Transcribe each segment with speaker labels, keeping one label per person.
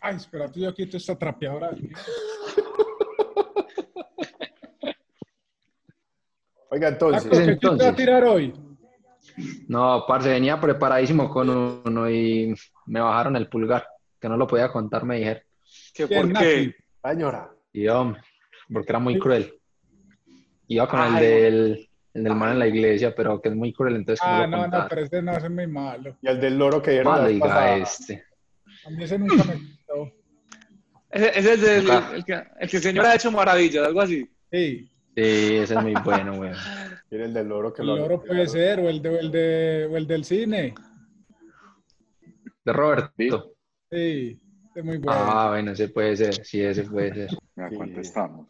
Speaker 1: Ay, espérate, yo quito esta trapeadora.
Speaker 2: Oiga, entonces.
Speaker 1: ¿qué te va a tirar hoy?
Speaker 3: No, parce, venía preparadísimo con uno y me bajaron el pulgar, que no lo podía contar, me dijeron.
Speaker 4: ¿Qué
Speaker 1: ¿Quién,
Speaker 4: por qué?
Speaker 2: Señora.
Speaker 3: Y hombre, porque era muy cruel. Iba con el del, el del man en la iglesia, pero que es muy cruel, entonces
Speaker 1: Ah,
Speaker 3: no
Speaker 1: no, pero ese no, ese es muy malo.
Speaker 2: Y el del loro que dieron vez
Speaker 3: diga este.
Speaker 1: A mí ese nunca me.
Speaker 4: Ese, ese es el, el, que, el que el señor ha hecho maravillas, algo así.
Speaker 1: Sí,
Speaker 3: Sí, ese es muy bueno, güey.
Speaker 2: El del loro que
Speaker 1: el
Speaker 2: lo
Speaker 1: loro puede ser, o el, de, o el, de, o el del cine.
Speaker 3: De Roberto.
Speaker 1: Sí, es muy bueno.
Speaker 3: Ah, bueno, ese puede ser, sí, ese puede ser.
Speaker 5: ¿A
Speaker 2: Sí.
Speaker 5: cuánto estamos?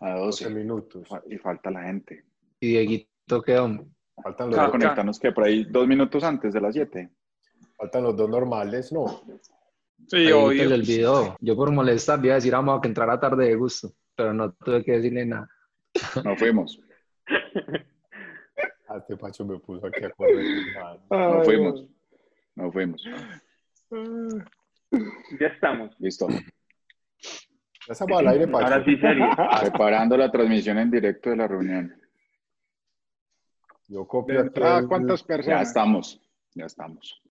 Speaker 5: A
Speaker 2: 12
Speaker 5: 12.
Speaker 2: minutos.
Speaker 5: Y falta la gente.
Speaker 3: Y Dieguito, ¿qué hombre?
Speaker 2: Faltan los,
Speaker 5: a
Speaker 2: dos,
Speaker 5: conectarnos que por ahí dos minutos antes de las 7.
Speaker 2: faltan los dos normales, ¿no.
Speaker 4: Sí,
Speaker 3: Dieguito
Speaker 4: obvio.
Speaker 3: le olvidó. Yo por molestar le iba a decir a Mao que entrara tarde de gusto, pero no tuve que decirle nada.
Speaker 5: No fuimos.
Speaker 2: Ah, Este Pacho me puso aquí a correr.
Speaker 5: No fuimos. No fuimos.
Speaker 6: Ya estamos.
Speaker 5: Listo.
Speaker 2: Ya estamos al aire, Pacho.
Speaker 6: Ahora sí, serio.
Speaker 5: Preparando la transmisión en directo de la reunión.
Speaker 2: Yo
Speaker 1: ¿De
Speaker 2: copio
Speaker 1: entrada cuántas
Speaker 5: Ya
Speaker 1: personas?
Speaker 5: estamos. Ya estamos.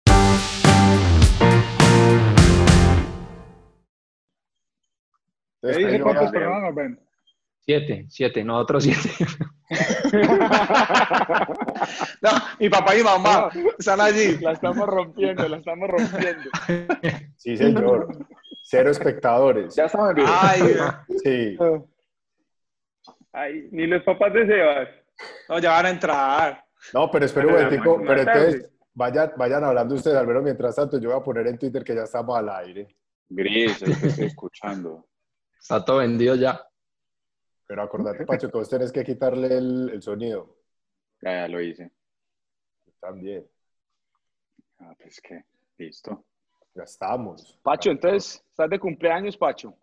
Speaker 2: Entonces,
Speaker 1: dice cuántas personas ven?
Speaker 3: Siete, siete, no otros siete.
Speaker 4: No, mi papá y mi mamá están allí.
Speaker 7: La estamos rompiendo, la estamos rompiendo.
Speaker 2: Sí, señor. Cero espectadores.
Speaker 5: Ya estamos en vivo.
Speaker 4: Ay,
Speaker 2: Sí.
Speaker 6: Ay, ni los papás de Sebas.
Speaker 4: no, ya van a entrar.
Speaker 2: No, pero espera un
Speaker 6: Pero
Speaker 2: momentico.
Speaker 6: más
Speaker 2: Pero entonces, vayan, vayan hablando ustedes, al menos mientras tanto, yo voy a poner en Twitter que ya estamos al aire.
Speaker 5: Gris, estoy escuchando.
Speaker 3: Está todo vendido ya.
Speaker 2: Pero acordate, Pacho, que vos tenés que quitarle el, el sonido.
Speaker 5: Ya, ya lo hice.
Speaker 2: También.
Speaker 5: Ah, pues que, listo.
Speaker 2: Ya estamos.
Speaker 7: Pacho, entonces, ¿estás de cumpleaños, Pacho?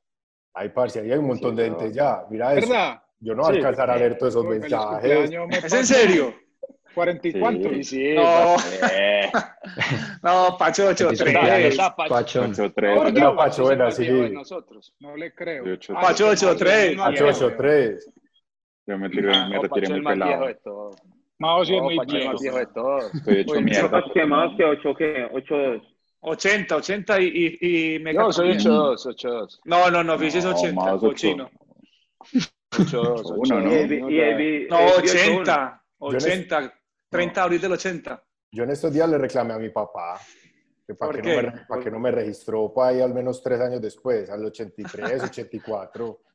Speaker 2: Ay, parce, ahí hay un montón de gente
Speaker 5: no.
Speaker 2: ya. Mira eso.
Speaker 1: ¿Verdad?
Speaker 2: Yo no voy a
Speaker 7: Sí.
Speaker 2: alcanzar a leer todos esos mensajes.
Speaker 4: ¿Es en serio?
Speaker 1: ¿Cuarenta y
Speaker 5: Sí.
Speaker 1: cuántos?
Speaker 7: Sí, sí.
Speaker 4: No, no, Pacho 8
Speaker 3: Feliz
Speaker 4: 3.
Speaker 3: cumpleaños,
Speaker 7: Está, Pacho.
Speaker 3: Pachón.
Speaker 5: ocho, tres,
Speaker 2: Ahora
Speaker 5: ocho,
Speaker 2: no, Pacho, buena,
Speaker 7: se
Speaker 2: sí.
Speaker 7: nosotros.
Speaker 1: No le creo.
Speaker 5: ocho,
Speaker 4: Pacho
Speaker 7: ese es
Speaker 4: 8-3.
Speaker 7: más
Speaker 2: Pacho
Speaker 7: viejo.
Speaker 2: 83.
Speaker 5: Yo me, tiré, me
Speaker 7: No,
Speaker 5: retiré
Speaker 7: Pacho
Speaker 5: muy
Speaker 7: más
Speaker 5: pelado.
Speaker 1: Mao sí es
Speaker 7: No,
Speaker 1: muy viejo.
Speaker 7: más viejo de todo.
Speaker 5: Estoy hecho mierda.
Speaker 6: Más quemados que 8, ¿qué? 8, 2.
Speaker 4: 80, 80 y, y, y me
Speaker 7: Yo soy
Speaker 4: también.
Speaker 7: 8-2, 8-2.
Speaker 4: No, no, no, Fish es
Speaker 5: No,
Speaker 4: 80,
Speaker 5: más ocho.
Speaker 4: cochino.
Speaker 7: 8-2,
Speaker 5: Uno, ¿no?
Speaker 6: Y el,
Speaker 7: 8-2.
Speaker 6: y el,
Speaker 4: No,
Speaker 6: el
Speaker 4: 80,
Speaker 2: Yo les-
Speaker 4: 80, 30 de abril del 80.
Speaker 2: Yo en estos días le reclamé a mi papá que para
Speaker 4: ¿Por
Speaker 2: que, no me, para que no me registró para ahí al menos tres años después, al 83, 84.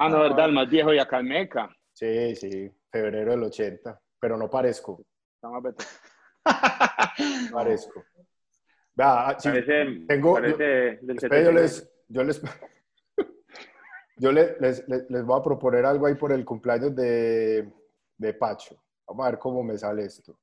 Speaker 7: Ah, no, verdad, el más viejo y acá en Meca.
Speaker 2: Sí, sí, febrero del 80. Pero no parezco,
Speaker 7: Está más
Speaker 2: no parezco. Vea, ah, sí,
Speaker 6: Parece,
Speaker 2: tengo-
Speaker 6: parece
Speaker 2: yo
Speaker 6: 79.
Speaker 2: les, yo les, yo le- les, les, les voy a proponer algo ahí por el cumpleaños de, de Pacho. Vamos a ver cómo me sale esto.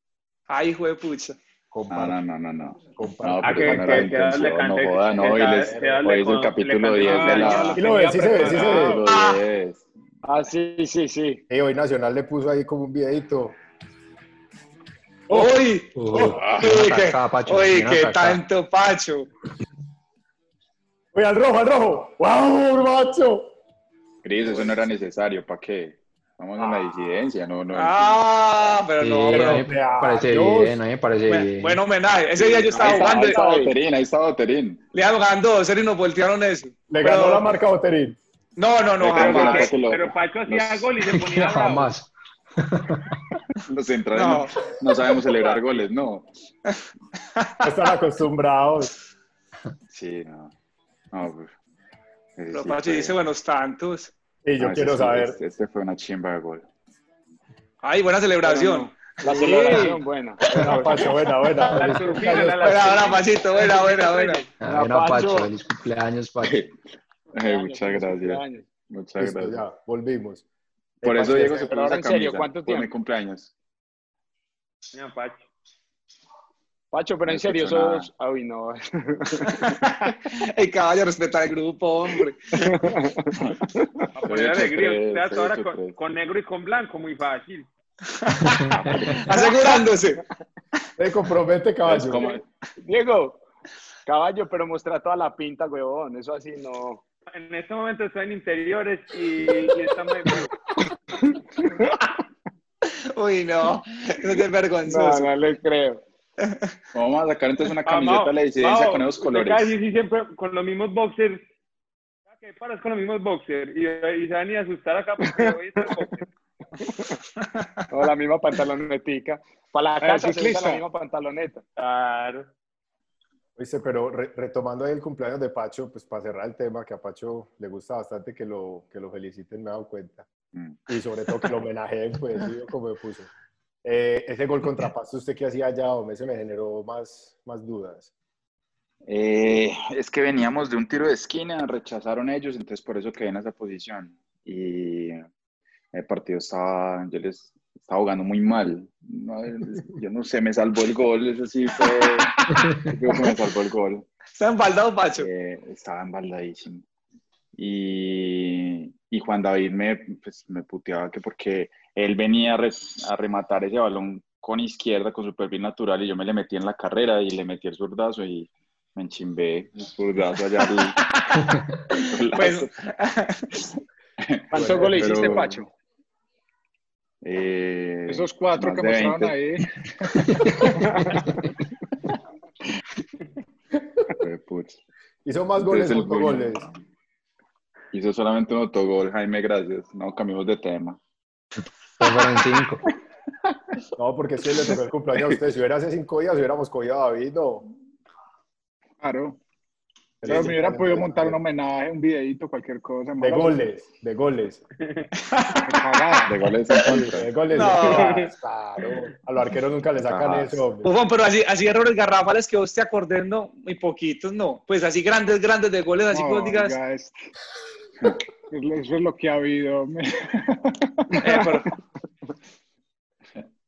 Speaker 4: Ay, hijo de pucha.
Speaker 5: No,
Speaker 2: Compar-
Speaker 5: no, no, no, no.
Speaker 2: compar-
Speaker 5: No,
Speaker 6: Ah,
Speaker 5: pero
Speaker 6: que-
Speaker 5: no era intención, no joda, no. Hoy, les, hoy es el capítulo
Speaker 6: le
Speaker 5: 10 de la...
Speaker 2: Sí lo ve, sí se ve, sí se ve.
Speaker 5: capítulo 10.
Speaker 7: Ah, sí, sí, sí.
Speaker 2: Hoy Nacional le puso ahí como un videito.
Speaker 4: ¡Uy!
Speaker 3: Uy,
Speaker 4: Uy, qué,
Speaker 3: Pacho,
Speaker 4: uy, tanto, Pacho.
Speaker 2: Oye, al rojo, al rojo. ¡Wow, macho!
Speaker 5: Gris, eso no era necesario. ¿Para qué? Estamos en la disidencia, no, no.
Speaker 4: Ah, pero
Speaker 3: Sí,
Speaker 4: no,
Speaker 3: a
Speaker 4: pero.
Speaker 3: mí me parece
Speaker 2: Dios.
Speaker 3: bien, a mí me parece
Speaker 4: Buen,
Speaker 3: bien.
Speaker 4: buen homenaje. Ese día yo
Speaker 5: ahí
Speaker 4: estaba
Speaker 5: está,
Speaker 4: jugando.
Speaker 5: ahí está Boterín, ahí está Boterín.
Speaker 4: Le ganando, serio, y nos voltearon eso.
Speaker 2: Le
Speaker 4: Pero-
Speaker 2: ganó la marca Boterín.
Speaker 4: No, no, no, jamás.
Speaker 5: no. lo-
Speaker 6: Pero Pacho hacía
Speaker 5: los-
Speaker 6: gol y se ponía.
Speaker 3: Jamás.
Speaker 5: Los centrales
Speaker 4: No.
Speaker 5: no, no sabemos celebrar goles, no.
Speaker 2: No están acostumbrados.
Speaker 5: Sí, no. No, pues,
Speaker 4: Pero
Speaker 5: sí
Speaker 4: Pacho dice buenos tantos.
Speaker 2: Y yo
Speaker 5: ese
Speaker 2: quiero
Speaker 5: sí,
Speaker 2: saber.
Speaker 5: Este, este fue una chimba de gol.
Speaker 4: Ay, buena celebración.
Speaker 7: La celebración buena.
Speaker 2: Buena, Pacho, buena, buena.
Speaker 6: La la-
Speaker 4: Buena, buena, Pachito, buena, buena, buena.
Speaker 3: Ah,
Speaker 7: Pacho.
Speaker 3: Feliz cumpleaños, Pacho.
Speaker 5: Eh, muchas gracias. Muchas
Speaker 2: Listo,
Speaker 5: gracias.
Speaker 2: ya, volvimos.
Speaker 5: Por
Speaker 2: Eh,
Speaker 5: eso
Speaker 2: Pacho,
Speaker 5: Diego se puso
Speaker 7: ahora
Speaker 5: esa
Speaker 7: en serio,
Speaker 5: camisa
Speaker 7: ¿cuánto
Speaker 5: por mi
Speaker 7: tiempo?
Speaker 5: cumpleaños.
Speaker 6: Mira, Pacho.
Speaker 7: Pacho, pero
Speaker 5: No
Speaker 7: en serio, sos. Ay, no.
Speaker 4: El caballo respeta el grupo, hombre.
Speaker 6: A poner alegría. ahora con, con negro y con blanco, muy fácil.
Speaker 4: Asegurándose.
Speaker 2: Se compromete, caballo.
Speaker 5: como,
Speaker 7: Diego, Caballo, pero muestra toda la pinta, huevón. Eso así no.
Speaker 6: En este momento estoy en interiores y, y estamos en vivo.
Speaker 4: Uy, no. No es
Speaker 7: No,
Speaker 4: vergonzoso.
Speaker 7: no les creo.
Speaker 5: Vamos a sacar entonces una
Speaker 6: Ah,
Speaker 5: camiseta de la disidencia con esos colores.
Speaker 6: casi sí siempre con los mismos boxers. ¿A ¿Qué paras con los mismos boxers? Y, y se van a ir a asustar acá porque hoy es el boxer.
Speaker 7: O la misma pantalonetica. Para la casa se usa
Speaker 1: ciclista.
Speaker 7: la misma pantaloneta.
Speaker 6: Claro.
Speaker 2: Oíste, pero re- retomando ahí el cumpleaños de Pacho, pues para cerrar el tema, que a Pacho le gusta bastante que lo, que lo feliciten, me he dado cuenta.
Speaker 5: Mm.
Speaker 2: Y sobre todo que lo homenajeen, pues, ¿sí? como me puso. Eh, ese gol contra Pasto, ¿usted qué hacía allá? Hombre, ese me generó más, más dudas.
Speaker 5: Eh, es que veníamos de un tiro de esquina, rechazaron ellos, entonces por eso quedé en esa posición. Y el partido estaba, yo les estaba jugando muy mal. No, yo no sé, me salvó el gol, eso sí fue, yo creo que me salvó el gol.
Speaker 4: Está embaldado, Pacho.
Speaker 5: Eh, estaba embaldadísimo. Y, y Juan David me, pues, me puteaba que porque él venía a, res- a rematar ese balón con izquierda, con su perfil natural, y yo me le metí en la carrera y le metí el zurdazo y me enchimbé el zurdazo allá. al- al
Speaker 4: Pues.
Speaker 7: ¿Cuántos goles hiciste, Pacho?
Speaker 5: Eh,
Speaker 1: Esos cuatro que mostraron
Speaker 5: 20.
Speaker 1: ahí.
Speaker 2: Hizo más goles
Speaker 5: Entonces,
Speaker 2: goles.
Speaker 5: Hizo solamente un autogol, Jaime, gracias. No, cambiamos de tema.
Speaker 3: Fueron cinco.
Speaker 2: No, porque si le tocó el cumpleaños a usted. Si hubiera hace cinco días, hubiéramos cogido a David, no.
Speaker 1: Claro. Pero me hubiera podido montar un homenaje, un videito, cualquier cosa.
Speaker 2: De goles, de goles.
Speaker 1: de.
Speaker 5: De goles.
Speaker 2: De goles.
Speaker 4: No.
Speaker 2: Claro. A los arqueros nunca le sacan
Speaker 5: Ah.
Speaker 2: eso, hombre.
Speaker 4: Ufón, pero así, así errores garrafales que vos te acordés, no, muy poquitos, no. Pues así grandes, grandes de goles, así que vos digas,
Speaker 1: oiga, es- Eso es lo que ha habido. hombre.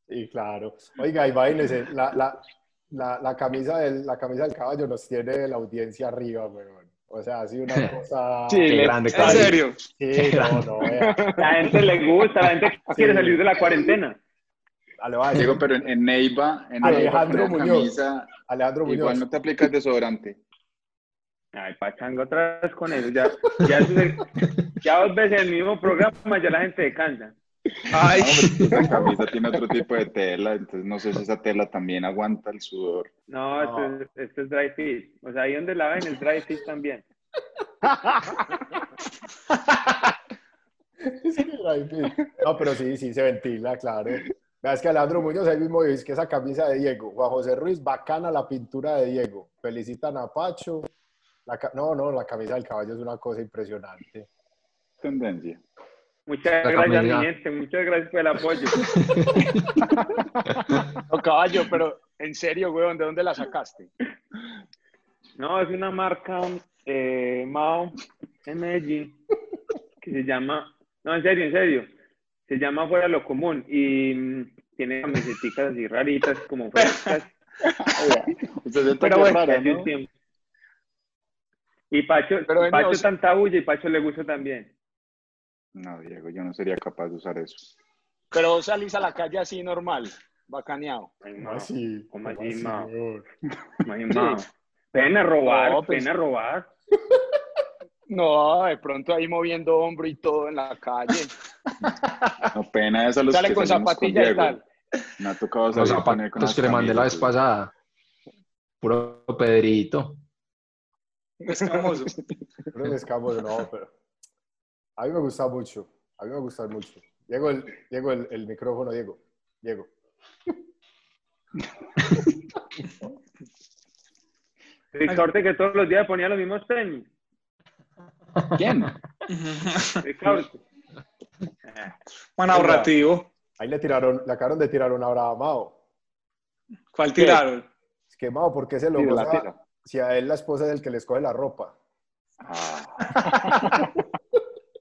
Speaker 4: eh,
Speaker 2: claro. Oiga, imagínese, la, la, la, la, camisa del, la camisa del caballo nos tiene la audiencia arriba, weón. O sea, ha sido una cosa...
Speaker 7: Sí,
Speaker 3: Qué
Speaker 7: le-
Speaker 3: grande,
Speaker 4: en serio.
Speaker 2: Sí, no, no, vea.
Speaker 6: La gente le gusta, la gente quiere salir de la cuarentena.
Speaker 5: Pero en, en Neiva, en
Speaker 2: Alejandro Muñoz.
Speaker 5: camisa,
Speaker 2: Alejandro Muñoz.
Speaker 5: igual no te aplicas desodorante.
Speaker 6: Ay, pachanga otra vez con eso. Ya, ya, ya dos veces en el mismo programa ya la gente se cansa.
Speaker 4: Ay,
Speaker 5: La camisa tiene otro tipo de tela, entonces no sé si esa tela también aguanta el sudor.
Speaker 6: No, esto, es, esto es dry fit. O sea, ahí donde la ven es dry fit también.
Speaker 2: Es que. No, pero sí, sí se ventila, claro. Vea, Es que Alejandro Muñoz ahí mismo dice que esa camisa de Diego. Juan José Ruiz, bacana la pintura de Diego. Felicitan a Pacho. La no, no, la camisa del caballo es una cosa impresionante.
Speaker 5: Tendencia.
Speaker 6: Muchas
Speaker 3: La
Speaker 6: gracias, mi gente. Muchas gracias por el apoyo.
Speaker 7: No, caballo, pero en serio, weón, ¿de dónde la sacaste?
Speaker 6: No, es una marca eh, Mao en Medellín que se llama, no, en serio, en serio, se llama Fuera lo Común y mm, tiene camisetas así raritas como frescas.
Speaker 4: Pero bueno,
Speaker 5: rara, ¿no?
Speaker 6: tiempo. Y Pacho,
Speaker 7: Pero
Speaker 6: Pacho
Speaker 7: o sea-
Speaker 6: tanta bulla y Pacho le gusta también.
Speaker 5: No, Diego, yo no sería capaz de usar eso.
Speaker 7: Pero vos salís a la calle así normal, bacaneado.
Speaker 6: Ay,
Speaker 2: ¿Cómo
Speaker 6: Mao,
Speaker 2: así?
Speaker 6: ¿Cómo
Speaker 2: ¿Cómo
Speaker 6: así,
Speaker 2: así,
Speaker 6: Mao?
Speaker 2: weón?
Speaker 6: ay, Mao. Ven a robar,
Speaker 7: No, pues-
Speaker 6: ven a robar.
Speaker 7: No, de pronto ahí moviendo hombro y todo en la calle.
Speaker 5: No, pena es a los
Speaker 7: Sale
Speaker 5: que
Speaker 7: con
Speaker 5: salimos
Speaker 7: zapatilla y tal.
Speaker 5: Me ha tocado
Speaker 3: Los
Speaker 5: salir con con
Speaker 3: zapatos
Speaker 5: las
Speaker 3: que le mandé la vez pasada. Puro Pedrito.
Speaker 4: Escamoso.
Speaker 2: Pero un escamoso, no, pero a mí me gusta mucho, a mí me gusta mucho. Diego, el, Diego el, el micrófono, Diego, Diego.
Speaker 6: Ricardo que todos los días ponía los mismos tenis.
Speaker 5: ¿Quién?
Speaker 6: Ricardo.
Speaker 4: Juan ahorrativo.
Speaker 2: Ahí le tiraron, le acabaron de tirar una brava a Mao.
Speaker 4: ¿Cuál tiraron?
Speaker 2: Es que Mao, ¿por qué se lo goza. Si a él la esposa es el que le escoge la ropa?
Speaker 5: Ah,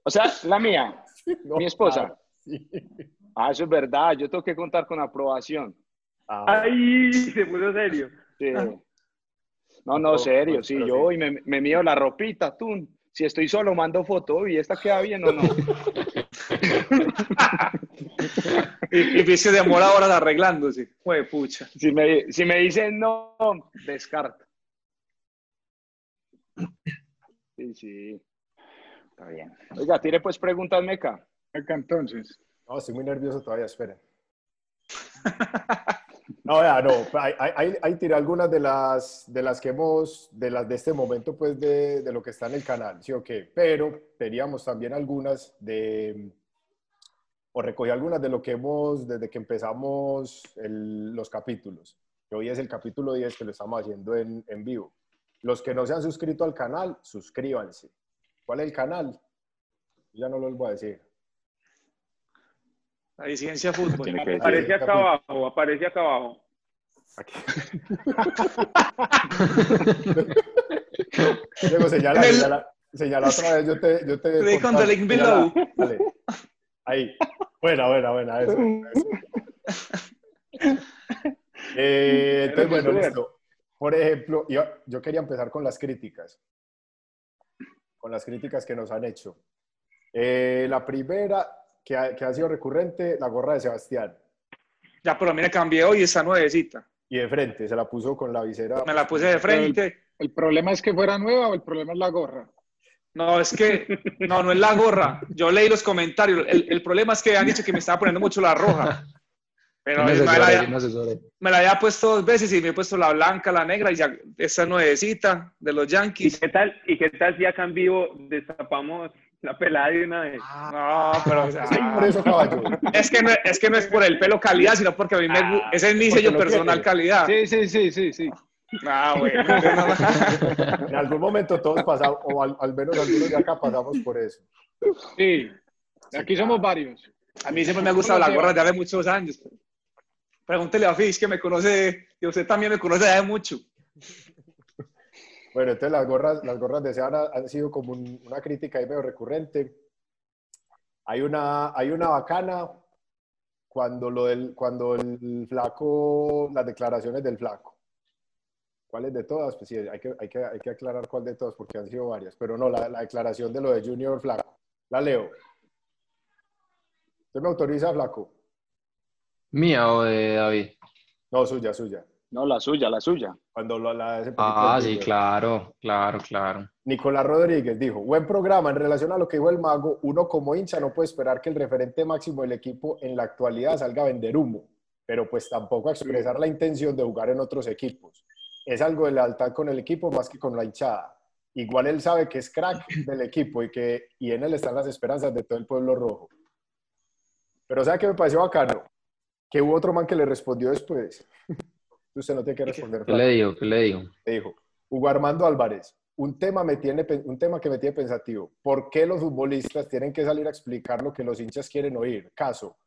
Speaker 7: O sea, la mía.
Speaker 2: No,
Speaker 7: Mi esposa.
Speaker 2: sí.
Speaker 7: Ah, eso es verdad. Yo tengo que contar con aprobación.
Speaker 2: Ah,
Speaker 6: Ay, se puso serio.
Speaker 7: Sí.
Speaker 4: Ah.
Speaker 7: No, no, serio,
Speaker 2: pues,
Speaker 7: sí. Yo
Speaker 2: sí.
Speaker 7: voy y me, me mido la ropita, tú. Si estoy solo, mando foto. ¿Y esta queda bien o no?
Speaker 4: Y, y viste de amor horas arreglándose. Fue pucha.
Speaker 7: Si me, si me dicen no, descarta. Sí, sí.
Speaker 5: Está bien.
Speaker 7: Oiga, tire pues preguntas, Meca.
Speaker 1: Acá entonces.
Speaker 2: No, estoy muy nervioso todavía, esperen. No, vea, no, ahí, ahí, ahí tiré algunas de las, de las que hemos, de las de este momento, pues, de, de lo que está en el canal, ¿sí o qué? Pero teníamos también algunas de, o recogí algunas de lo que hemos, desde que empezamos el- los capítulos. Que hoy es el capítulo 10 que lo estamos haciendo en, en vivo. Los que no se han suscrito al canal, suscríbanse. ¿Cuál es el canal? Ya no lo voy a decir.
Speaker 4: La disidencia fútbol.
Speaker 5: Tiene que decir.
Speaker 6: Aparece acá abajo, aparece acá abajo.
Speaker 2: Aquí. Luego señala,
Speaker 4: el-
Speaker 2: señala, señala otra vez, yo te... Yo te
Speaker 4: the link
Speaker 2: señala.
Speaker 4: below.
Speaker 2: Dale. Ahí. Buena, buena, buena. Eso, eso. Eh, entonces, bueno, listo. Por ejemplo, yo, yo quería empezar con las críticas. Con las críticas que nos han hecho. Eh, la primera, que ha, que ha sido recurrente, la gorra de Sebastián.
Speaker 4: Ya, pero mira, cambié hoy esa nuevecita.
Speaker 2: Y de frente, se la puso con la visera.
Speaker 4: Me la puse de frente.
Speaker 1: ¿El problema es que fuera nueva o el problema es la gorra?
Speaker 4: No, es que, no, no es la gorra. Yo leí los comentarios. El, el problema es que han dicho que me estaba poniendo mucho la roja. Pero
Speaker 3: Un
Speaker 4: me la,
Speaker 3: asesor.
Speaker 4: me la había puesto dos veces y me he puesto la blanca, la negra y ya esa nuevecita de los
Speaker 6: ¿Y
Speaker 4: Yankees.
Speaker 6: qué tal, y qué tal si acá en vivo destapamos la pelada de una vez?
Speaker 4: No, pero o sea,
Speaker 2: Sí, por eso, caballo.
Speaker 4: es, que no, es que no es por el pelo calidad, sino porque a mí me gu- ese es mi sello
Speaker 2: lo
Speaker 4: personal
Speaker 2: quiere.
Speaker 4: calidad.
Speaker 1: Sí, sí, sí, sí, sí.
Speaker 4: Ah, bueno. no-
Speaker 2: En algún momento todos pasamos, o al, al menos algunos de acá pasamos por eso.
Speaker 1: Sí. Aquí somos varios.
Speaker 4: A mí siempre me ha gustado la gorra de hace muchos años. Pregúntele a Fish que me conoce, y usted también me conoce de mucho.
Speaker 2: Bueno, entonces las gorras, las gorras de Seara han sido como un- una crítica ahí medio recurrente. Hay una, hay una bacana cuando, lo del, cuando el flaco, las declaraciones del flaco. ¿Cuáles de todas? Pues sí, hay que, hay que, hay que aclarar cuál de todas porque han sido varias. Pero no, la, la declaración de lo de Junior Flaco. La leo. ¿Usted me autoriza, Flaco?
Speaker 3: ¿Mía o de David?
Speaker 2: No, suya, suya.
Speaker 7: No, la suya, la suya.
Speaker 2: Cuando lo, la, ese
Speaker 3: Ah, sí, claro, claro, claro.
Speaker 2: Nicolás Rodríguez dijo, buen programa en relación a lo que dijo el mago, uno como hincha no puede esperar que el referente máximo del equipo en la actualidad salga a vender humo, pero pues tampoco a expresar la intención de jugar en otros equipos. Es algo de lealtad con el equipo más que con la hinchada. Igual él sabe que es crack del equipo y que y en él están las esperanzas de todo el pueblo rojo. Pero ¿sabe qué me pareció bacano? Que hubo otro man que le respondió después. Usted no tiene que responder.
Speaker 3: ¿Qué le digo? ¿Qué le digo?
Speaker 2: le dijo, Hugo Armando Álvarez, un tema, me tiene, un tema que me tiene pensativo. ¿Por qué los futbolistas tienen que salir a explicar lo que los hinchas quieren oír? Caso,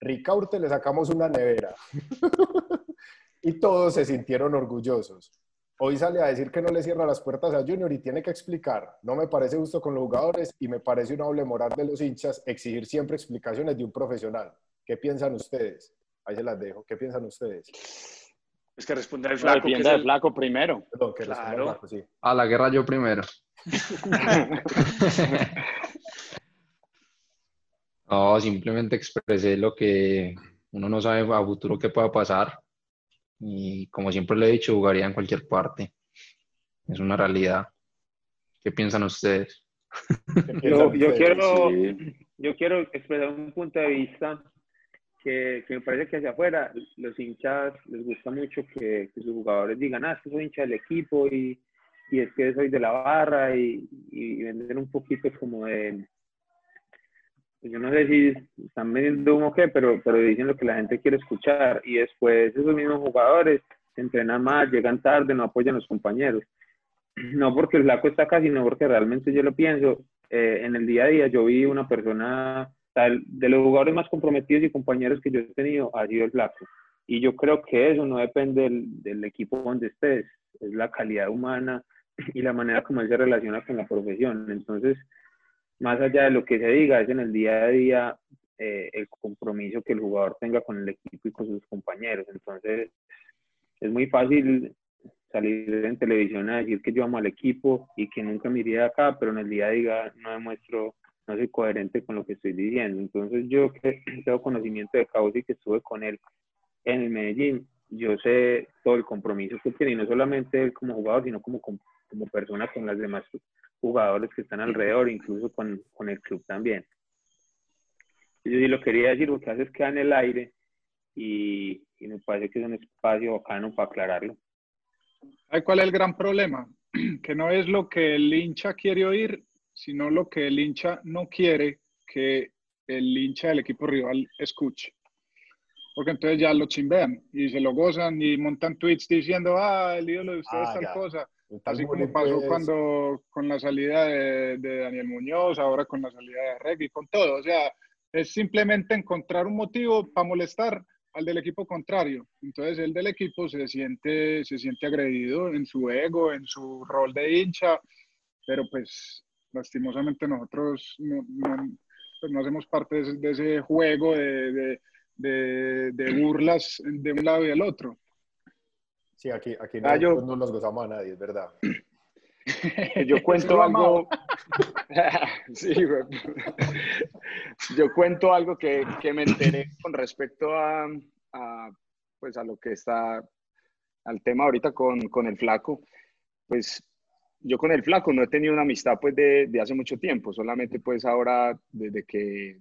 Speaker 2: Ricaurte le sacamos una nevera y todos se sintieron orgullosos. Hoy sale a decir que no le cierra las puertas a Junior y tiene que explicar. No me parece justo con los jugadores y me parece una doble moral de los hinchas exigir siempre explicaciones de un profesional. ¿Qué piensan ustedes? Ahí se las dejo. ¿Qué piensan ustedes?
Speaker 4: Es que responder el
Speaker 7: Flaco,
Speaker 4: el-
Speaker 7: primero.
Speaker 2: Perdón, que
Speaker 4: Claro.
Speaker 2: Flaco, sí.
Speaker 3: A la guerra yo primero. No, simplemente expresé lo que uno no sabe a futuro qué pueda pasar. Y como siempre le he dicho, jugaría en cualquier parte. Es una realidad. ¿Qué piensan ustedes?
Speaker 2: ¿Qué piensan
Speaker 6: Yo, quiero,
Speaker 5: Sí.
Speaker 6: yo quiero expresar un punto de vista que, que me parece que hacia afuera los hinchas les gusta mucho que, que sus jugadores digan, ah, es que soy hincha del equipo y, y es que soy de la barra y, y vender un poquito como de, pues yo no sé si están vendiendo humo o qué, pero, pero dicen lo que la gente quiere escuchar y después esos mismos jugadores entrenan más, llegan tarde, no apoyan a los compañeros. No porque el flaco está acá, sino porque realmente yo lo pienso. eh, en el día a día yo vi una persona, de los jugadores más comprometidos y compañeros que yo he tenido, ha sido el flaco. Y yo creo que eso no depende del, del equipo donde estés, es la calidad humana y la manera como él se relaciona con la profesión. Entonces, más allá de lo que se diga, es en el día a día eh, el compromiso que el jugador tenga con el equipo y con sus compañeros. Entonces, es muy fácil salir en televisión a decir que yo amo al equipo y que nunca me iría de acá, pero en el día a día no demuestro, no soy coherente con lo que estoy diciendo. Entonces, yo que tengo conocimiento de Causi, que estuve con él en el Medellín, yo sé todo el compromiso que tiene, y no solamente él como jugador, sino como, com- como persona con las demás jugadores que están alrededor, incluso con, con el club también. Yo sí lo quería decir porque a veces queda en el aire y, y me parece que es un espacio bacano para aclararlo.
Speaker 1: ¿Sabe cuál es el gran problema? Que no es lo que el hincha quiere oír, sino lo que el hincha no quiere que el hincha del equipo rival escuche. Porque entonces ya lo chimbean y se lo gozan y montan tweets diciendo, ah, el ídolo de ustedes
Speaker 2: Ah,
Speaker 1: tal
Speaker 2: ya.
Speaker 1: cosa. Así como pasó cuando con la salida de, de Daniel Muñoz, ahora con la salida de Regui, con todo. O sea, es simplemente encontrar un motivo para molestar al del equipo contrario. Entonces el del equipo se siente, se siente agredido en su ego, en su rol de hincha, pero pues lastimosamente nosotros no, no- pues, no hacemos parte de ese, de ese juego de, de- de- de burlas de un lado y del otro.
Speaker 2: Sí, aquí, aquí no,
Speaker 7: Ah, yo-
Speaker 2: no nos gozamos a nadie, es verdad.
Speaker 7: Yo cuento algo. Sí, güey. Yo cuento algo que, que me enteré con respecto a, a, pues a lo que está, al tema ahorita con, con el flaco. Pues yo con el flaco no he tenido una amistad pues de, de hace mucho tiempo, solamente pues ahora desde que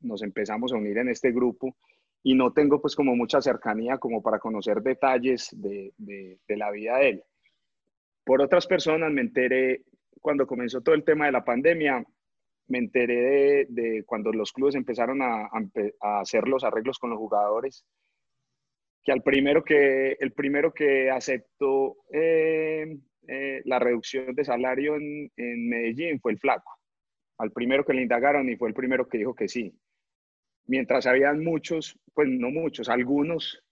Speaker 7: nos empezamos a unir en este grupo y no tengo pues como mucha cercanía como para conocer detalles de, de, la vida de él. Por otras personas me enteré cuando comenzó todo el tema de la pandemia, me enteré de, cuando los clubes empezaron a, a empe- a hacer los arreglos con los jugadores, que al primero que, el primero que aceptó eh, eh, la reducción de salario en, en Medellín fue el flaco. Al primero que le indagaron y fue el primero que dijo que sí. Mientras habían muchos, pues no muchos, algunos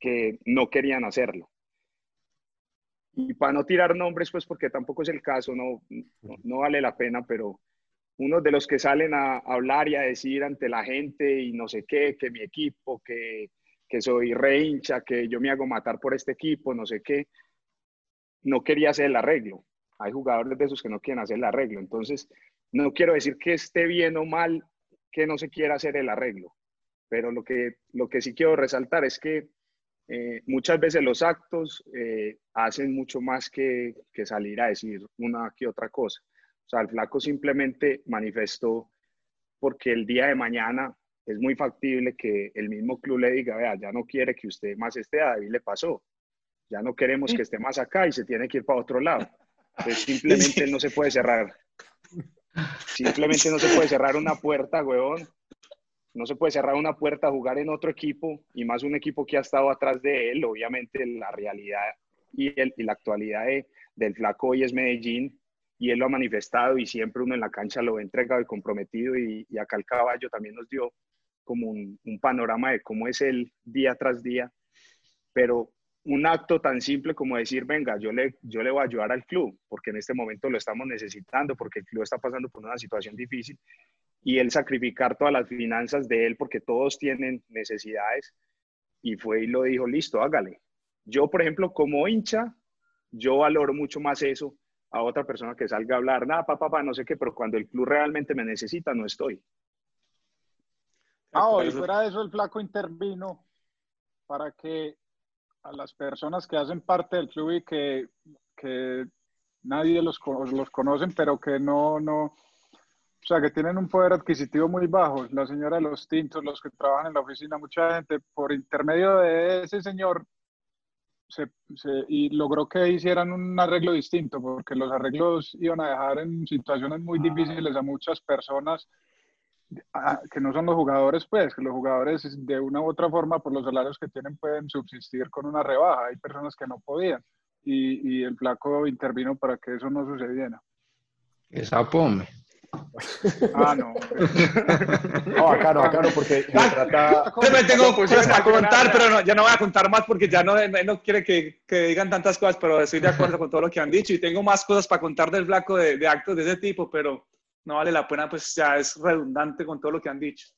Speaker 7: que no querían hacerlo. Y para no tirar nombres, pues porque tampoco es el caso, no, no, vale la pena, pero unos de los que salen a hablar y a decir ante la gente y no sé qué, que mi equipo, que, que soy re hincha, que yo me hago matar por este equipo, no sé qué, no quería hacer el arreglo. Hay jugadores de esos que no quieren hacer el arreglo. Entonces, no quiero decir que esté bien o mal que no se quiera hacer el arreglo, pero lo que, lo que sí quiero resaltar es que eh, muchas veces los actos eh, hacen mucho más que, que salir a decir una que otra cosa. O sea, el flaco simplemente manifestó porque el día de mañana es muy factible que el mismo club le diga, vea, ya no quiere que usted más esté, a David le pasó. Ya no queremos que esté más acá y se tiene que ir para otro lado. Entonces simplemente no se puede cerrar. Simplemente no se puede cerrar una puerta, huevón. No se puede cerrar una puerta a jugar en otro equipo y más un equipo que ha estado atrás de él. Obviamente la realidad y, el- y la actualidad de- del flaco hoy es Medellín y él lo ha manifestado y siempre uno en la cancha lo ve entregado y comprometido y, y acá el caballo también nos dio como un, un panorama de cómo es él día tras día. Pero un acto tan simple como decir, venga, yo le, yo le voy a ayudar al club, porque en este momento lo estamos necesitando, porque el club está pasando por una situación difícil, y él sacrificar todas las finanzas de él, porque todos tienen necesidades, y fue y lo dijo, listo, hágale. Yo, por ejemplo, como hincha, yo valoro mucho más eso a otra persona que salga a hablar, nada, papá, papá, no sé qué, pero cuando el club realmente me necesita, no estoy.
Speaker 1: Ah, y fuera de eso, el flaco intervino para que a las personas que hacen parte del club y que, que nadie los, los conocen, pero que no, no, o sea, que tienen un poder adquisitivo muy bajo. La señora de los tintos, los que trabajan en la oficina, mucha gente, por intermedio de ese señor, se, se- y logró que hicieran un arreglo distinto, porque los arreglos iban a dejar en situaciones muy difíciles a muchas personas ah, que no son los jugadores, pues, que los jugadores de una u otra forma, por los salarios que tienen, pueden subsistir con una rebaja. Hay personas que no podían. Y, y el flaco intervino para que eso no sucediera.
Speaker 3: Esa pome.
Speaker 1: Ah, no.
Speaker 2: No, bacano, bacano, porque se trata...
Speaker 4: Yo me tengo
Speaker 7: Pues,
Speaker 4: cosas para contar, pero no, ya no voy a contar más porque ya no, no, no quiere que, que digan tantas cosas, pero estoy de acuerdo con todo lo que han dicho y tengo más cosas para contar del flaco de, de actos de ese tipo, pero no vale la pena, pues ya es redundante con todo lo que han dicho.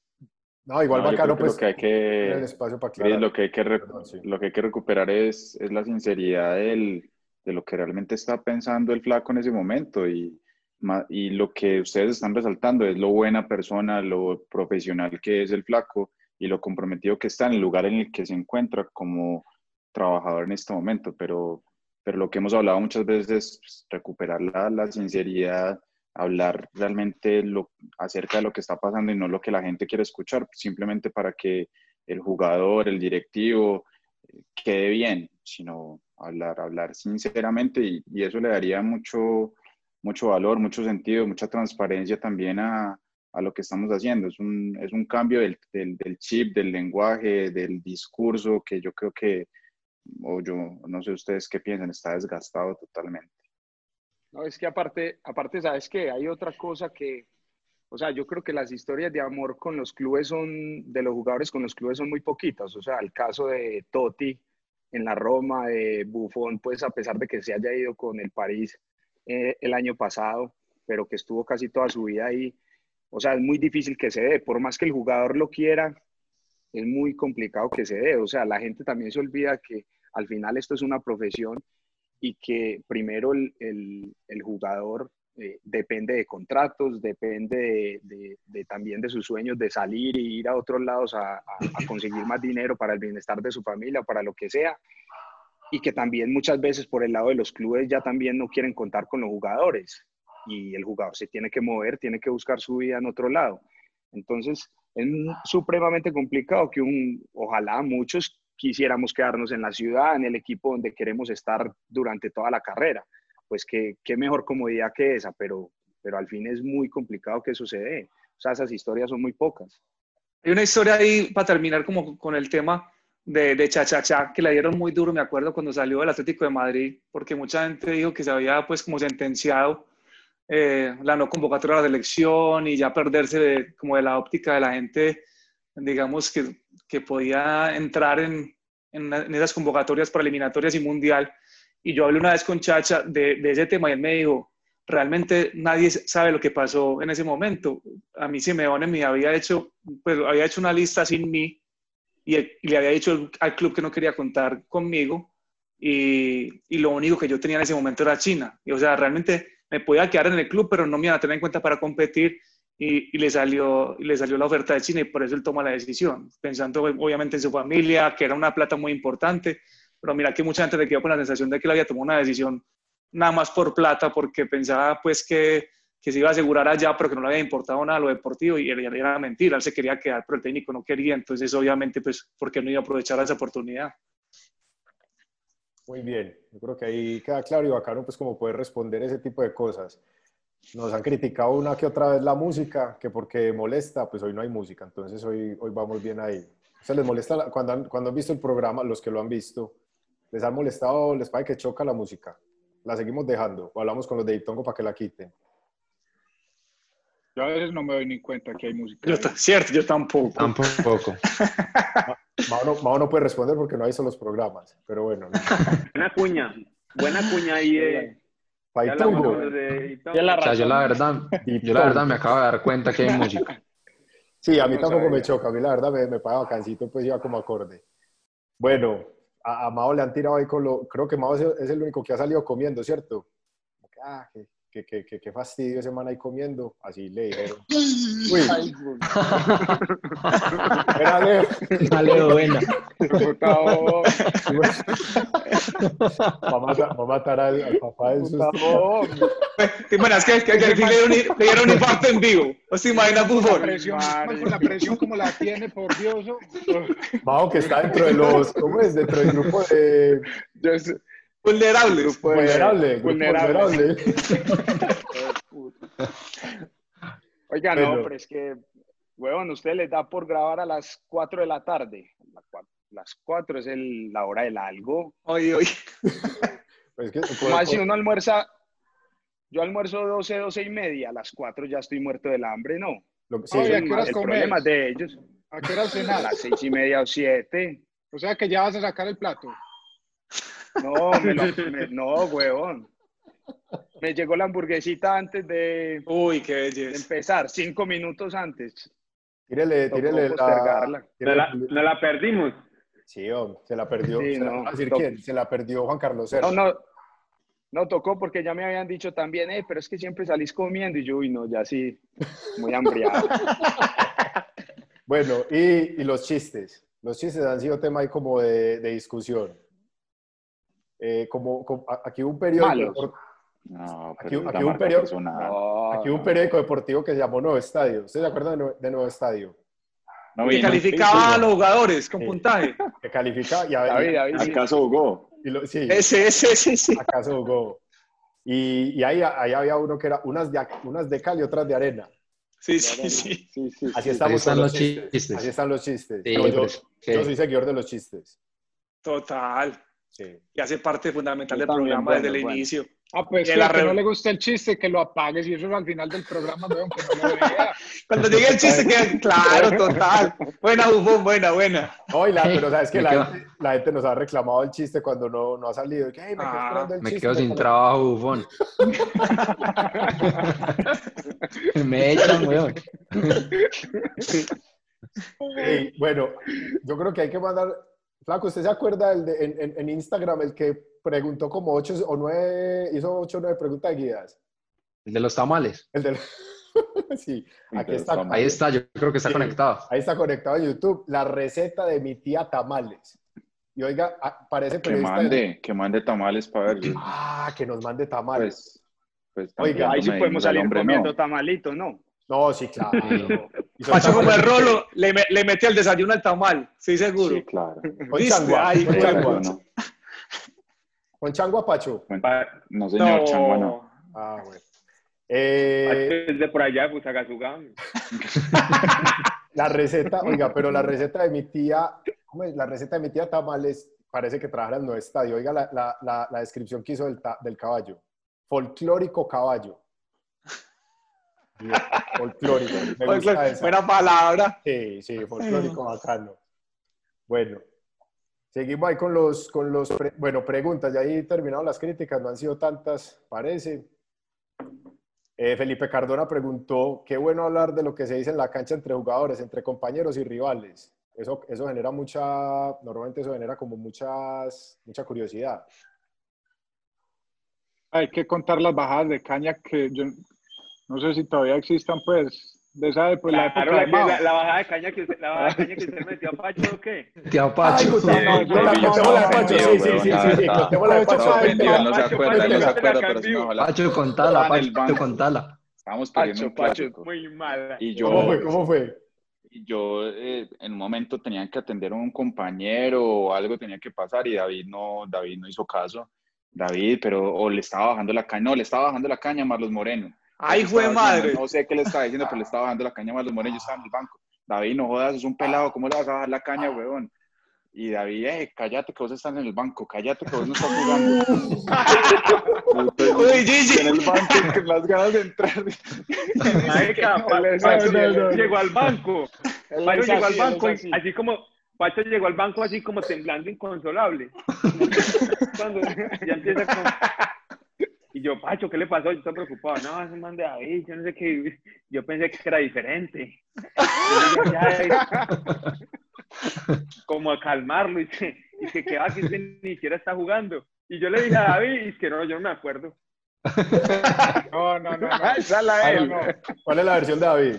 Speaker 2: No, igual
Speaker 5: No,
Speaker 2: bacano, pues,
Speaker 5: que lo que hay que,
Speaker 2: espacio para aclarar.
Speaker 5: lo que hay que, re-
Speaker 2: Perdón, sí.
Speaker 5: lo que hay que recuperar es, es la sinceridad del, de lo que realmente está pensando el flaco en ese momento y, y lo que ustedes están resaltando es lo buena persona, lo profesional que es el flaco y lo comprometido que está en el lugar en el que se encuentra como trabajador en este momento, pero pero lo que hemos hablado muchas veces es pues, recuperar la, la sinceridad, hablar realmente lo, acerca de lo que está pasando y no lo que la gente quiere escuchar, simplemente para que el jugador, el directivo, eh, quede bien, sino hablar, hablar sinceramente y, eso le daría mucho, mucho valor, mucho sentido, mucha transparencia también a, a lo que estamos haciendo. Es un, es un cambio del, del, del, chip, del lenguaje, del discurso que yo creo que, o yo no sé ustedes qué piensan, está desgastado totalmente.
Speaker 7: No, es que aparte, aparte, ¿sabes qué? Hay otra cosa que, o sea, yo creo que las historias de amor con los clubes son, de los jugadores con los clubes son muy poquitas. O sea, el caso de Totti en la Roma, de Buffon, pues a pesar de que se haya ido con el París eh, el año pasado, pero que estuvo casi toda su vida ahí, o sea, es muy difícil que se dé. Por más que el jugador lo quiera, es muy complicado que se dé. O sea, la gente también se olvida que al final esto es una profesión y que primero el, el, jugador eh, depende de contratos, depende de, de, de, también de sus sueños de salir y ir a otros lados a, conseguir más dinero para el bienestar de su familia, para lo que sea, y que también muchas veces por el lado de los clubes ya también no quieren contar con los jugadores y el jugador se tiene que mover, tiene que buscar su vida en otro lado. Entonces, es supremamente complicado que un, ojalá muchos quisiéramos quedarnos en la ciudad, en el equipo donde queremos estar durante toda la carrera. Pues qué, qué mejor comodidad que esa, pero, pero al fin es muy complicado que dé. O sea, esas historias son muy pocas.
Speaker 4: Hay una historia ahí para terminar como con el tema de, de Cha-Cha-Cha, que la dieron muy duro, me acuerdo, cuando salió del Atlético de Madrid, porque mucha gente dijo que se había pues como sentenciado eh, la no convocatoria a la selección y ya perderse de, como de la óptica de la gente, digamos, que, que podía entrar en, en, en, esas convocatorias para eliminatorias y mundial. Y yo hablé una vez con Chacha de, de, ese tema y él me dijo, realmente nadie sabe lo que pasó en ese momento. A mí Simeone me había hecho, pues había hecho una lista sin mí y, le había dicho al club que no quería contar conmigo y, y, lo único que yo tenía en ese momento era China. Y, o sea, realmente me podía quedar en el club, pero no me iban a tener en cuenta para competir y, y, le, salió, y le salió la oferta de China y por eso él toma la decisión, pensando obviamente en su familia, que era una plata muy importante, pero mira que mucha gente le quedó con la sensación de que él había tomado una decisión nada más por plata, porque pensaba pues que, que se iba a asegurar allá, pero que no le había importado nada lo deportivo y era, era mentira, él se quería quedar, pero el técnico no quería, entonces obviamente pues porque no iba a aprovechar esa oportunidad.
Speaker 2: Muy bien, yo creo que ahí queda claro y bacano pues como poder responder ese tipo de cosas. Nos han criticado una que otra vez la música, que porque molesta, pues hoy no hay música, entonces hoy, hoy vamos bien ahí. O sea, les molesta cuando han, cuando han visto el programa, los que lo han visto, les ha molestado, les parece que choca la música. La seguimos dejando o hablamos con los de Itongo para que la quiten.
Speaker 1: Yo a veces no me doy ni cuenta que hay música.
Speaker 4: Yo, cierto, yo tampoco.
Speaker 3: Tampoco.
Speaker 2: Mao no, Mao no, puede responder porque no ha visto los programas, pero bueno. No.
Speaker 6: Buena cuña, buena cuña ahí. Eh.
Speaker 2: Paitongo.
Speaker 3: Ya la o sea, yo la verdad, yo la verdad me acabo de dar cuenta que hay música.
Speaker 2: Sí, a mí tampoco me choca, a mí la verdad me, me paga cansito, pues iba como acorde. Bueno, a, a, Mao le han tirado ahí con lo, creo que Mao es, es el único que ha salido comiendo, ¿cierto? Ah, que que, que, que, que, fastidio ese man ahí comiendo. Así le dijeron. Uy. Era Leo.
Speaker 3: Una Leo buena.
Speaker 2: va, a, va a matar al, al papá del susto.
Speaker 4: Bueno, es que, que, que, que le, dieron, le dieron un infarto en vivo. ¿O se imagina Bufón?
Speaker 1: La presión, con la presión como la tiene, por Dios.
Speaker 2: Mao, que está dentro de los, ¿cómo es? Dentro del grupo de...
Speaker 4: Vulnerables.
Speaker 2: Vulnerable.
Speaker 7: Vulnerable. Oiga, no, pero es que, huevón, usted les da por grabar a las 4 de la tarde. Las 4 es el, la hora del algo.
Speaker 4: Oye, oye.
Speaker 7: Pues que, Como si uno almuerza, yo almuerzo 12, 12 y media, a las 4 ya estoy muerto del hambre, ¿no?
Speaker 1: Lo que, sí, Oye, ¿a qué horas
Speaker 7: el problema es de ellos.
Speaker 1: ¿A qué horas cenar?
Speaker 7: A las 6 y media o 7.
Speaker 1: O sea que ya vas a sacar el plato.
Speaker 7: No, me lo, me, no, huevón. Me llegó la hamburguesita antes de,
Speaker 4: Uy, qué belleza.
Speaker 7: empezar, cinco minutos antes.
Speaker 2: Tírele, tírele la,
Speaker 6: tírele, la, perdimos.
Speaker 2: Sí, hombre, se la perdió. Sí, se, no, la, decir, ¿quién? se la perdió Juan Carlos Serra.
Speaker 7: No, no, no tocó porque ya me habían dicho también, eh, pero es que siempre salís comiendo y yo, uy, no, ya sí, muy hambriado.
Speaker 2: bueno, y, y, los chistes. Los chistes han sido tema ahí como de, de discusión. Eh, como, como- aquí hubo un periódico,
Speaker 5: No,
Speaker 2: Aquí- aquí un
Speaker 5: personal.
Speaker 7: No,
Speaker 2: aquí un periódico deportivo que se llamó Nuevo Estadio. ¿Ustedes se acuerdan de Nue- de Nuevo Estadio?
Speaker 5: No
Speaker 4: Que calificaba a los jugadores con
Speaker 2: Sí.
Speaker 4: puntaje.
Speaker 2: Que califica y a
Speaker 7: David, David.
Speaker 5: ¿Acaso jugó?
Speaker 2: y lo- sí,
Speaker 4: Ese, ese, ese, sí.
Speaker 2: acaso jugó. Y, y ahí, ahí había uno que era unas de, unas de cal y otras de arena.
Speaker 4: Sí, sí, sí.
Speaker 7: Sí, sí,
Speaker 2: Así
Speaker 7: sí.
Speaker 2: estamos
Speaker 3: están los chistes.
Speaker 2: Así están los chistes.
Speaker 3: Sí,
Speaker 2: yo, yo soy seguidor de los chistes.
Speaker 4: Total.
Speaker 2: Sí.
Speaker 4: Y hace parte fundamental
Speaker 7: Yo
Speaker 4: del programa
Speaker 7: bueno,
Speaker 4: desde el
Speaker 7: bueno.
Speaker 4: inicio.
Speaker 1: Ah, pues
Speaker 4: Y
Speaker 1: que
Speaker 4: la
Speaker 1: que no le gusta el chiste, que lo apague. Si eso es al final del programa, weón, que no lo vea.
Speaker 4: Cuando llegue el chiste, queda claro, total. Buena, Bufón, buena, buena.
Speaker 2: No, y la- pero sabes que la,
Speaker 3: quedo-
Speaker 2: gente, la gente nos ha reclamado el chiste cuando no, no ha salido. Que, "Hey, me quedo
Speaker 4: Ah,
Speaker 2: esperando el
Speaker 3: Me
Speaker 2: chiste,
Speaker 3: quedo sin
Speaker 2: cuando-".
Speaker 3: trabajo, bufón. Me echan, weón.
Speaker 2: Bueno, yo creo que hay que mandar. Flaco, ¿usted se acuerda el de- en, en- en Instagram el que preguntó como ocho o nueve, hizo ocho o nueve preguntas guiadas?
Speaker 3: El de los tamales.
Speaker 2: El del. sí, aquí está.
Speaker 3: Ahí está, yo creo que está
Speaker 2: Sí.
Speaker 3: conectado.
Speaker 2: Ahí está conectado en YouTube. La receta de mi tía Tamales. Y oiga, ah, parece
Speaker 5: Que
Speaker 2: de-
Speaker 5: mande, que mande tamales para ver.
Speaker 2: Ah, que nos mande tamales.
Speaker 5: Pues, pues
Speaker 2: Oiga,
Speaker 7: Ahí sí podemos salir comiendo
Speaker 5: no.
Speaker 7: tamalitos, ¿no?
Speaker 2: No, sí, claro.
Speaker 4: Pacho como el rolo, le, le mete al desayuno al tamal, sí, seguro.
Speaker 5: Sí, claro.
Speaker 2: Con changua.
Speaker 4: Ay,
Speaker 2: con
Speaker 5: Eh,
Speaker 2: changua.
Speaker 5: no,
Speaker 2: Con changua, Pacho.
Speaker 5: no, señor, changua no.
Speaker 4: No.
Speaker 2: Ah, bueno. Eh,
Speaker 6: Desde por allá, pues Fusagasugá.
Speaker 2: la receta, oiga, pero la receta de mi tía, ¿cómo es? La receta de mi tía Tamales parece que trabaja en el nuevo estadio. Oiga la, la, la, la descripción que hizo del, del caballo. Folclórico caballo. Folclórico. Me gusta esa.
Speaker 4: Buena palabra.
Speaker 2: Sí, sí, folclórico bacano. Bueno, seguimos ahí con los, con los, pre- bueno, preguntas. Ya ahí terminaron las críticas, no han sido tantas, parece. Eh, Felipe Cardona preguntó, qué bueno hablar de lo que se dice en la cancha entre jugadores, entre compañeros y rivales. Eso, eso genera mucha, normalmente eso genera como muchas, mucha curiosidad.
Speaker 1: Hay que contar las bajadas de caña que yo no sé si todavía existan, pues, de esa época, la época
Speaker 6: Claro,
Speaker 1: de
Speaker 6: la, que- la, la bajada de caña que usted, la bajada de caña que usted metió a Pacho, ¿o qué?
Speaker 3: Tía Pacho.
Speaker 2: Sí, sí, sí, sí, sí, contemos la de Pacho.
Speaker 1: No,
Speaker 5: se acuerda, no se acuerda, pero si no,
Speaker 6: Pacho,
Speaker 5: ojalá.
Speaker 3: Pacho, contala, Pacho, contala.
Speaker 5: Estábamos perdiendo
Speaker 7: Pacho, Pacho.
Speaker 6: Muy mala.
Speaker 5: Y yo,
Speaker 2: ¿Cómo fue? ¿Cómo fue?
Speaker 5: y yo eh, en un momento tenía que atender a un compañero o algo tenía que pasar y David no, David no hizo caso. David, pero o le estaba bajando la caña, no, le estaba bajando la caña a Marlos Moreno.
Speaker 4: Ay, fue madre.
Speaker 5: diciendo, No sé qué le estaba diciendo, pero le estaba bajando la caña a Marlos Moreno, yo estaba en el banco. David, no jodas, es un pelado, ¿cómo le vas a bajar la caña, huevón? Y David, eh, cállate que vos estás en el banco, cállate que vos no estás jugando.
Speaker 4: Uy, Gigi.
Speaker 5: en el banco con las ganas de entrar.
Speaker 6: Llegó, al banco. Pacho llegó al banco,
Speaker 7: así
Speaker 6: como Pacho llegó al banco así como temblando inconsolable. Cuando ya empieza con... Y yo, Pacho, ¿qué le pasó? Yo estoy preocupado. No, ese man de David, yo no sé qué. Yo pensé que era diferente. Yo dije, "Ya, eh". como a calmarlo y que, y que, que va, que usted ni siquiera está jugando. Y yo le dije a David, y es que no, yo no me acuerdo.
Speaker 1: No, no, no. no.
Speaker 7: Esa es la
Speaker 1: Ah,
Speaker 7: él.
Speaker 1: no, no.
Speaker 2: ¿Cuál es la versión de David?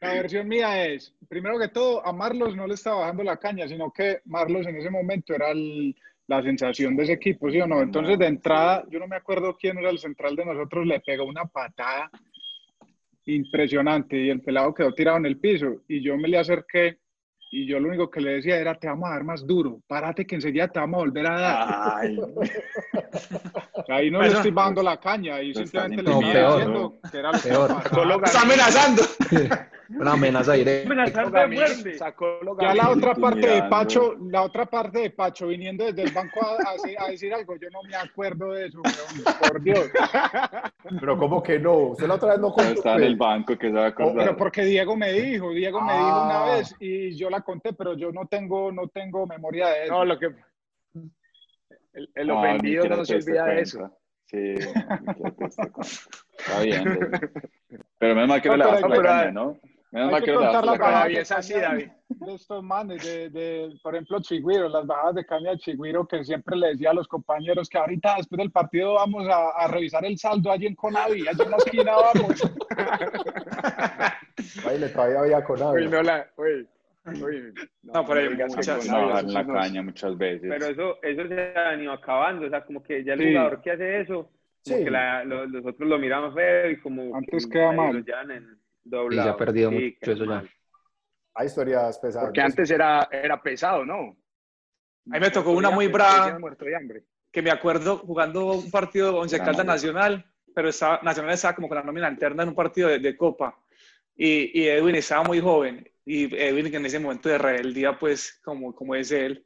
Speaker 1: La versión mía es, primero que todo, a Marlos no le estaba bajando la caña, sino que Marlos en ese momento era el- la sensación de ese equipo, ¿sí o no? Entonces, de entrada, yo no me acuerdo quién era el central de nosotros, le pegó una patada impresionante y el pelado quedó tirado en el piso y yo me le acerqué y yo lo único que le decía era, te vamos a dar más duro, párate que enseguida te vamos a volver a dar.
Speaker 5: Ay,
Speaker 1: Ahí no
Speaker 4: Bueno.
Speaker 1: le estoy bajando la caña, ahí simplemente le
Speaker 3: No,
Speaker 1: estoy
Speaker 3: peor.
Speaker 1: diciendo que era lo que
Speaker 3: Peor.
Speaker 4: Está amenazando.
Speaker 3: Una amenaza directa.
Speaker 6: Amenazante de muerte.
Speaker 7: Sacó lo
Speaker 1: Ya la otra parte de. Pacho, la otra parte de Pacho viniendo desde el banco a, a decir- a decir algo, yo no me acuerdo de eso, por Dios.
Speaker 2: Pero ¿cómo que no? Usted la otra vez no contó.
Speaker 5: estaba en el
Speaker 2: pues.
Speaker 5: banco que se va a
Speaker 1: Oh,
Speaker 5: acordar.
Speaker 1: pero porque Diego me dijo, Diego me dijo una
Speaker 2: Ah.
Speaker 1: vez y yo la conté, pero yo no tengo, no tengo memoria de eso.
Speaker 7: No, lo que. El, el
Speaker 5: No,
Speaker 7: ofendido no se olvida de eso.
Speaker 5: Sí. Está bien. Pero menos mal que no, le
Speaker 1: pero
Speaker 5: bajaste
Speaker 1: hay
Speaker 5: la caña, ¿no? Menos mal
Speaker 1: que
Speaker 5: que no le
Speaker 1: contar
Speaker 5: bajaste
Speaker 1: la
Speaker 5: caña.
Speaker 7: David, es así, David.
Speaker 1: De estos manes, de, de, por ejemplo, Chigüiro, las bajadas de caña de Chigüiro, que siempre le decía a los compañeros que ahorita después del partido vamos a, a revisar el saldo allí en Conavi, allí en la esquina vamos.
Speaker 2: Baile, todavía había con
Speaker 7: Uy, no la. Uy.
Speaker 4: No, por ahí
Speaker 7: digas que
Speaker 4: muchas-
Speaker 5: No, la caña muchas veces.
Speaker 6: Pero eso, eso se ha venido acabando, o sea, como que ya el
Speaker 1: Sí.
Speaker 6: jugador que hace eso, como
Speaker 2: Sí.
Speaker 6: que la, lo- los otros lo miran feo y como
Speaker 1: Antes
Speaker 6: que
Speaker 1: queda mal.
Speaker 3: Y se ha perdido
Speaker 6: Sí,
Speaker 3: mucho eso ya.
Speaker 6: mal.
Speaker 2: Hay historias pesadas.
Speaker 7: Porque antes era, era pesado, ¿no?
Speaker 4: A mí me tocó una muy brava. Que me acuerdo jugando un partido Once Caldas. Nacional, pero estaba, Nacional estaba como con la nómina alterna en un partido de, de Copa. Y, y Edwin estaba muy joven. Y Edwin en ese momento de rebeldía, pues, como, como es él.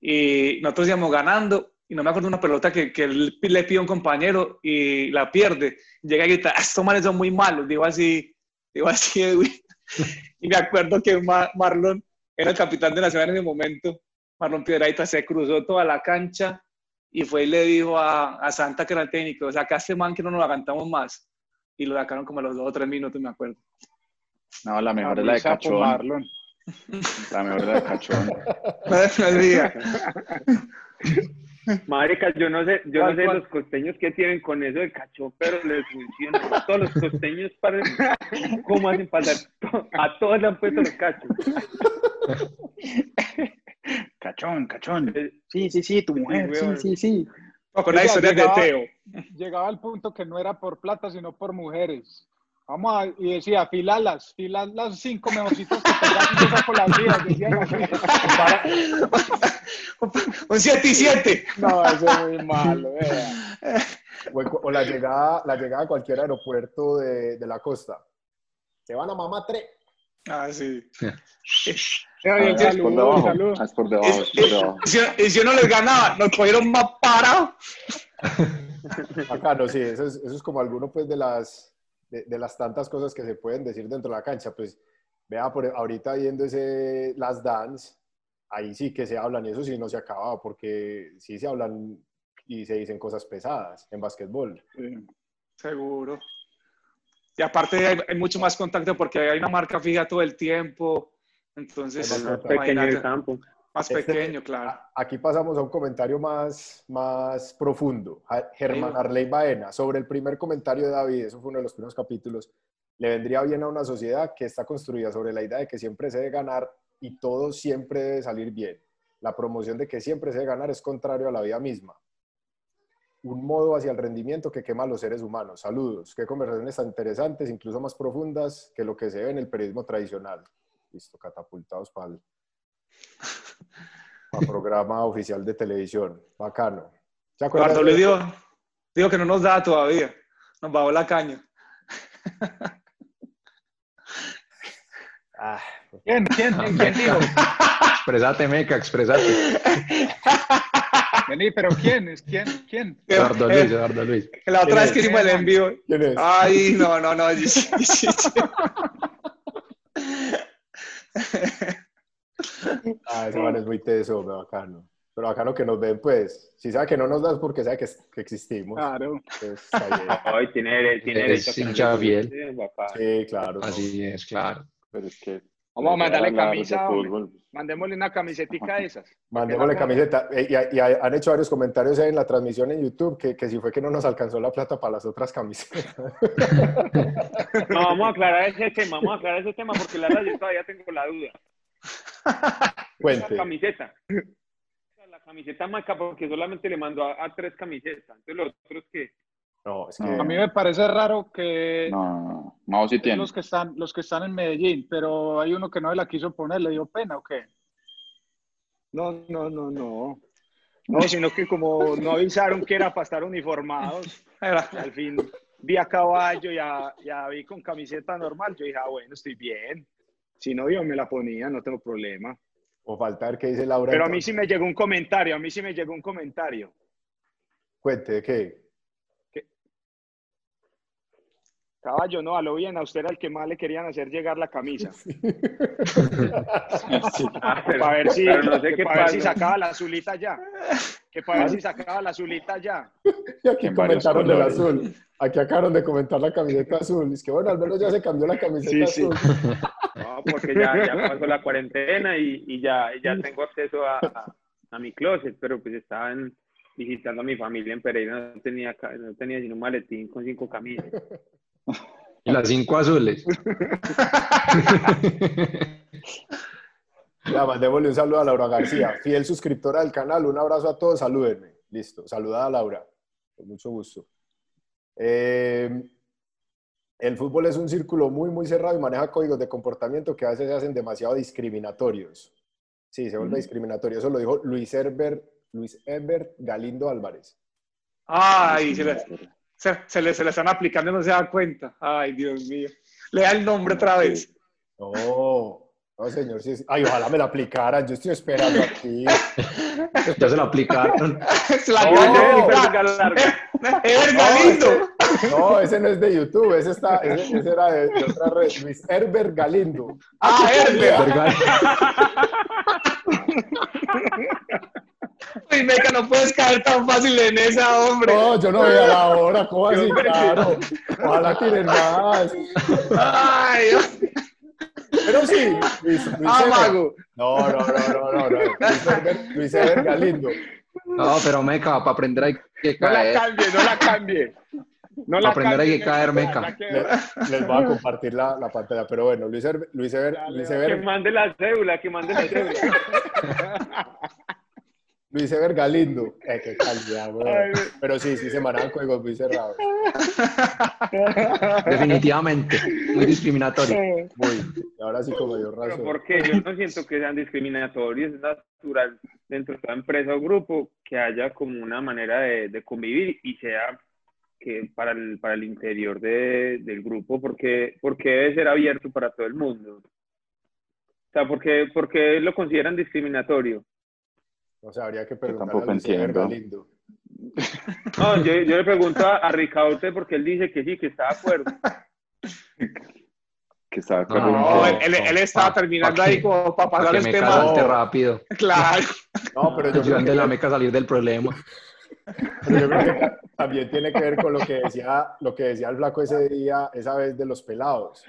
Speaker 4: Y nosotros íbamos ganando. Y no me acuerdo una pelota que, que él le pide a un compañero y la pierde. Llega y grita, "Ah, estos manes son muy malos. Digo así, digo así Edwin. y me acuerdo que Ma- Marlon era el capitán de Nacional en ese momento. Marlon Piedraita se cruzó toda la cancha y fue y le dijo a, a Santa, que era el técnico, este man que no nos aguantamos más. Y lo sacaron como a los dos o tres minutos, me acuerdo.
Speaker 5: No, la mejor es la de Cachón.
Speaker 1: Marlon.
Speaker 5: La mejor es la de Cachón.
Speaker 6: Marica, yo no sé, yo no
Speaker 1: ¿Cuál,
Speaker 6: sé
Speaker 1: cuál?
Speaker 6: los costeños que tienen con eso de cacho, pero les funciona. Todos los costeños parecen, ¿cómo hacen pasar? A todos le han puesto los cachos.
Speaker 5: Cachón, cachón.
Speaker 6: Eh,
Speaker 5: Sí, sí, sí, tu mujer. Sí,
Speaker 6: weón.
Speaker 5: sí, sí.
Speaker 4: O con la historia de Teo.
Speaker 1: Llegaba al punto que no era por plata, sino por mujeres. Vamos a, y decía, filalas, filas las cinco mejorcitas que yo saco las días. Decían así.
Speaker 4: Un 7 y 7.
Speaker 7: No, eso es muy malo, vea.
Speaker 2: O, la, llegada, la llegada a cualquier aeropuerto de, de la costa. Se van a Mamá 3.
Speaker 4: Ah, sí.
Speaker 5: Ah, es por debajo. es por debajo, por.
Speaker 4: Y si, y si yo no les ganaba, nos cogieron más parados.
Speaker 2: Acá no, sí, eso es, eso es como alguno pues de las, de, de las tantas cosas que se pueden decir dentro de la cancha. Pues vea, por, ahorita viendo ese Last Dance, ahí sí que se hablan y eso sí no se acaba porque sí se hablan y se dicen cosas pesadas en básquetbol.
Speaker 1: Sí.
Speaker 4: Seguro. Y aparte hay, hay mucho más contacto porque hay una marca fija todo el tiempo. Entonces,
Speaker 6: Pequeño el campo.
Speaker 4: Más
Speaker 2: Este-
Speaker 4: pequeño, claro.
Speaker 2: Aquí pasamos a un comentario más, más profundo. Germán. Arley Baena, sobre el primer comentario de David, eso fue uno de los primeros capítulos, le vendría bien a una sociedad que está construida sobre la idea de que siempre se debe ganar y todo siempre debe salir bien. La promoción de que siempre se debe ganar es contrario a la vida misma. Un modo hacia el rendimiento que quema a los seres humanos. Saludos. Qué conversaciones tan interesantes, incluso más profundas que lo que se ve en el periodismo tradicional. Listo, catapultados para el para programa oficial de televisión. Bacano. ¿Se
Speaker 4: le dijo, dijo que no nos da todavía. Nos bajó la caña.
Speaker 2: Ah,
Speaker 1: ¿Quién, quién, quién dijo?
Speaker 3: Expresate, Meca, expresate.
Speaker 1: Vení, pero ¿quién? ¿Es quién? ¿Quién?
Speaker 3: Eduardo Luis, Eduardo Luis.
Speaker 4: la otra
Speaker 2: ¿Quién
Speaker 4: vez
Speaker 2: es?
Speaker 4: que hicimos el envío.
Speaker 2: ¿Quién es?
Speaker 4: Ay, no, no, no.
Speaker 2: Ah, ese man es muy teso, hombre, bacano. Pero bacano que nos ven, pues. Si sabe que no nos das porque sabe que, que existimos.
Speaker 1: Claro.
Speaker 2: Pues, bien.
Speaker 6: Ay, tiene, tiene
Speaker 3: Es
Speaker 6: derecho a que no
Speaker 3: hincha
Speaker 6: papá.
Speaker 2: Sí, claro. no.
Speaker 3: Así es, claro.
Speaker 5: Pero es que.
Speaker 7: Vamos a mandarle camisa. Mandémosle una camisetica de esas.
Speaker 2: Mandémosle camiseta. Eh, Y, y han hecho varios comentarios en la transmisión en YouTube que, que si fue que no nos alcanzó la plata para las otras camisetas.
Speaker 6: No, vamos a aclarar ese tema, vamos a aclarar ese tema porque la verdad yo todavía tengo la duda. La
Speaker 2: Cuente.
Speaker 6: camiseta. La camiseta marca porque solamente le mandó a, a tres camisetas. Entonces los otros que...
Speaker 2: No, es que.
Speaker 5: No.
Speaker 1: A mí me parece raro que
Speaker 5: No, no, no. Sí tiene.
Speaker 1: los que están los que están en Medellín, pero hay uno que no la quiso poner, le dio pena o qué?
Speaker 7: No, no, no, no. No, sino que como no avisaron que era para estar uniformados, al fin vi a Caballo y a, y a David con camiseta normal. Yo dije, ah, bueno, estoy bien. Si no, yo me la ponía, no tengo problema.
Speaker 2: O falta ver qué dice Laura.
Speaker 7: Pero a mí sí me llegó un comentario, a mí sí me llegó un comentario.
Speaker 2: Cuente, ¿de qué?
Speaker 7: Caballo, no, a lo bien, a usted era el que más le querían hacer llegar la camisa.
Speaker 6: Ah, pero,
Speaker 7: Para ver si,
Speaker 6: no sé
Speaker 7: que para ver si sacaba la azulita ya. Que para ver si sacaba la azulita ya.
Speaker 2: Y aquí
Speaker 5: En
Speaker 2: comentaron del azul. Aquí acabaron de comentar la camiseta azul. Es que bueno, al menos ya se cambió la camiseta
Speaker 7: Sí, sí.
Speaker 2: azul.
Speaker 6: No, porque ya, ya pasó la cuarentena y, y ya, tengo acceso a, a, a mi closet, pero pues estaban visitando a mi familia en Pereira, no tenía, no tenía sino un maletín con cinco camisas.
Speaker 3: Y las cinco azules.
Speaker 2: Ya, mandémosle un saludo a Laura García, fiel suscriptora del canal. Un abrazo a todos, salúdenme. Listo, saludada a Laura. Con mucho gusto. Eh, el fútbol es un círculo muy, muy cerrado y maneja códigos de comportamiento que a veces se hacen demasiado discriminatorios. Sí, se vuelve discriminatorio. Eso lo dijo Luis Herbert, Luis Herbert Galindo Álvarez.
Speaker 4: Ay, se le, se, se le, se le están aplicando y no se da cuenta. Ay, Dios mío. Lea el nombre otra vez.
Speaker 2: No, no, señor. sí es- Ay, ojalá me la aplicaran. Yo estoy esperando aquí.
Speaker 3: Ya se lo aplicaron.
Speaker 4: Se la
Speaker 6: larga.
Speaker 4: ¡Es Galindo!
Speaker 2: No, ese no es de YouTube. Ese, está, ese, ese era de, de otra red. Luis Herbert Galindo.
Speaker 4: ¡Ah, Herbert!
Speaker 3: Verga.
Speaker 4: Uy, Meca, no puedes caer tan fácil en esa, hombre.
Speaker 2: No, yo no veía la hora. ¿Cómo así? Claro. Ojalá tiren más.
Speaker 4: Ay, Dios.
Speaker 2: Pero sí, Luis, Luis
Speaker 4: ah,
Speaker 2: Herbert.
Speaker 4: mago.
Speaker 2: No, no, no, no, no, no. Luis Herbert, Luis Herbert Galindo.
Speaker 3: No, pero meca, para aprender hay que
Speaker 7: No la
Speaker 3: caer.
Speaker 7: cambie, no la cambie. No la
Speaker 3: Aprender
Speaker 7: cambie,
Speaker 3: que
Speaker 7: que-
Speaker 2: Les, les voy a compartir la, la pantalla. Pero bueno, Luis Herbert, Luis
Speaker 7: Dale,
Speaker 2: Luis
Speaker 6: Que
Speaker 2: Herbert,
Speaker 6: mande la cédula, que mande la cédula.
Speaker 2: Luis Herbert Galindo. Eh, qué calidad.
Speaker 7: Ay,
Speaker 2: Pero sí, sí se manejan códigos muy cerrados.
Speaker 3: Definitivamente. Muy discriminatorio.
Speaker 2: Muy. Y ahora sí como dio
Speaker 6: Pero
Speaker 2: razón.
Speaker 6: porque yo no siento que sean discriminatorios, es natural dentro de toda empresa o grupo que haya como una manera de, de convivir y sea que para el, para el interior de, del grupo, porque, porque debe ser abierto para todo el mundo. O sea, porque, porque lo consideran discriminatorio.
Speaker 2: O sea, habría que
Speaker 5: tampoco
Speaker 2: a
Speaker 5: entiendo.
Speaker 2: Galindo.
Speaker 6: No, yo, yo le pregunto a, a Ricaurte porque él dice que sí, que está de acuerdo.
Speaker 5: Que está de acuerdo
Speaker 4: No, él,
Speaker 5: que-
Speaker 4: él- él estaba
Speaker 3: Pa-
Speaker 4: terminando
Speaker 3: pa'
Speaker 4: ahí
Speaker 3: que-
Speaker 4: como para pasar el
Speaker 3: me
Speaker 4: tema.
Speaker 3: rápido.
Speaker 4: Claro.
Speaker 2: No, pero yo creo
Speaker 3: Ayudando
Speaker 2: que,
Speaker 3: la meca a salir del problema.
Speaker 2: pero yo creo que también tiene que ver con lo que decía, lo que decía el flaco ese día, esa vez de los pelados.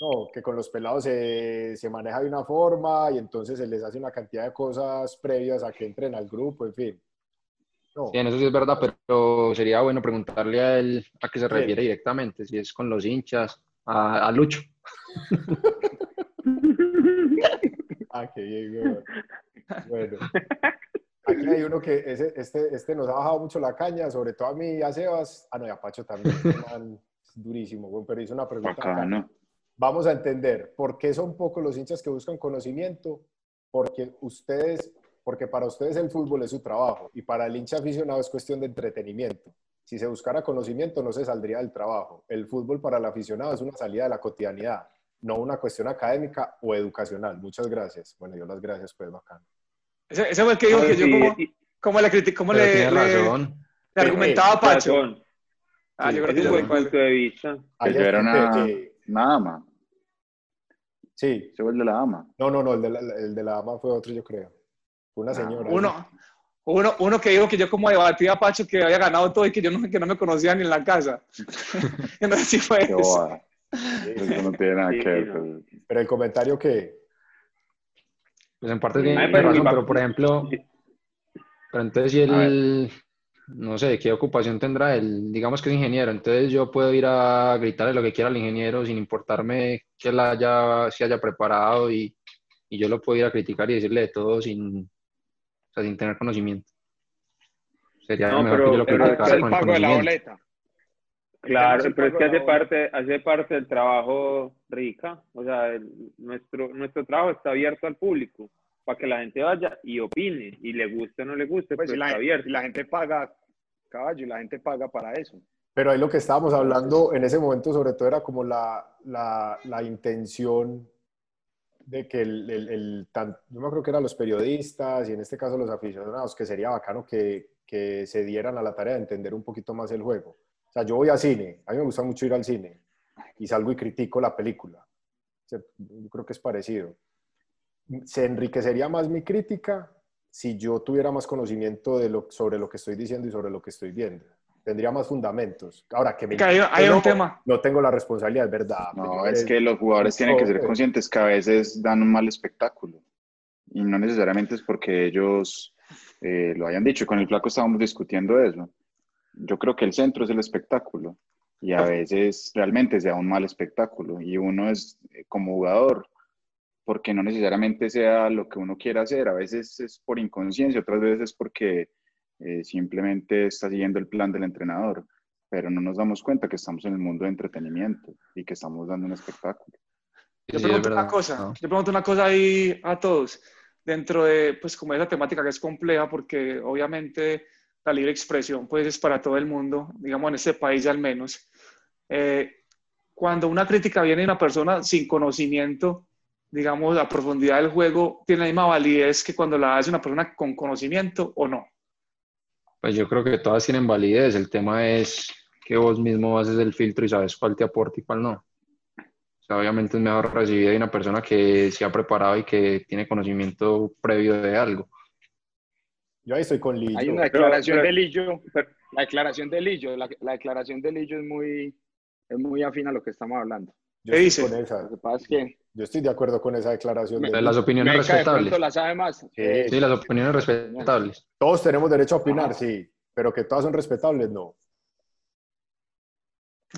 Speaker 2: No, que con los pelados se, se maneja de una forma y entonces se les hace una cantidad de cosas previas a que entren al grupo, en fin. No,
Speaker 3: Sí, en eso sí es verdad, pero sería bueno preguntarle a él a qué se
Speaker 2: Sí.
Speaker 3: refiere directamente, si es con los hinchas, a, a Lucho.
Speaker 2: Ah, qué bien. Bueno. Aquí hay uno que ese, este, este nos ha bajado mucho la caña, sobre todo a mí y a Sebas. Ah, no, y a Pacho también. este man durísimo, pero hizo una pregunta. acá.
Speaker 5: Bacano.
Speaker 2: Vamos a entender por qué son pocos los hinchas que buscan conocimiento. Porque ustedes, porque para ustedes el fútbol es su trabajo y para el hincha aficionado es cuestión de entretenimiento. Si se buscara conocimiento no se saldría del trabajo. El fútbol para el aficionado es una salida de la cotidianidad, no una cuestión académica o educacional. Muchas gracias. Bueno, yo las gracias, pues, bacán.
Speaker 4: Ese, ese fue el que dijo que yo como, como le critico, como le,
Speaker 3: razón.
Speaker 4: le argumentaba a Pacho.
Speaker 6: razón.
Speaker 4: Ah, yo creo que sé cuál.
Speaker 6: punto de vista.
Speaker 2: Hay
Speaker 5: yo era una-
Speaker 2: que-
Speaker 5: Una ama.
Speaker 2: Sí,
Speaker 5: Se vuelve la ama.
Speaker 2: no, no, no, el de la, el de la dama fue otro, yo creo. Fue una señora.
Speaker 4: Uno, uno, uno que dijo que yo como debatía a Pacho que había ganado todo y que yo no, que no me conocía ni en la casa. Yo no sé si fue eso.
Speaker 5: no tiene nada
Speaker 6: Sí,
Speaker 5: que ver.
Speaker 6: no.
Speaker 2: Pero el comentario que...
Speaker 3: Pues en parte tiene
Speaker 6: pero
Speaker 3: razón, pero por ejemplo, pero entonces si él, no sé, ¿qué ocupación tendrá él? Digamos que es ingeniero, entonces yo puedo ir a gritarle lo que quiera al ingeniero sin importarme que él haya, se haya preparado y, y yo lo puedo ir a criticar y decirle de todo sin, o sea, sin tener conocimiento. Sería
Speaker 6: No,
Speaker 3: mejor
Speaker 6: pero-
Speaker 3: que yo lo criticara con el
Speaker 7: pago de la boleta.
Speaker 6: Claro, pero es que hace parte, hace parte del trabajo rica. O sea, el- nuestro, nuestro trabajo está abierto al público para que la gente vaya y opine, y le guste o no le guste,
Speaker 7: Pues y la,
Speaker 6: está abierto.
Speaker 7: y la gente paga, caballo, y la gente paga para eso.
Speaker 2: Pero ahí lo que estábamos hablando en ese momento sobre todo era como la, la, la intención de que el, el, el tan- yo me creo que eran los periodistas y en este caso los aficionados, que sería bacano que, que se dieran a la tarea de entender un poquito más el juego. O sea, yo voy a cine, a mí me gusta mucho ir al cine y salgo y critico la película. Yo creo que es parecido. Se enriquecería más mi crítica si yo tuviera más conocimiento de lo, sobre lo que estoy diciendo y sobre lo que estoy viendo. Tendría más fundamentos. Ahora que me
Speaker 4: Que hay, hay
Speaker 2: yo
Speaker 4: un
Speaker 2: no-
Speaker 4: tema.
Speaker 2: No tengo la responsabilidad, es verdad.
Speaker 5: No, es
Speaker 2: eres-
Speaker 5: que los jugadores tienen que ser conscientes que a veces dan un mal espectáculo. Y no necesariamente es porque ellos eh, lo hayan dicho. Con el flaco estábamos discutiendo eso. Yo creo que el centro es el espectáculo. Y a veces realmente se da un mal espectáculo. Y uno es, eh, como jugador, porque no necesariamente sea lo que uno quiera hacer. A veces es por inconsciencia, otras veces es porque eh, simplemente está siguiendo el plan del entrenador, pero no nos damos cuenta que estamos en el mundo de entretenimiento y que estamos dando un espectáculo.
Speaker 4: Yo
Speaker 3: Sí,
Speaker 4: pregunto
Speaker 3: es
Speaker 4: una cosa,
Speaker 3: No.
Speaker 4: yo pregunto una cosa ahí a todos, dentro de, pues como esa temática que es compleja, porque obviamente la libre expresión, pues es para todo el mundo, digamos en este país al menos. Eh, cuando una crítica viene de una persona sin conocimiento, digamos, a profundidad del juego, ¿tiene la misma validez que cuando la hace una persona con conocimiento o no?
Speaker 3: Pues yo creo que todas tienen validez. El tema es que vos mismo haces el filtro y sabes cuál te aporta y cuál no. O sea, obviamente es mejor recibir de una persona que se ha preparado y que tiene conocimiento previo de algo.
Speaker 2: Yo ahí estoy con Lillo.
Speaker 7: Hay una declaración
Speaker 6: pero-
Speaker 7: de Lillo, la declaración de Lillo, la, la declaración de Lillo es muy, es muy afín a lo que estamos hablando.
Speaker 2: Yo
Speaker 4: ¿Qué
Speaker 2: estoy
Speaker 4: dice?
Speaker 2: con esa.
Speaker 7: Lo que pasa es que
Speaker 2: Yo estoy de acuerdo con esa declaración. de
Speaker 3: las opiniones
Speaker 7: Meca de
Speaker 3: respetables.
Speaker 7: la sabe más.
Speaker 3: Sí, las opiniones respetables.
Speaker 2: Todos tenemos derecho a opinar, sí, pero que todas son respetables, no.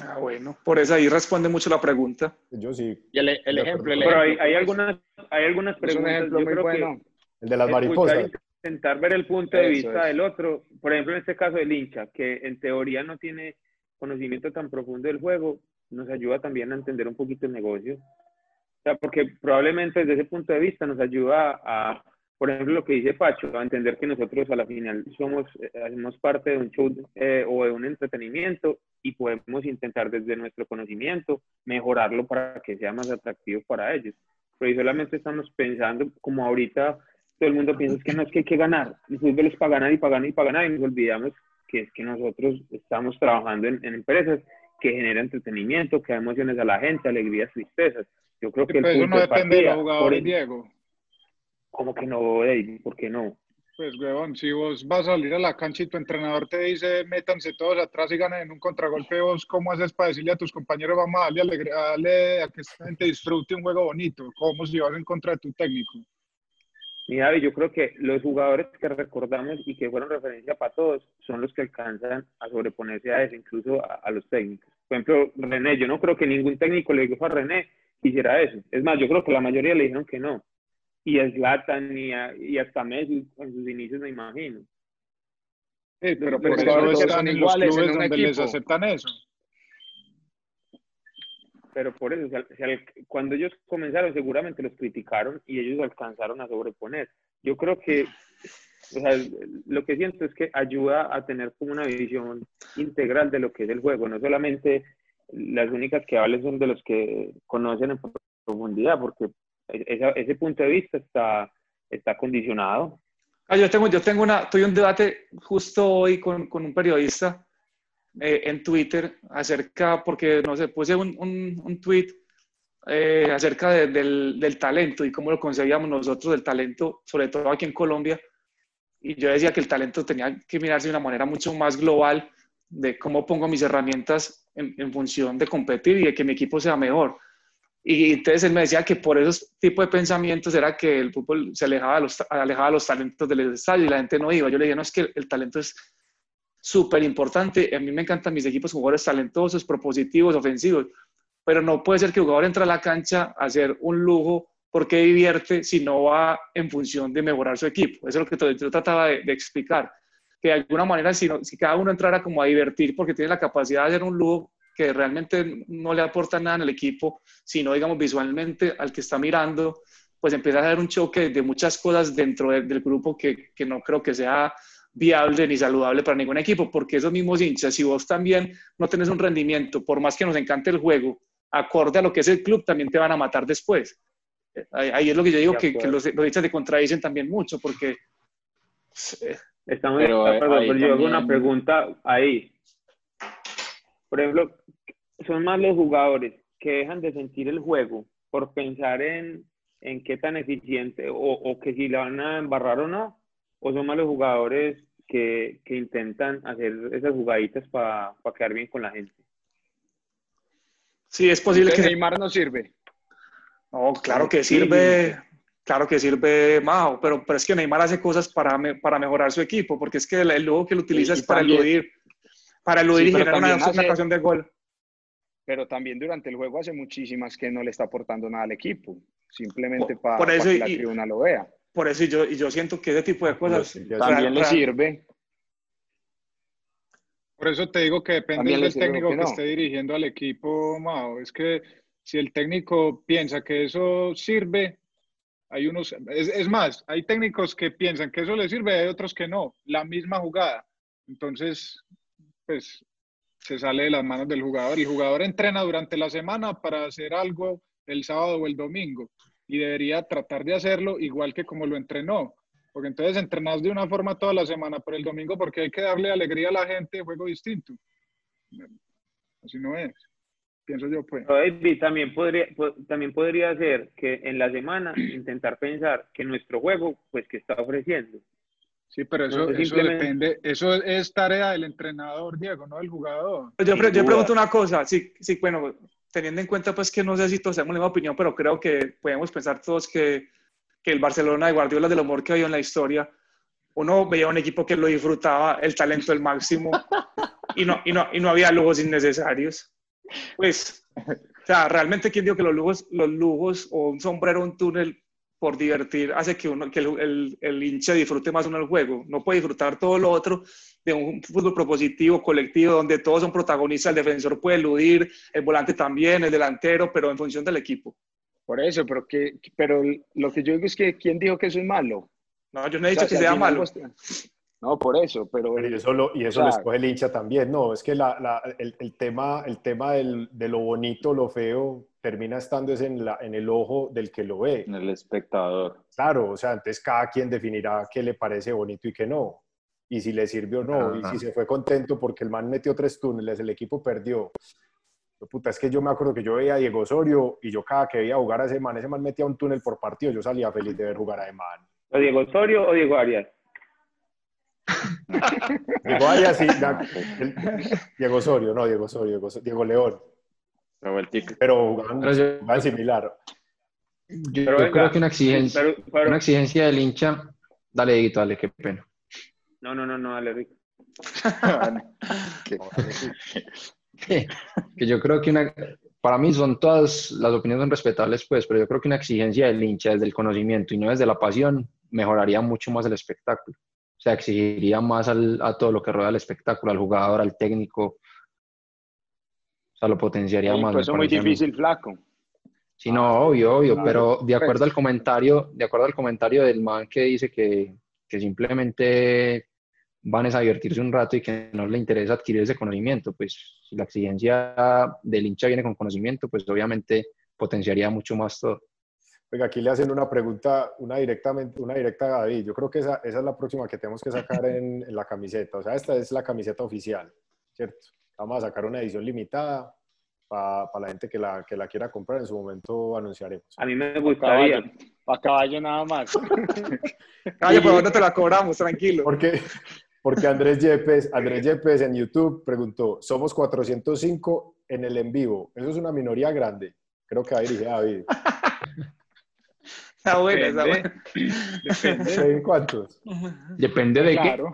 Speaker 4: Ah, bueno, por eso ahí responde mucho la pregunta.
Speaker 2: Yo sí.
Speaker 7: Y el, el
Speaker 2: De
Speaker 7: ejemplo, el
Speaker 2: acuerdo.
Speaker 6: Pero hay,
Speaker 7: ejemplo,
Speaker 6: hay
Speaker 7: pues,
Speaker 6: algunas, hay algunas
Speaker 7: es un
Speaker 6: preguntas.
Speaker 7: ejemplo
Speaker 6: yo
Speaker 7: muy
Speaker 6: creo
Speaker 7: bueno.
Speaker 2: El de las
Speaker 6: que
Speaker 2: mariposas.
Speaker 6: Intentar ver el punto de
Speaker 7: Eso
Speaker 6: vista
Speaker 7: es.
Speaker 6: del otro. Por ejemplo, en este caso del hincha, que en teoría no tiene conocimiento tan profundo del juego, nos ayuda también a entender un poquito el negocio. O sea, porque probablemente desde ese punto de vista nos ayuda a, por ejemplo, lo que dice Pacho, a entender que nosotros a la final somos, eh, hacemos parte de un show eh, o de un entretenimiento y podemos intentar desde nuestro conocimiento mejorarlo para que sea más atractivo para ellos. Pero solamente estamos pensando, como ahorita todo el mundo piensa que no es que hay que ganar, el fútbol es para ganar y para ganar y para ganar y nos olvidamos que es que nosotros estamos trabajando en, en empresas que generan entretenimiento, que da emociones a la gente, alegrías, tristezas. Yo creo que el
Speaker 1: Pues eso no
Speaker 6: de
Speaker 1: depende de los jugadores,
Speaker 6: el-
Speaker 1: Diego.
Speaker 6: ¿Cómo que no, David? ¿Por qué no?
Speaker 1: Pues, huevón, si vos vas a salir a la cancha y tu entrenador te dice métanse todos atrás y ganen en un contragolpe, vos cómo haces para decirle a tus compañeros vamos a darle, a darle a que esta gente disfrute un juego bonito? ¿Cómo si vas en contra de tu técnico?
Speaker 6: Mi David, yo creo que los jugadores que recordamos y que fueron referencia para todos son los que alcanzan a sobreponerse a eso, incluso a, a los técnicos. Por ejemplo, René, yo no creo que ningún técnico le dijo a René que hiciera eso. Es más, yo creo que la mayoría le dijeron que no. Y a Zlatan y, a- y hasta Messi en sus inicios, me imagino.
Speaker 1: Sí, pero
Speaker 6: Los
Speaker 1: por eso
Speaker 7: jugadores
Speaker 1: están en los
Speaker 7: en
Speaker 1: donde les aceptan eso.
Speaker 6: Pero por eso, cuando ellos comenzaron, seguramente los criticaron y ellos alcanzaron a sobreponer. Yo creo que, o sea, lo que siento es que ayuda a tener como una visión integral de lo que es el juego, no solamente las únicas que hablan son de los que conocen en profundidad, porque esa- ese punto de vista está, está condicionado.
Speaker 4: Ah, yo tengo, yo tengo una, tuve un debate justo hoy con, con un periodista eh, en Twitter acerca, porque no sé, puse un, un, un tweet eh, acerca de- del, del talento y cómo lo concebíamos nosotros del talento, sobre todo aquí en Colombia. Y yo decía que el talento tenía que mirarse de una manera mucho más global de cómo pongo mis herramientas en, en función de competir y de que mi equipo sea mejor. Y entonces él me decía que por esos tipos de pensamientos era que el fútbol se alejaba de los, alejaba de los talentos del estadio y la gente no iba. Yo le dije, no, es que el talento es súper importante. A mí me encantan mis equipos jugadores talentosos, propositivos, ofensivos, pero no puede ser que el jugador entre a la cancha a hacer un lujo porque divierte si no va en función de mejorar su equipo. Eso es lo que yo trataba de, de explicar. Que de alguna manera, si, no, si cada uno entrara como a divertir porque tiene la capacidad de hacer un lujo que realmente no le aporta nada en el equipo, sino, digamos, visualmente al que está mirando, pues empieza a haber un choque de muchas cosas dentro de, del grupo que, que no creo que sea viable ni saludable para ningún equipo, porque esos mismos hinchas, si vos también no tenés un rendimiento, por más que nos encante el juego, acorde a lo que es el club, también te van a matar después. Ahí, es lo que yo digo, que, que, los, los hinchas te contradicen también mucho, porque...
Speaker 6: Estamos pero, acuerdo, pero yo hago una pregunta ahí. Por ejemplo, son más los jugadores que dejan de sentir el juego por pensar en, en qué tan eficiente o, o, que si la van a embarrar o no, o son más los jugadores que, que intentan hacer esas jugaditas para pa quedar bien con la gente.
Speaker 4: Sí, es posible
Speaker 7: Entonces,
Speaker 4: que...
Speaker 7: Neymar no sirve.
Speaker 4: No, claro que sirve, claro que sirve Mao, pero, pero es que Neymar hace cosas para, me, para mejorar su equipo, porque es que el, el que lo utiliza
Speaker 7: y,
Speaker 4: es para
Speaker 7: también,
Speaker 4: eludir, para eludir sí, y generar una,
Speaker 7: hace,
Speaker 4: una ocasión de gol.
Speaker 7: Pero también durante el juego hace muchísimas que no le está aportando nada al equipo. simplemente
Speaker 4: Por-
Speaker 7: para
Speaker 4: por eso
Speaker 7: que la
Speaker 4: y-
Speaker 7: tribuna lo vea.
Speaker 4: Por eso y yo, y yo siento que ese tipo de cosas...
Speaker 7: También le sirve.
Speaker 1: Por eso te digo que depende del técnico
Speaker 7: que
Speaker 1: esté dirigiendo al equipo, Mao. Es que si el técnico piensa que eso sirve, hay unos, es, es más, hay técnicos que piensan que eso le sirve, hay otros que no, la misma jugada. Entonces, pues se sale de las manos del jugador. El jugador entrena durante la semana para hacer algo el sábado o el domingo y debería tratar de hacerlo igual que como lo entrenó. Porque entonces entrenas de una forma toda la semana, pero el domingo porque hay que darle alegría a la gente, juego distinto. Así no es. Pienso yo, pues.
Speaker 6: David, también podría, po- también podría ser que en la semana intentar pensar que nuestro juego, pues, que está ofreciendo.
Speaker 1: Sí, pero eso,
Speaker 6: Entonces,
Speaker 1: eso
Speaker 6: simplemente-
Speaker 1: depende, eso es tarea del entrenador, Diego, no del jugador.
Speaker 4: Yo, pre- yo pregunto una cosa, sí, sí, bueno, teniendo en cuenta pues que no sé si todos tenemos la misma opinión, pero creo que podemos pensar todos que, que el Barcelona de Guardiola, de lo mejor que ha habido en la historia, uno veía un equipo que lo disfrutaba, el talento al máximo, y no, y no, y no había lujos innecesarios. Pues, o sea, realmente, ¿quién dijo que los lujos, los lujos o un sombrero, un túnel por divertir hace que, uno, que el, el, el hincha disfrute más uno el juego? No puede disfrutar todo lo otro de un fútbol propositivo, colectivo, donde todos son protagonistas, el defensor puede eludir, el volante también, el delantero, pero en función del equipo.
Speaker 7: Por eso, pero, que, pero lo que yo digo es que ¿quién dijo que eso es malo?
Speaker 4: No, yo no he
Speaker 7: O
Speaker 4: dicho
Speaker 7: sea,
Speaker 4: que sea malo.
Speaker 7: vos- No, por eso, pero
Speaker 2: Y eso lo, y eso
Speaker 7: O sea,
Speaker 2: escoge el hincha también. No, es que la, la- el, el tema, el tema del- de lo bonito, lo feo, termina estando es en, la, en el ojo del que lo ve.
Speaker 5: El espectador.
Speaker 2: Claro, o sea, entonces cada quien definirá qué le parece bonito y qué no. Y si le sirvió o no. Y
Speaker 3: Ajá.
Speaker 2: si se fue contento porque el man metió tres túneles, el equipo perdió. Pero, Puta, es que yo me acuerdo que yo veía a Diego Osorio y yo cada que veía jugar a ese man, ese man metía un túnel por partido, yo salía feliz de ver jugar a ese man.
Speaker 6: ¿O Diego Osorio o Diego Arias?
Speaker 2: Diego Arias el- Diego Osorio, no, Diego Osorio, Diego, Diego León.
Speaker 5: Pero
Speaker 2: jugaban similar.
Speaker 3: Yo,
Speaker 6: Pero
Speaker 3: yo
Speaker 6: venga,
Speaker 3: creo que una exigencia,
Speaker 6: Pero, pero-
Speaker 3: una exigencia del hincha. Dale, Dieguito, dale, qué pena.
Speaker 6: no, no, no, no, dale, Rico.
Speaker 3: que yo creo que una, para mí son todas las opiniones son respetables, pues, pero yo creo que una exigencia del hincha desde el conocimiento y no desde la pasión mejoraría mucho más el espectáculo. O sea, exigiría más al- a todo lo que rodea el espectáculo, al jugador, al técnico. O sea, lo potenciaría
Speaker 7: Sí,
Speaker 3: más.
Speaker 7: pues es muy difícil, flaco.
Speaker 3: Sí, no, obvio, obvio,
Speaker 7: Claro.
Speaker 3: pero de acuerdo
Speaker 7: Pues-
Speaker 3: al comentario, de acuerdo al comentario del man que dice que, que simplemente van a divertirse un rato y que no le interesa adquirir ese conocimiento, pues si la exigencia del hincha viene con conocimiento, pues obviamente potenciaría mucho más todo.
Speaker 2: Oiga, aquí le hacen una pregunta, una directamente, una directa a David. Yo creo que esa, esa es la próxima que tenemos que sacar en, en la camiseta. O sea, esta es la camiseta oficial, ¿cierto? Vamos a sacar una edición limitada para la gente que la, que la quiera comprar. En su momento anunciaremos.
Speaker 6: A mí me
Speaker 7: Caballo,
Speaker 6: gustaría.
Speaker 7: a caballo nada más.
Speaker 4: Calle, pero no te la cobramos, tranquilo.
Speaker 2: Porque, porque Andrés Yepes, Andrés Yepes en YouTube preguntó, somos 405 en el en vivo. Eso es una minoría grande. Creo que va dirigida a David.
Speaker 4: Está buena, está
Speaker 1: Depende.
Speaker 4: buena.
Speaker 2: ¿Saben ¿Cuántos?
Speaker 3: Depende de
Speaker 1: Claro.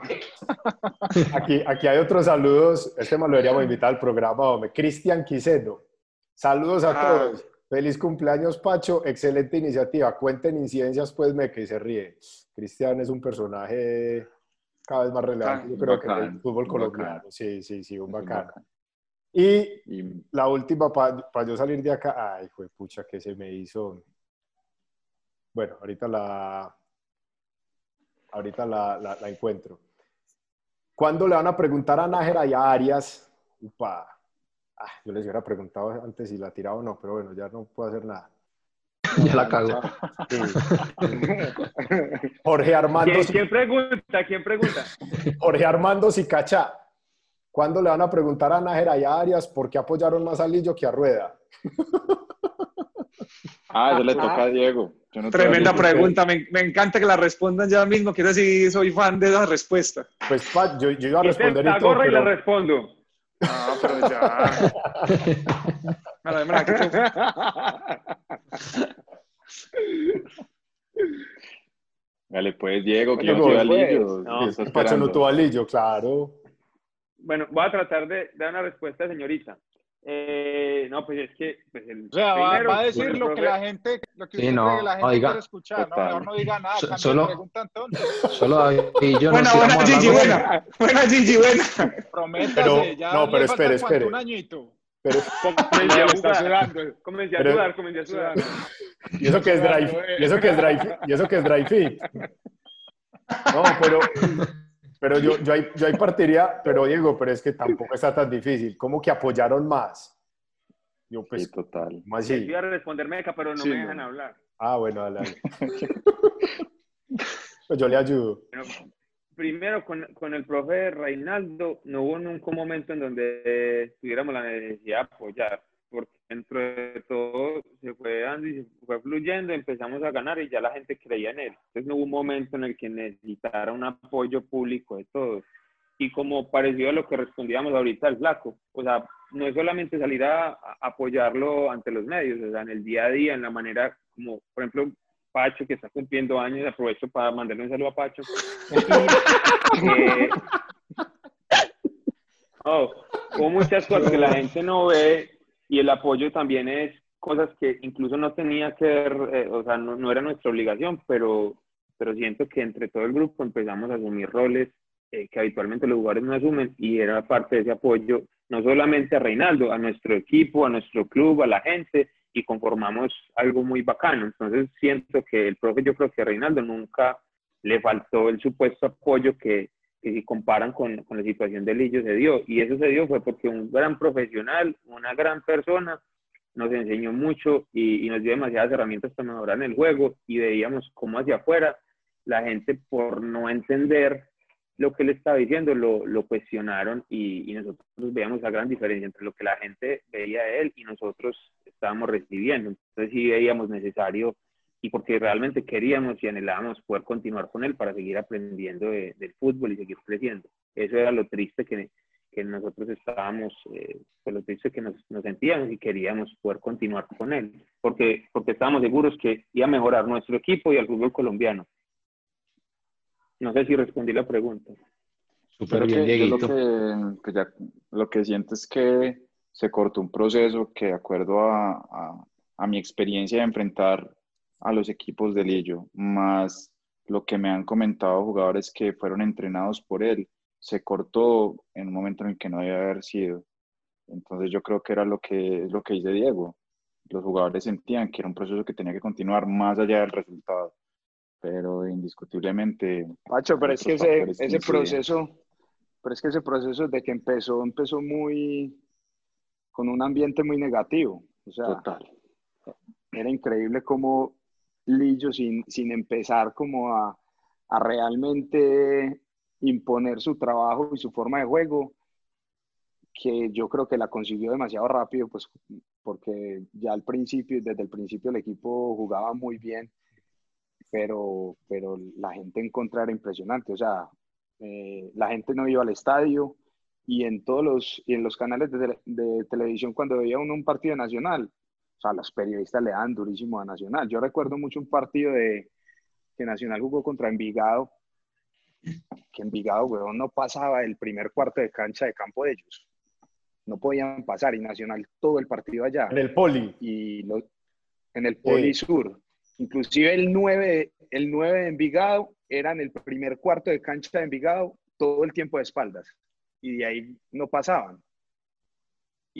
Speaker 2: Aquí, aquí hay otros saludos. Este me lo deberíamos invitar al programa, hombre. Cristian Quiseno. Saludos a
Speaker 4: Ah.
Speaker 2: todos. Feliz cumpleaños, Pacho. Excelente iniciativa. Cuenten incidencias, pues, me que se ríe. Cristian es un personaje cada vez más relevante, yo creo que en
Speaker 5: bacán,
Speaker 2: el fútbol colombiano.
Speaker 5: bacán.
Speaker 2: Sí, sí, sí,
Speaker 5: un
Speaker 2: bacán.
Speaker 5: bacán.
Speaker 2: Y
Speaker 5: Y
Speaker 2: la última, para yo salir de acá. Ay, fue pucha, que se me hizo. Bueno, ahorita la. Ahorita la, la- la encuentro. ¿Cuándo le van a preguntar a Nájera y a Arias? Upa. Ah, yo les hubiera preguntado antes si la tiraba o no, pero bueno, ya no puedo hacer nada.
Speaker 3: ya la cago.
Speaker 2: Sí. Jorge Armando,
Speaker 6: ¿Quién, quién pregunta? ¿Quién pregunta?
Speaker 2: Jorge Armando Sicacha. ¿Cuándo le van a preguntar a Nájera y a Arias por qué apoyaron más a Lillo que a Rueda?
Speaker 5: Ah, eso le toca a Diego. Yo no
Speaker 4: Tremenda pregunta, me, me encanta que la respondan ya mismo, quiero decir, soy fan de esa respuesta.
Speaker 2: Pues pa, yo, yo iba a responder y
Speaker 6: la
Speaker 2: todo,
Speaker 6: gorra y le
Speaker 2: pero-
Speaker 6: respondo.
Speaker 4: No, pero ya. La quito.
Speaker 5: Dale, pues, Diego, que
Speaker 2: Bueno,
Speaker 5: no lleva
Speaker 7: pues,
Speaker 5: Lillo.
Speaker 6: no.
Speaker 5: ¿qué está
Speaker 2: Pacho no tuvo a Lillo, claro.
Speaker 6: Bueno, voy a tratar de dar una respuesta, señorita. Eh, no, pues es que. Pues el
Speaker 1: O sea, va,
Speaker 6: primero,
Speaker 1: va a decir
Speaker 6: el
Speaker 1: lo que la gente, lo que
Speaker 3: Sí,
Speaker 1: usted
Speaker 3: no,
Speaker 1: cree que la gente
Speaker 3: no diga-
Speaker 1: quiere escuchar, ¿no?
Speaker 5: Total.
Speaker 1: No diga nada,
Speaker 3: So- solo-. Solo y yo
Speaker 4: Buena,
Speaker 3: nos
Speaker 4: buena, Gigi, buena. Buena, Gigi, buena.
Speaker 1: Prométase,
Speaker 2: Pero-
Speaker 1: ya
Speaker 2: no, pero espere, espere.
Speaker 1: un añito.
Speaker 2: Pero,
Speaker 6: Comencé a
Speaker 7: No, está
Speaker 6: jugar.
Speaker 7: sudando.
Speaker 6: Comencé a
Speaker 2: Pero-
Speaker 6: sudar, comencé a sudar.
Speaker 2: ¿Y eso que es dry, y eso que es dry, y eso que es fit? No, pero, pero yo, yo, ahí, yo ahí partiría, pero Diego, pero es que tampoco está tan difícil. ¿Cómo que apoyaron más? Yo, pues,
Speaker 5: Sí, total.
Speaker 2: ¿cómo
Speaker 6: Yo
Speaker 2: así?
Speaker 6: iba a responder Meca, pero no
Speaker 7: Sí,
Speaker 6: me
Speaker 7: no.
Speaker 6: dejan hablar.
Speaker 2: Ah, bueno, dale. Pues yo le ayudo.
Speaker 6: Bueno, primero, con, con el profe Reinaldo, no hubo nunca un momento en donde tuviéramos la necesidad de apoyar, dentro de todo se fue dando y se fue fluyendo, empezamos a ganar y ya la gente creía en él. Entonces no hubo un momento en el que necesitara un apoyo público de todos. Y como parecido a lo que respondíamos ahorita al flaco, o sea, no es solamente salir a, a apoyarlo ante los medios, o sea, en el día a día, en la manera como, por ejemplo, Pacho, que está cumpliendo años, aprovecho para mandarle un saludo a Pacho. Eh, oh, hubo muchas cosas que la gente no ve y el apoyo también es cosas que incluso no tenía que ver, eh, o sea, no, era nuestra obligación, pero, pero siento que entre todo el grupo empezamos a asumir roles eh, que habitualmente los jugadores no asumen y era parte de ese apoyo, no solamente a Reinaldo, a nuestro equipo, a nuestro club, a la gente y conformamos algo muy bacano. Entonces siento que el profe, yo creo que a Reinaldo nunca le faltó el supuesto apoyo que, que si comparan con, con la situación de Lillo se dio. Y eso se dio fue porque un gran profesional, una gran persona, nos enseñó mucho y, y nos dio demasiadas herramientas para mejorar en el juego y veíamos cómo hacia afuera la gente por no entender lo que le estaba diciendo lo, lo cuestionaron y, y nosotros veíamos la gran diferencia entre lo que la gente veía de él y nosotros estábamos recibiendo. Entonces sí veíamos necesario y porque realmente queríamos y anhelábamos poder continuar con él para seguir aprendiendo de- del fútbol y seguir creciendo. Eso era lo triste que, que nosotros estábamos, eh, pues lo triste que nos, nos sentíamos y queríamos poder continuar con él, porque, porque estábamos seguros que iba a mejorar nuestro equipo y al fútbol colombiano. No sé si respondí la pregunta.
Speaker 3: Súper bien,
Speaker 5: que lo que, que ya- lo que siento es que se cortó un proceso que de acuerdo a, a- a mi experiencia de enfrentar a los equipos de Lillo, más lo que me han comentado jugadores que fueron entrenados por él, se cortó en un momento en el que no debía haber sido. Entonces yo creo que era lo que, lo que dice Diego. Los jugadores sentían que era un proceso que tenía que continuar más allá del resultado. Pero indiscutiblemente
Speaker 7: Pacho, pero es que ese, ese proceso, pero es que ese proceso de que empezó, empezó muy, con un ambiente muy negativo. O sea,
Speaker 5: Total.
Speaker 7: era increíble cómo Lillo, sin, sin empezar como a, a realmente imponer su trabajo y su forma de juego, que yo creo que la consiguió demasiado rápido, pues porque ya al principio, desde el principio el equipo jugaba muy bien, pero, pero la gente en contra era impresionante, o sea, eh, la gente no iba al estadio y en todos los, y en los canales de, de televisión cuando veía uno un partido nacional, o sea, los periodistas le dan durísimo a Nacional. Yo recuerdo mucho un partido de que Nacional jugó contra Envigado, que Envigado, weón, no pasaba el primer cuarto de cancha de campo de ellos. No podían pasar y Nacional todo el partido allá
Speaker 2: En el poli.
Speaker 7: y en el Poli Sur. Inclusive el 9, el 9 de Envigado era en el primer cuarto de cancha de Envigado todo el tiempo de espaldas y de ahí no pasaban.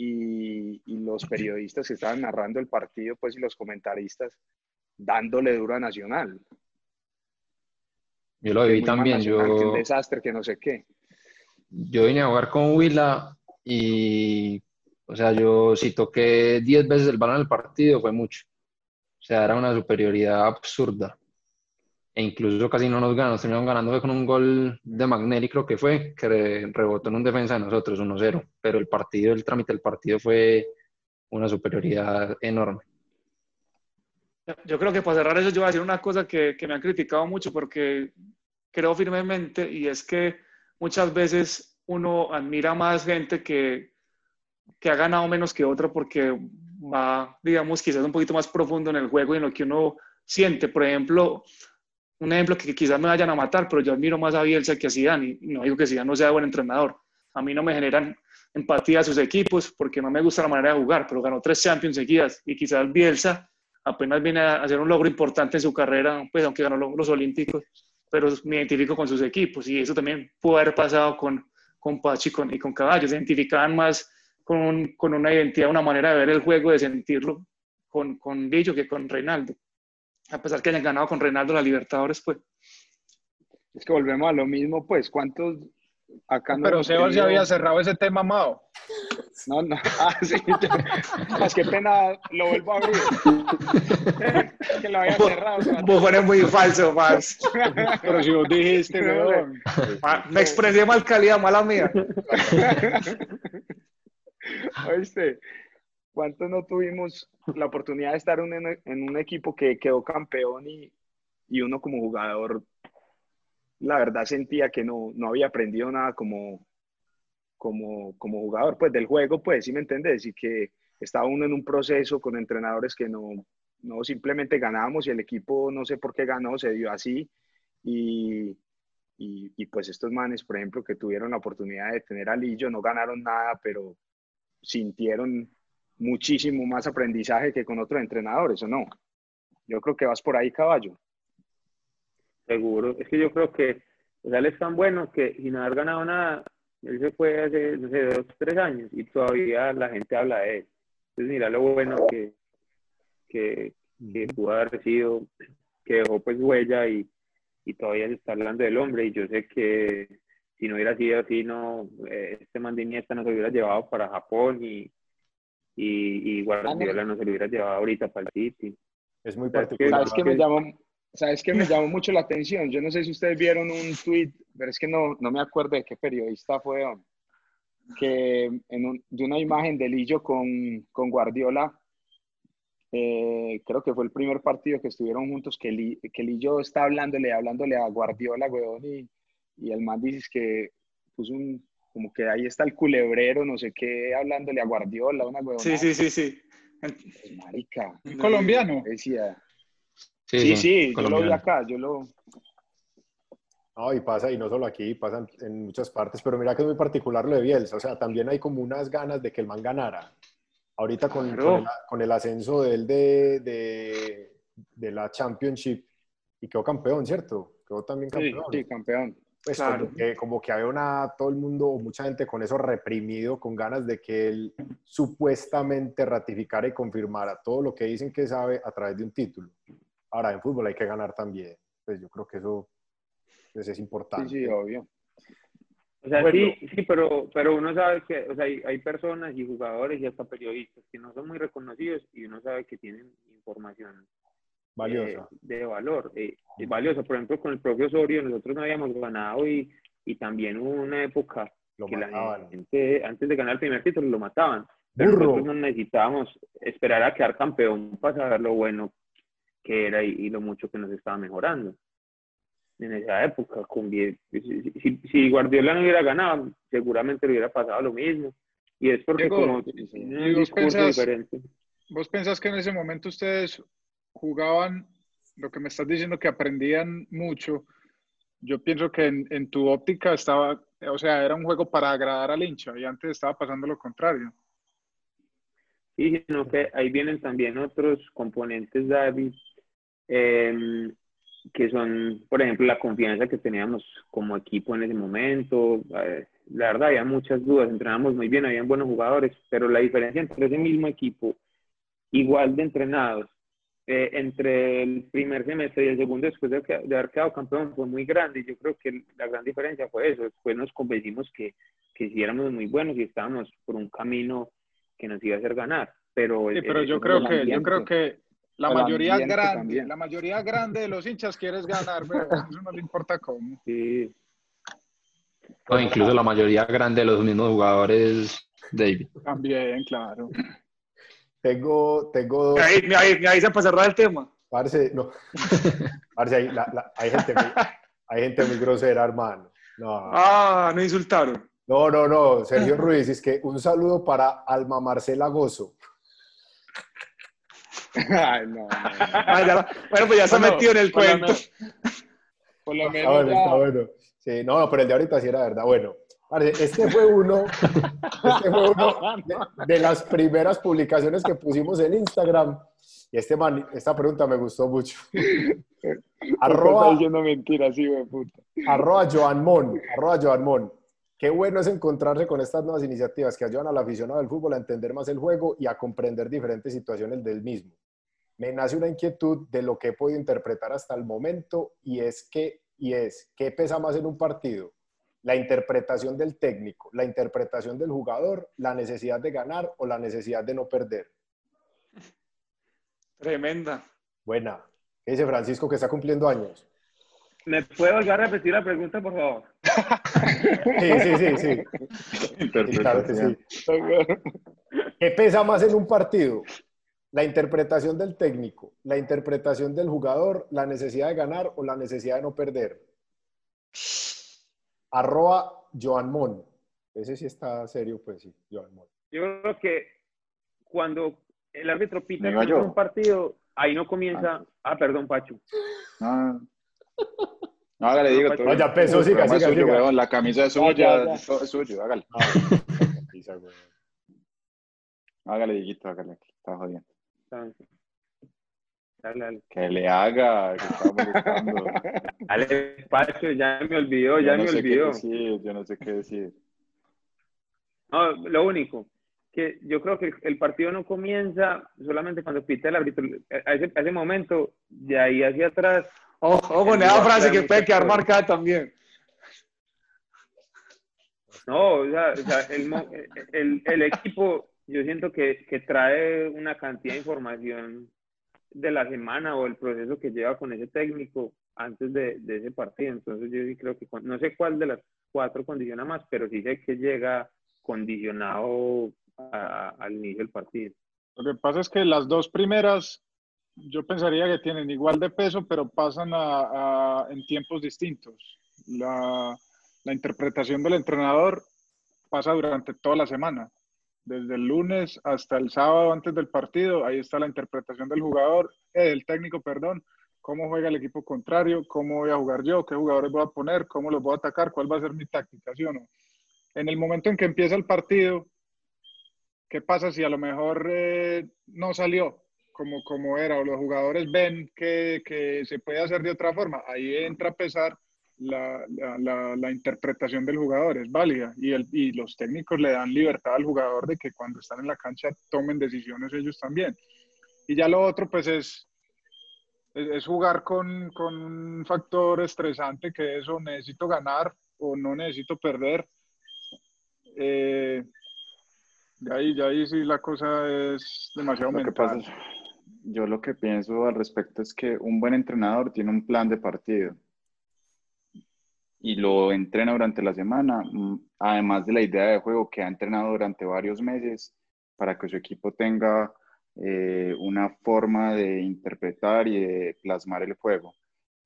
Speaker 7: Y, y los periodistas que estaban narrando el partido, pues y los comentaristas dándole duro a Nacional.
Speaker 3: Yo lo viví también.
Speaker 7: Nacional, que
Speaker 3: Yo,
Speaker 7: un desastre, que no sé qué.
Speaker 3: yo vine a jugar con Huila y, o sea, yo si toqué 10 veces el balón en el partido fue mucho. O sea, era una superioridad absurda. E incluso casi no nos ganan, nos terminaron ganando con un gol de Magnelli, creo que fue, que re- rebotó en un defensa de nosotros, 1-0. Pero el partido, el trámite del partido fue una superioridad enorme.
Speaker 4: Yo creo que para cerrar eso yo voy a decir una cosa que, que me han criticado mucho porque creo firmemente y es que muchas veces uno admira más gente que, que ha ganado menos que otra porque va, digamos, quizás un poquito más profundo en el juego y en lo que uno siente. Por ejemplo, un ejemplo que quizás me vayan a matar, pero yo admiro más a Bielsa que a Zidane y no digo que Zidane no sea buen entrenador. A mí no me generan empatía a sus equipos, porque no me gusta la manera de jugar, pero ganó tres Champions seguidas y quizás Bielsa apenas viene a hacer un logro importante en su carrera, pues aunque ganó los Olímpicos, pero me identifico con sus equipos y eso también pudo haber pasado con, con Pachi y con, y con Caballo, se identificaban más con, con, una identidad, una manera de ver el juego, de sentirlo con, con que con Reinaldo, a pesar que hayan ganado con Reinaldo la Libertadores, pues.
Speaker 7: Es que volvemos a lo mismo, pues, ¿cuántos acá no
Speaker 1: Pero Sebas ya había cerrado ese tema, Mao.
Speaker 7: No, no. Ah, sí. Es que pena, lo vuelvo a abrir. Que lo había cerrado.
Speaker 4: Bujón es muy falso, Max.
Speaker 1: Pero si vos dijiste, weón.
Speaker 4: Ah, Me expresé mal calidad, mala mía.
Speaker 7: ¿Oíste? ¿Cuántos no tuvimos la oportunidad de estar un- en, un equipo que quedó campeón y, y uno como jugador, la verdad sentía que no, no había aprendido nada como, como, como jugador, pues del juego, pues, ¿sí me entiendes? Y que estaba uno en un proceso con entrenadores que no, no simplemente ganábamos y el equipo no sé por qué ganó, se dio así. Y, y, y, pues estos manes, por ejemplo, que tuvieron la oportunidad de tener a Lillo, no ganaron nada, pero sintieron muchísimo más aprendizaje que con otros entrenadores, ¿o no? Yo creo que vas por ahí, caballo.
Speaker 6: Seguro. Es que yo creo que o sea, él es tan bueno que sin haber ganado nada, él se fue hace, no sé, dos, tres años y todavía la gente habla de él. Entonces, mira lo bueno que, que, que pudo haber sido, que dejó pues huella y, y todavía se está hablando del hombre. Y yo sé que si no hubiera sido así, no, eh, este man de Iniesta no se hubiera llevado para Japón y, y, y Guardiola no se lo hubiera llevado ahorita para el City.
Speaker 2: Es muy particular.
Speaker 7: ¿Sabes qué me llamó, ¿sabes qué me llamó mucho la atención? Yo no sé si ustedes vieron un tweet, pero es que no, no me acuerdo de qué periodista fue, que en un- de una imagen de Lillo con, con Guardiola, eh, creo que fue el primer partido que estuvieron juntos, que, Li- que Lillo está hablándole, hablándole a Guardiola, weón, y, y el man dice que puso un, como que ahí está el culebrero, no sé qué, hablándole a Guardiola, una weón.
Speaker 4: Sí, sí, sí, sí.
Speaker 7: Marica,
Speaker 1: Un colombiano.
Speaker 7: decía.
Speaker 3: Sí,
Speaker 7: Sí, sí, yo lo vi acá, yo lo...
Speaker 2: No, y pasa, y no solo aquí, pasa en, muchas partes, pero mira que es muy particular lo de Bielsa, o sea, también hay como unas ganas de que el man ganara. Ahorita con,
Speaker 4: Claro.
Speaker 2: con, el, con el ascenso de él de, de, de la Championship y quedó campeón, ¿cierto? Quedó también
Speaker 7: Sí,
Speaker 2: campeón.
Speaker 7: sí, campeón.
Speaker 2: Pues
Speaker 4: Claro.
Speaker 2: como, que, como que había una, todo el mundo, o mucha gente con eso reprimido, con ganas de que él supuestamente ratificara y confirmara todo lo que dicen que sabe a través de un título. Ahora, en fútbol hay que ganar también. Pues yo creo que eso pues, es
Speaker 7: Sí,
Speaker 2: importante.
Speaker 7: sí, obvio.
Speaker 6: O sea,
Speaker 7: Bueno.
Speaker 6: sí, sí, pero, pero uno sabe que, o sea, hay, hay personas y jugadores y hasta periodistas que no son muy reconocidos y uno sabe que tienen información
Speaker 2: Valiosa.
Speaker 6: eh, de valor, eh, eh, valiosa. Por ejemplo, con el propio Osorio nosotros no habíamos ganado y, y también hubo una época
Speaker 2: Lo
Speaker 6: que la
Speaker 2: mataban.
Speaker 6: gente, antes de ganar el primer título, lo mataban. Pero
Speaker 2: Burro.
Speaker 6: nosotros no necesitábamos esperar a quedar campeón para saber lo bueno que era y, y lo mucho que nos estaba mejorando. En esa época, con Vie- si, si- si Guardiola no hubiera ganado, seguramente le hubiera pasado lo mismo. Y es porque
Speaker 1: Diego,
Speaker 6: como
Speaker 7: sí, sí.
Speaker 6: tienen
Speaker 1: ¿y
Speaker 6: un discurso
Speaker 1: pensás-
Speaker 6: diferente.
Speaker 1: ¿Vos pensás que en ese momento ustedes jugaban, lo que me estás diciendo, que aprendían mucho? Yo pienso que en, en tu óptica estaba, o sea, era un juego para agradar al hincha y antes estaba pasando lo contrario.
Speaker 6: Sí, sino que ahí vienen también otros componentes, David, em, que son, por ejemplo, la confianza que teníamos como equipo en ese momento. Eh, la verdad, había muchas dudas, entrenábamos muy bien, habían buenos jugadores, pero la diferencia entre ese mismo equipo, igual de entrenados, eh, entre el primer semestre y el segundo, después de, que- de haber quedado campeón, fue muy grande. Y yo creo que la gran diferencia fue eso. Después nos convencimos que, que sí éramos muy buenos y estábamos por un camino que nos iba a hacer ganar. Pero,
Speaker 1: Sí, pero yo creo que, yo creo que la mayoría grande,
Speaker 7: también.
Speaker 1: la mayoría grande de los hinchas quieres ganar, pero eso no le importa cómo.
Speaker 6: Sí,
Speaker 3: No, incluso la mayoría grande de los mismos jugadores, David.
Speaker 1: También, claro.
Speaker 2: Tengo, tengo dos.
Speaker 4: Ahí, ahí, ahí se para cerrar el tema.
Speaker 2: Parce, no. Parce, hay, la- la- hay gente muy, hay gente muy grosera, hermano. No,
Speaker 4: Ah, no insultaron.
Speaker 2: no, no, no. Sergio Ruiz, es que un saludo para Alma Marcela Gozo.
Speaker 7: Ay, no, no, no.
Speaker 4: Ah, ya- bueno, pues ya se ha
Speaker 7: Bueno,
Speaker 4: metido en el
Speaker 7: por lo
Speaker 4: cuento.
Speaker 7: menos- Por lo
Speaker 2: Está
Speaker 7: menos
Speaker 2: bueno,
Speaker 7: ya-
Speaker 2: está bueno. Sí, no, no, pero el de ahorita sí era verdad. Bueno, este fue uno, este fue uno de, de las primeras publicaciones que pusimos en Instagram. Y este man, esta pregunta me gustó mucho.
Speaker 7: Arroba. diciendo mentiras, sí, güey, puta.
Speaker 2: arroba Joan Mon, arroba Joan Mon. Qué bueno es encontrarse con estas nuevas iniciativas que ayudan al aficionado del fútbol a entender más el juego y a comprender diferentes situaciones del mismo. Me nace una inquietud de lo que he podido interpretar hasta el momento y es que y es qué pesa más en un partido, la interpretación del técnico, la interpretación del jugador, la necesidad de ganar o la necesidad de no perder.
Speaker 4: Tremenda.
Speaker 2: Buena. ¿Qué dice Francisco que está cumpliendo años?
Speaker 6: ¿Me puede volver a repetir la pregunta, por favor?
Speaker 2: Sí, sí, sí, sí. Sí, claro que sí. ¿Qué pesa más en un partido? La interpretación del técnico, la interpretación del jugador, la necesidad de ganar o la necesidad de no perder. Arroba Joan Mon. Ese sí está serio, pues sí, Joan Mon.
Speaker 6: Yo creo que cuando el árbitro pita en un partido, ahí no comienza. Ah, perdón, Pacho.
Speaker 5: No, no hágale, digo. todo
Speaker 2: No, ya
Speaker 5: El
Speaker 2: siga, siga,
Speaker 5: suyo,
Speaker 2: siga.
Speaker 5: weón, La camisa es
Speaker 6: Ya,
Speaker 5: suya, es suyo, hágale.
Speaker 2: Güey.
Speaker 5: Hágale, Dieguito, hágale. Está jodiendo.
Speaker 6: Dale, dale.
Speaker 5: Que le haga, que está molestando.
Speaker 6: Dale, Pacho, ya me olvidó,
Speaker 5: Yo
Speaker 6: ya
Speaker 5: no
Speaker 6: me
Speaker 5: sé qué
Speaker 6: olvidó.
Speaker 5: decir, yo no sé qué decir.
Speaker 6: No, lo único, que yo creo que el partido no comienza solamente cuando pita el árbitro. A ese, a ese momento, de ahí hacia atrás,
Speaker 4: Ojo, ojo con esa frase que puede quedar marcada también.
Speaker 6: No, o sea, o sea, el, mo- el- el equipo, yo siento que, que trae una cantidad de información de la semana o el proceso que lleva con ese técnico antes de, ese partido. Entonces yo sí creo que, no sé cuál de las cuatro condiciona más, pero sí sé que llega condicionado al inicio del partido.
Speaker 1: Lo que pasa es que las dos primeras, yo pensaría que tienen igual de peso, pero pasan en tiempos distintos. La interpretación del entrenador pasa durante toda la semana, desde el lunes hasta el sábado antes del partido. Ahí está la interpretación del jugador, eh, del técnico, perdón. Cómo juega el equipo contrario, cómo voy a jugar yo, qué jugadores voy a poner, cómo los voy a atacar, cuál va a ser mi táctica, ¿sí o no? En el momento en que empieza el partido, ¿qué pasa si a lo mejor eh, no salió como, como era o los jugadores ven que, que se puede hacer de otra forma? Ahí entra a pesar la, la, la- interpretación del jugador, es válida y, el, y los técnicos le dan libertad al jugador de que cuando están en la cancha tomen decisiones ellos también. Y ya lo otro pues es, es, es jugar con, con un factor estresante que es o necesito ganar o no necesito perder. Eh, ya ahí, ya ahí sí la cosa es demasiado
Speaker 5: Lo que
Speaker 1: mental.
Speaker 5: pasa yo lo que pienso al respecto es que un buen entrenador tiene un plan de partido y lo entrena durante la semana, mm, además de la idea de juego que ha entrenado durante varios meses para que su equipo tenga eh, una forma de interpretar y de plasmar el juego.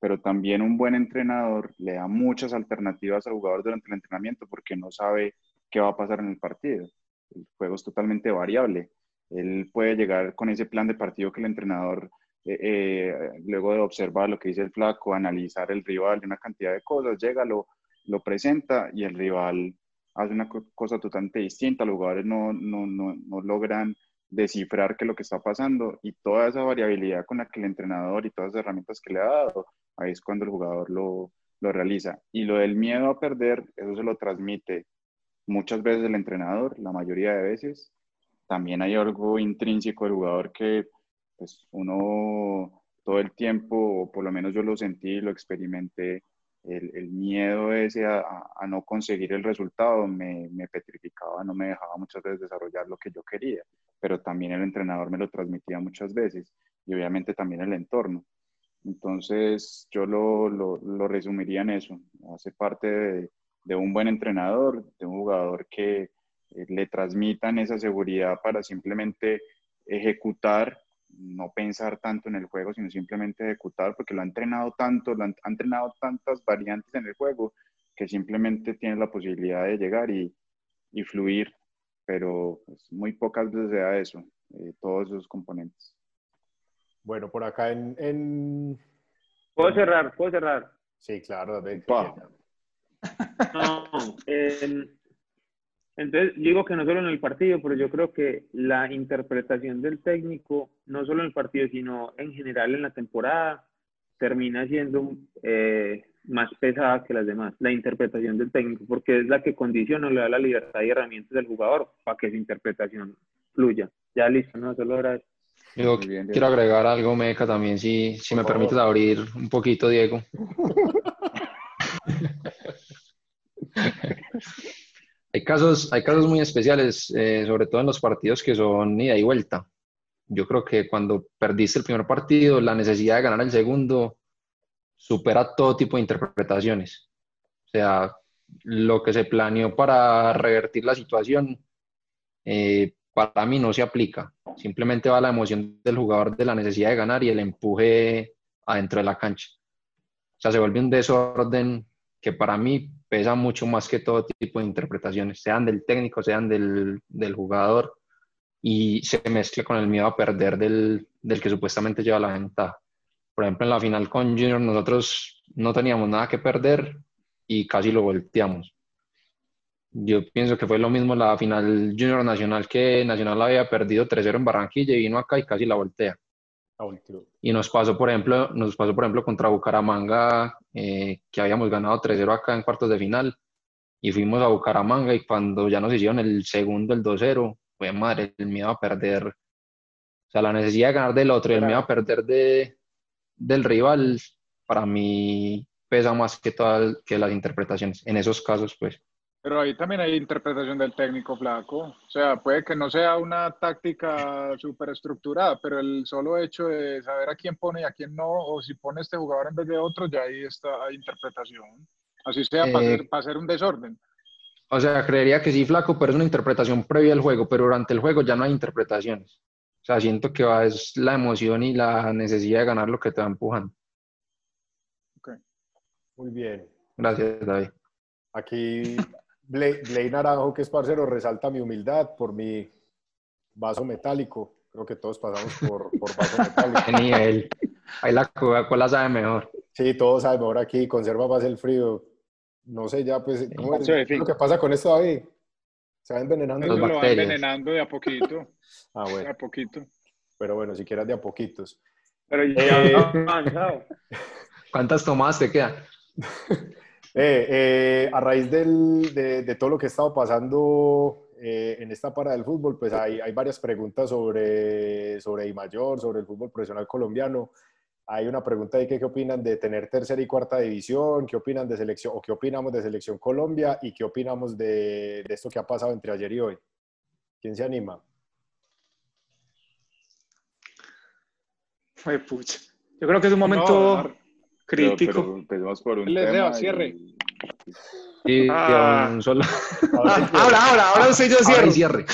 Speaker 5: Pero también un buen entrenador le da muchas alternativas al jugador durante el entrenamiento porque no sabe qué va a pasar en el partido. El juego es totalmente variable. Él puede llegar con ese plan de partido que el entrenador, eh, eh, luego de observar lo que dice el flaco, analizar el rival una cantidad de cosas, llega, lo, lo presenta y el rival hace una co- cosa totalmente distinta. Los jugadores no, no, no, no logran descifrar qué es lo que está pasando y toda esa variabilidad con la que el entrenador y todas las herramientas que le ha dado, ahí es cuando el jugador lo, lo realiza. Y lo del miedo a perder, eso se lo transmite muchas veces el entrenador, la mayoría de veces. También hay algo intrínseco del jugador que pues, uno todo el tiempo, o por lo menos yo lo sentí, lo experimenté, el, el miedo ese a, a- no conseguir el resultado me, me petrificaba, no me dejaba muchas veces desarrollar lo que yo quería, pero también el entrenador me lo transmitía muchas veces y obviamente también el entorno. Entonces yo lo, lo, lo resumiría en eso, hace parte de, de un buen entrenador, de un jugador que eh, le transmitan esa seguridad para simplemente ejecutar, no pensar tanto en el juego, sino simplemente ejecutar, porque lo ha entrenado tanto, lo han, ha entrenado tantas variantes en el juego, que simplemente tiene la posibilidad de llegar y, y fluir, pero pues, muy pocas veces se da eso, eh, todos esos componentes.
Speaker 2: Bueno, por acá en... en-
Speaker 6: Puedo cerrar, puedo cerrar.
Speaker 2: Sí, claro. de-.
Speaker 6: No, eh, entonces digo que no solo en el partido, pero yo creo que la interpretación del técnico, no solo en el partido, sino en general en la temporada, termina siendo eh, más pesada que las demás, la interpretación del técnico, porque es la que condiciona o le da la libertad y herramientas del jugador para que su interpretación fluya. Ya listo, no solo.
Speaker 3: Yo
Speaker 5: bien,
Speaker 3: quiero agregar algo, Meca, también, si, si me permites abrir un poquito, Diego. Hay casos, hay casos muy especiales, eh, sobre todo en los partidos que son ida y vuelta. Yo creo que cuando perdiste el primer partido, la necesidad de ganar el segundo supera todo tipo de interpretaciones. O sea, lo que se planeó para revertir la situación, eh, para mí no se aplica. Simplemente va la emoción del jugador de la necesidad de ganar y el empuje adentro de la cancha. O sea, se vuelve un desorden que para mí pesa mucho más que todo tipo de interpretaciones, sean del técnico, sean del, del jugador, y se mezcla con el miedo a perder del, del que supuestamente lleva la ventaja. Por ejemplo, en la final con Junior nosotros no teníamos nada que perder y casi lo volteamos. Yo pienso que fue lo mismo la final Junior Nacional, que Nacional había perdido 3-0 en Barranquilla y vino acá y casi la voltea. Y nos pasó, por ejemplo, nos pasó, por ejemplo, contra Bucaramanga, eh, que habíamos ganado 3-0 acá en cuartos de final, y fuimos a Bucaramanga y cuando ya nos hicieron el segundo, el 2-0, fue madre, el miedo a perder, o sea, la necesidad de ganar del otro y el miedo a perder de, del rival, para mí pesa más que todas que las interpretaciones, en esos casos, pues.
Speaker 1: Pero ahí también hay interpretación del técnico flaco. O sea, puede que no sea una táctica súper estructurada, pero el solo hecho de saber a quién pone y a quién no, o si pone este jugador en vez de otro, ya ahí está hay interpretación. Así sea para,
Speaker 3: Eh,
Speaker 1: hacer, para hacer un desorden.
Speaker 3: O sea, creería que sí, flaco, pero es una interpretación previa al juego, pero durante el juego ya no hay interpretaciones. O sea, siento que va, es la emoción y la necesidad de ganar lo que te va empujando.
Speaker 2: Muy bien.
Speaker 3: Gracias, David.
Speaker 2: Aquí Blay, Blay Naranjo, que es parcero, resalta mi humildad por mi vaso metálico. Creo que todos pasamos por, por vaso metálico.
Speaker 3: Qué nivel. Ahí la Coca-Cola sabe mejor.
Speaker 2: Sí, todos saben mejor aquí, conserva más el frío. No sé ya, pues, ¿cómo es?
Speaker 7: De
Speaker 2: ¿Qué es lo que pasa con esto, David? ¿Se va envenenando?
Speaker 1: Eso
Speaker 3: Los
Speaker 1: lo va
Speaker 3: bacterias.
Speaker 1: envenenando de a poquito,
Speaker 2: Ah,
Speaker 1: de
Speaker 2: bueno,
Speaker 1: a poquito.
Speaker 2: pero bueno, si quieras de a poquitos.
Speaker 6: Pero ya
Speaker 2: Eh.
Speaker 6: avanzado.
Speaker 3: ¿Cuántas tomadas te quedan?
Speaker 2: Eh, eh, a raíz del- de, de todo lo que ha estado pasando eh, en esta para del fútbol, pues hay, hay varias preguntas sobre, sobre I mayor, sobre el fútbol profesional colombiano. Hay una pregunta ahí que qué opinan de tener tercera y cuarta división, qué opinan de selección o qué opinamos de selección Colombia y qué opinamos de, de esto que ha pasado entre ayer y hoy. ¿Quién se anima?
Speaker 4: Ay, pucha. Yo creo que es un momento
Speaker 1: No,
Speaker 4: crítico.
Speaker 5: Pero, pero empecemos por un
Speaker 1: Les
Speaker 5: tema.
Speaker 1: dejo, cierre.
Speaker 5: y-
Speaker 3: Sí,
Speaker 4: Ah.
Speaker 3: un solo.
Speaker 4: Ah, ahora, ahora, ahora sí yo
Speaker 3: Ahora
Speaker 4: cierro.
Speaker 3: cierre.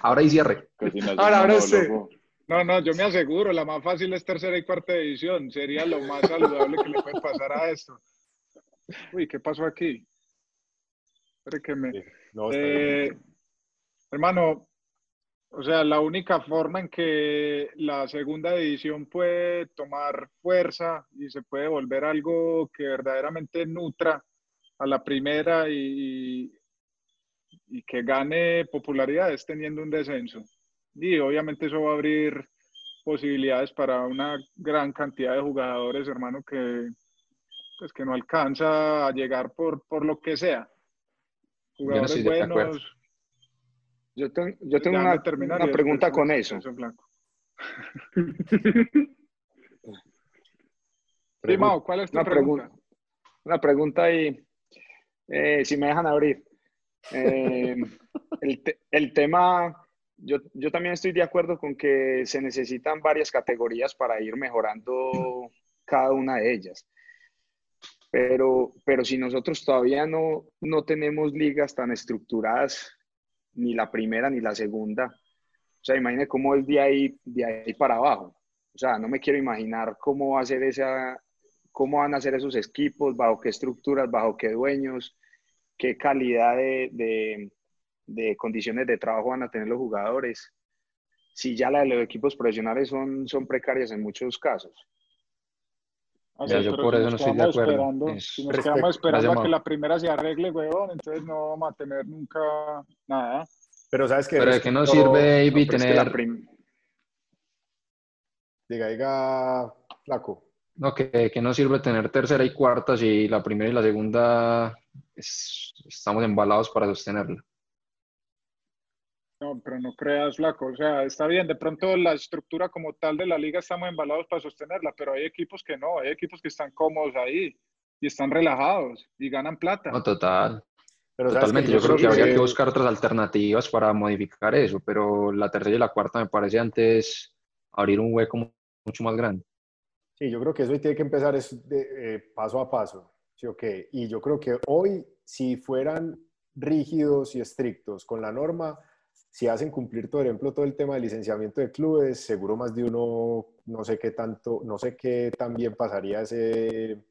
Speaker 3: Ahora hay cierre.
Speaker 5: casi no es un
Speaker 4: Ahora, ahora sí.
Speaker 5: monólogo.
Speaker 1: No, no, yo me aseguro, la más fácil es tercera y cuarta división. Sería lo más saludable que le puede pasar a esto. Uy, ¿qué pasó aquí? Espere que me...
Speaker 2: Sí, no.
Speaker 1: Eh, hermano, o sea, la única forma en que la segunda división puede tomar fuerza y se puede volver algo que verdaderamente nutra a la primera y, y que gane popularidad es teniendo un descenso. Y obviamente eso va a abrir posibilidades para una gran cantidad de jugadores, hermano, que, pues, que no alcanza a llegar por, por lo que sea. Jugadores buenos.
Speaker 7: Yo, ten- yo tengo una, pregunta con eso.
Speaker 1: Blanco. Sí, ¿cuál es tu
Speaker 7: Una
Speaker 1: pregunta?
Speaker 7: pregunta. Una pregunta y eh, si me dejan abrir. Eh, el, te- el tema, yo, yo también estoy de acuerdo con que se necesitan varias categorías para ir mejorando cada una de ellas. Pero, pero si nosotros todavía no, no tenemos ligas tan estructuradas, ni la primera ni la segunda, o sea, imagine cómo es de ahí, de ahí para abajo. O sea, no me quiero imaginar cómo va a ser esa, cómo van a ser esos equipos, bajo qué estructuras, bajo qué dueños, qué calidad de, de, de condiciones de trabajo van a tener los jugadores. Si ya la de los equipos profesionales son, son precarias en muchos casos.
Speaker 1: O
Speaker 3: Ya, yo por
Speaker 1: si
Speaker 3: eso
Speaker 1: nos
Speaker 3: no estoy de
Speaker 1: quedamos
Speaker 3: acuerdo.
Speaker 1: Esperando,
Speaker 3: Es-
Speaker 1: si nos quedamos esperando a que la primera se arregle, huevón, entonces no vamos a tener nunca nada.
Speaker 2: Pero sabes que...
Speaker 3: Pero ¿de qué nos
Speaker 2: respecto-
Speaker 3: sirve, David,
Speaker 5: No, pero es que la
Speaker 3: tener...
Speaker 5: prim-
Speaker 2: Diga, diga, flaco.
Speaker 3: No, que, que no sirve tener tercera y cuarta si la primera y la segunda es- estamos embalados para sostenerla.
Speaker 1: No, pero no creas, flaco. O sea, está bien, de pronto la estructura como tal de la liga estamos embalados para sostenerla, pero hay equipos que no, hay equipos que están cómodos ahí y están relajados y ganan plata.
Speaker 3: No, total.
Speaker 2: Pero
Speaker 3: Totalmente. Yo creo que habría que buscar otras alternativas para modificar eso, pero la tercera y la cuarta me parece antes abrir un hueco mu- mucho más grande.
Speaker 2: Sí, yo creo que eso tiene que empezar es de, eh, paso a paso. ¿sí o qué? Y yo creo que hoy, si fueran rígidos y estrictos con la norma, si hacen cumplir, por ejemplo, todo el tema de licenciamiento de clubes, seguro más de uno, no sé qué tanto, no sé qué también pasaría ese,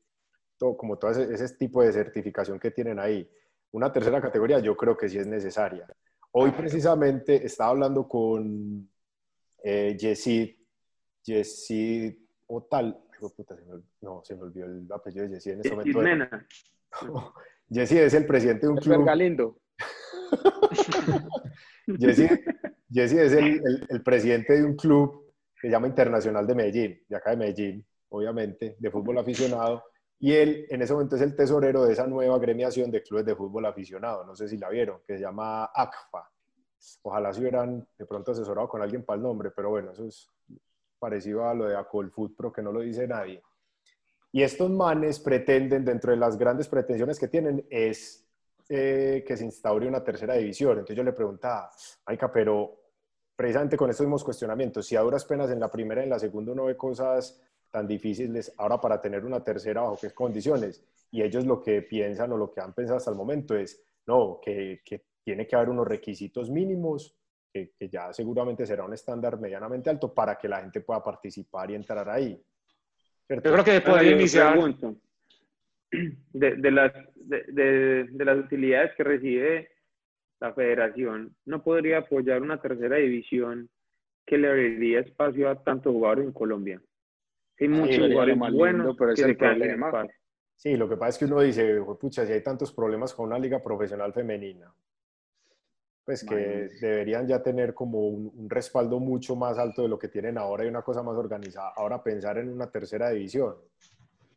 Speaker 2: todo, como todo ese, ese tipo de certificación que tienen ahí. Una tercera categoría yo creo que sí es necesaria. Hoy precisamente estaba hablando con eh, Yesid, Yesid o tal, Ay, puta, se me ol- no, se me olvidó el apellido de Yesid en este momento.
Speaker 6: Ismena.
Speaker 2: Yesid es el presidente de un
Speaker 7: El
Speaker 2: club.
Speaker 7: Galindo.
Speaker 2: Jesse, Jesse es el, el- presidente de un club que se llama Internacional de Medellín, de acá de Medellín, obviamente, de fútbol aficionado. Y él en ese momento es el tesorero de esa nueva gremiación de clubes de fútbol aficionado. No sé si la vieron, que se llama ACFA. Ojalá se hubieran de pronto asesorado con alguien para el nombre, pero bueno, eso es parecido a lo de Acolfoot, pero que no lo dice nadie. Y estos manes pretenden, dentro de las grandes pretensiones que tienen, es eh, que se instaure una tercera división. Entonces yo le preguntaba, Maika, pero precisamente con estos mismos cuestionamientos, si a duras penas en la primera y en la segunda uno ve cosas tan difíciles, ahora para tener una tercera, ¿bajo qué condiciones? Y ellos lo que piensan o lo que han pensado hasta el momento es, no, que, que tiene que haber unos requisitos mínimos, que, que ya seguramente será un estándar medianamente alto para que la gente pueda participar y entrar ahí. ¿Cierto?
Speaker 4: Yo creo que podría iniciar.
Speaker 6: pregunto, de, de las, de, de- de las utilidades que recibe la federación, ¿no podría apoyar una tercera división que le abriría espacio a tantos jugadores en Colombia? Hay muchos
Speaker 7: lo
Speaker 6: jugadores
Speaker 7: más lindo,
Speaker 6: buenos
Speaker 7: pero es
Speaker 6: que
Speaker 7: el
Speaker 6: se quedan sin
Speaker 7: problema.
Speaker 6: espacio.
Speaker 2: Sí, lo que pasa es que uno dice, "Jue pucha, si hay tantos problemas con una liga profesional femenina, pues que deberían ya tener como un, un respaldo mucho más alto de lo que tienen ahora y una cosa más organizada. Ahora pensar en una tercera división.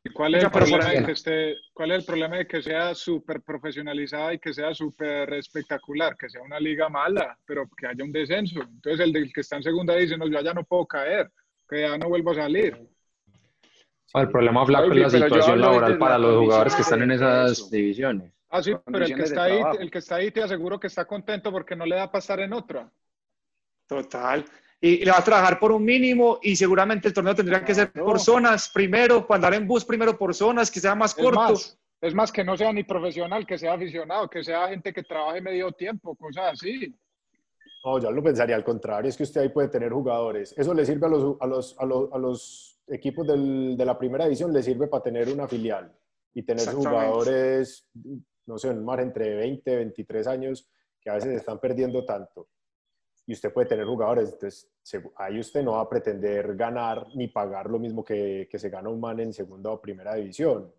Speaker 1: ¿Y ¿Cuál es, el problema de que esté, ¿Cuál es el problema de que sea súper profesionalizada y que sea súper espectacular? Que sea una liga mala, pero que haya un descenso. Entonces el del que está en segunda dice, no, yo ya no puedo caer, que ya no vuelvo a salir.
Speaker 3: El problema flaco es la situación laboral para los jugadores que están en esas
Speaker 7: eso.
Speaker 3: divisiones.
Speaker 1: Ah, sí, pero el que está ahí, el que está ahí te aseguro que está contento porque no le da para estar en otra.
Speaker 4: Total. Y, y le va a trabajar por un mínimo y seguramente el torneo tendría que ser
Speaker 1: Claro.
Speaker 4: por zonas primero, para andar en bus primero por zonas, que sea más
Speaker 1: Es
Speaker 4: corto.
Speaker 1: más, es más que no sea ni profesional, que sea aficionado, que sea gente que trabaje medio tiempo, cosas así.
Speaker 2: No, yo lo pensaría al contrario, es que usted ahí puede tener jugadores. Eso le sirve a los, a los, a los, a los equipos del- de la primera división, le sirve para tener una filial y tener jugadores, no sé, un margen entre 20, 23 años, que a veces están perdiendo tanto. Y usted puede tener jugadores, entonces ahí usted no va a pretender ganar ni pagar lo mismo que, que se gana un man en segunda o primera división.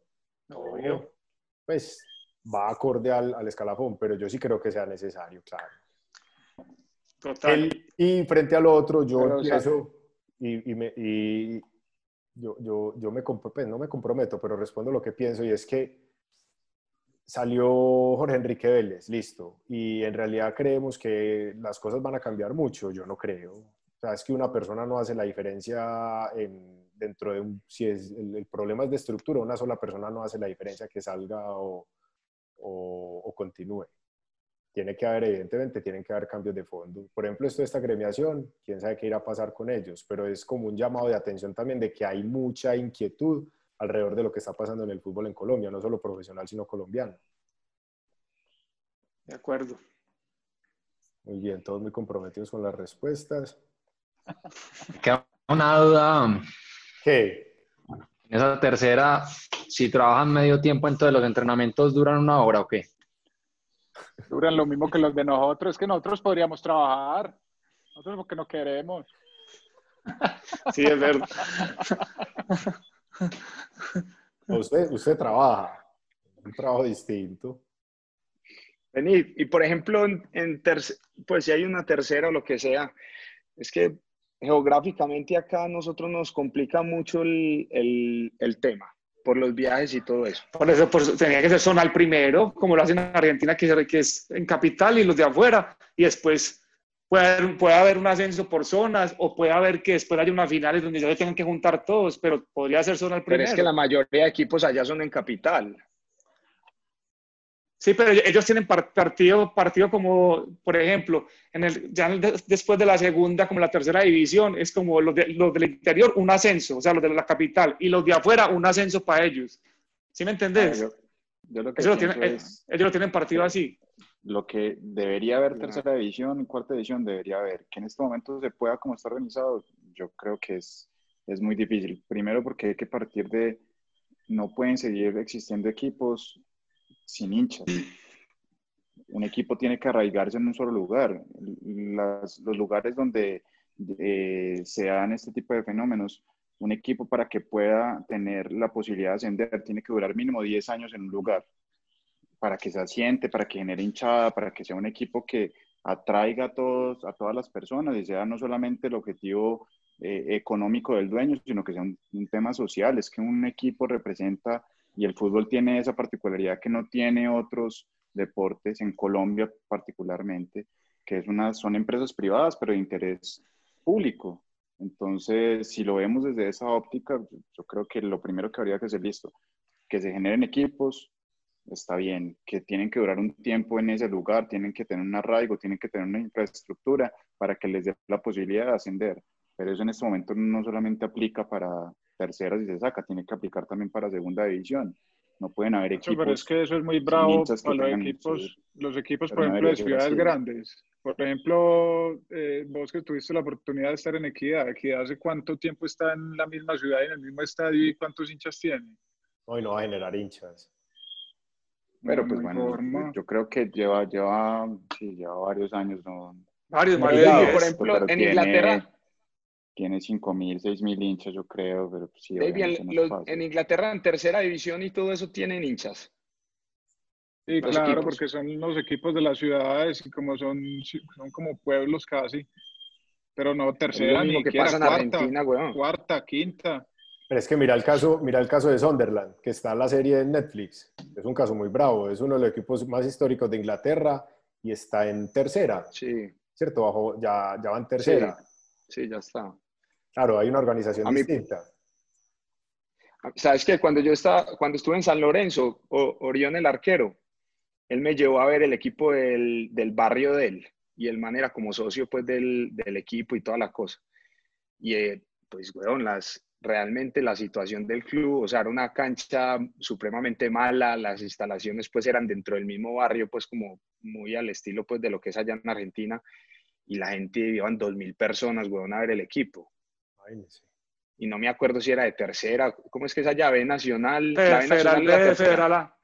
Speaker 4: Obvio.
Speaker 2: Pues va acorde al, al escalafón, pero yo sí creo que sea necesario, claro.
Speaker 4: Total.
Speaker 2: El- y frente al otro, yo
Speaker 7: Pero, o sea,
Speaker 2: empiezo y, y me- y yo, yo, yo me pues, no me comprometo, pero respondo lo que pienso y es que salió Jorge Enrique Vélez, listo, y en realidad creemos que las cosas van a cambiar mucho, yo no creo. O sea, es que una persona no hace la diferencia en- dentro de un, si es, el, el problema es de estructura, una sola persona no hace la diferencia que salga o, o- o continúe tiene que haber, evidentemente, tienen que haber cambios de fondo. Por ejemplo, esto de esta gremiación, quién sabe qué irá a pasar con ellos, pero es como un llamado de atención también de que hay mucha inquietud alrededor de lo que está pasando en el fútbol en Colombia, no solo profesional, sino colombiano.
Speaker 4: De acuerdo.
Speaker 2: Muy bien, todos muy comprometidos con las respuestas.
Speaker 3: Queda una duda.
Speaker 2: ¿Qué?
Speaker 3: En esa tercera, si trabajan medio tiempo, entonces los entrenamientos duran una hora o qué?
Speaker 1: Duran lo mismo que los de nosotros, es que nosotros podríamos trabajar. Nosotros porque no queremos.
Speaker 4: Sí, es verdad.
Speaker 2: usted, usted trabaja, un trabajo distinto.
Speaker 7: Vení, y por ejemplo, en, en pues si hay una tercera o lo que sea, es que geográficamente acá a nosotros nos complica mucho el, el, el tema por los viajes y todo eso.
Speaker 4: Por eso, por eso tenía que ser zonal primero, como lo hacen en Argentina, que es en capital y los de afuera, y después puede haber, puede haber un ascenso por zonas, o puede haber que después haya unas finales donde ya se tengan que juntar todos, pero podría ser zonal
Speaker 7: Pero
Speaker 4: primero.
Speaker 7: es que la mayoría de equipos allá son en capital.
Speaker 4: Sí, pero ellos tienen par- partido, partido como, por ejemplo, en el, ya el después de la segunda, como la tercera división, es como los, de- los del interior, un ascenso, o sea, los de la capital, y los de afuera, un ascenso para ellos. ¿Sí me entendés?
Speaker 5: Ah, yo, yo lo que
Speaker 4: Eso lo
Speaker 5: pienso
Speaker 4: tienen-
Speaker 5: es
Speaker 4: ellos lo tienen partido así.
Speaker 5: Lo que debería haber
Speaker 7: Claro.
Speaker 5: tercera división y cuarta división debería haber. Que en este momento se pueda como está organizado, yo creo que es, es muy difícil. Primero porque hay que partir de, no pueden seguir existiendo equipos sin hinchas. Un equipo tiene que arraigarse en un solo lugar. Las- los lugares donde eh, se dan este tipo de fenómenos, un equipo para que pueda tener la posibilidad de ascender tiene que durar mínimo 10 años en un lugar para que se asiente, para que genere hinchada, para que sea un equipo que atraiga a, todos, a todas las personas y sea no solamente el objetivo eh, económico del dueño, sino que sea un, tema social. Es que un equipo representa, y el fútbol tiene esa particularidad que no tiene otros deportes, en Colombia particularmente, que es una, son empresas privadas, pero de interés público. Entonces, si lo vemos desde esa óptica, yo creo que lo primero que habría que hacer, listo, que se generen equipos, está bien, que tienen que durar un tiempo en ese lugar, tienen que tener un arraigo, tienen que tener una infraestructura para que les dé la posibilidad de ascender. Pero eso en este momento no solamente aplica para tercera si se saca, tiene que aplicar también para segunda división. No pueden haber equipos.
Speaker 1: pero es que eso es muy bravo para los equipos,
Speaker 5: sí.
Speaker 1: los equipos, por ejemplo, de ciudades
Speaker 5: así.
Speaker 1: grandes. Por ejemplo, eh, vos que tuviste la oportunidad de estar en Equidad, ¿Equidad hace cuánto tiempo está en la misma ciudad y en el mismo estadio y cuántos hinchas tiene?
Speaker 2: Hoy no va a generar hinchas.
Speaker 5: Pero pues
Speaker 1: no
Speaker 5: bueno, yo creo que lleva, lleva, sí, lleva varios años, ¿no?
Speaker 4: Varios, más de
Speaker 2: Cuidado,
Speaker 4: 10.
Speaker 7: por ejemplo,
Speaker 5: Pero
Speaker 7: en
Speaker 5: tiene-
Speaker 7: Inglaterra,
Speaker 5: Tiene 5.000, 6.000 hinchas, yo creo, pero pues, sí,
Speaker 7: David, en,
Speaker 5: no es
Speaker 7: los-
Speaker 5: fácil.
Speaker 7: en Inglaterra, en tercera división y todo eso tienen hinchas.
Speaker 1: Sí,
Speaker 7: Los
Speaker 1: claro,
Speaker 7: equipos.
Speaker 1: porque son los equipos de las ciudades y como son, son como pueblos casi. Pero no, tercera, ni
Speaker 7: que
Speaker 1: siquiera,
Speaker 7: pasa en
Speaker 1: cuarta,
Speaker 7: Argentina, weón.
Speaker 1: cuarta, quinta.
Speaker 2: Pero es que mira el caso, mira el caso de Sunderland, que está en la serie de Netflix. Es un caso muy bravo. Es uno de los equipos más históricos de Inglaterra y está en tercera,
Speaker 7: Sí,
Speaker 2: ¿cierto? Bajo, ya, ya va en tercera.
Speaker 7: sí, ya está.
Speaker 2: Claro, hay una organización
Speaker 7: A mí-
Speaker 2: distinta.
Speaker 7: Sabes que cuando yo estaba, cuando estuve en San Lorenzo, O- Orión el arquero, él me llevó a ver el equipo del, del barrio de él y el man era como socio pues del, del equipo y toda la cosa. Y eh, pues, weón, las, realmente la situación del club, o sea, era una cancha supremamente mala, las instalaciones pues eran dentro del mismo barrio, pues como muy al estilo pues de lo que es allá en Argentina y la gente iban dos mil personas, weón, a ver el equipo. Y no me acuerdo si era de tercera, ¿cómo es que es allá? B Nacional. la B
Speaker 4: Federal,
Speaker 7: Nacional la.
Speaker 4: Federal A.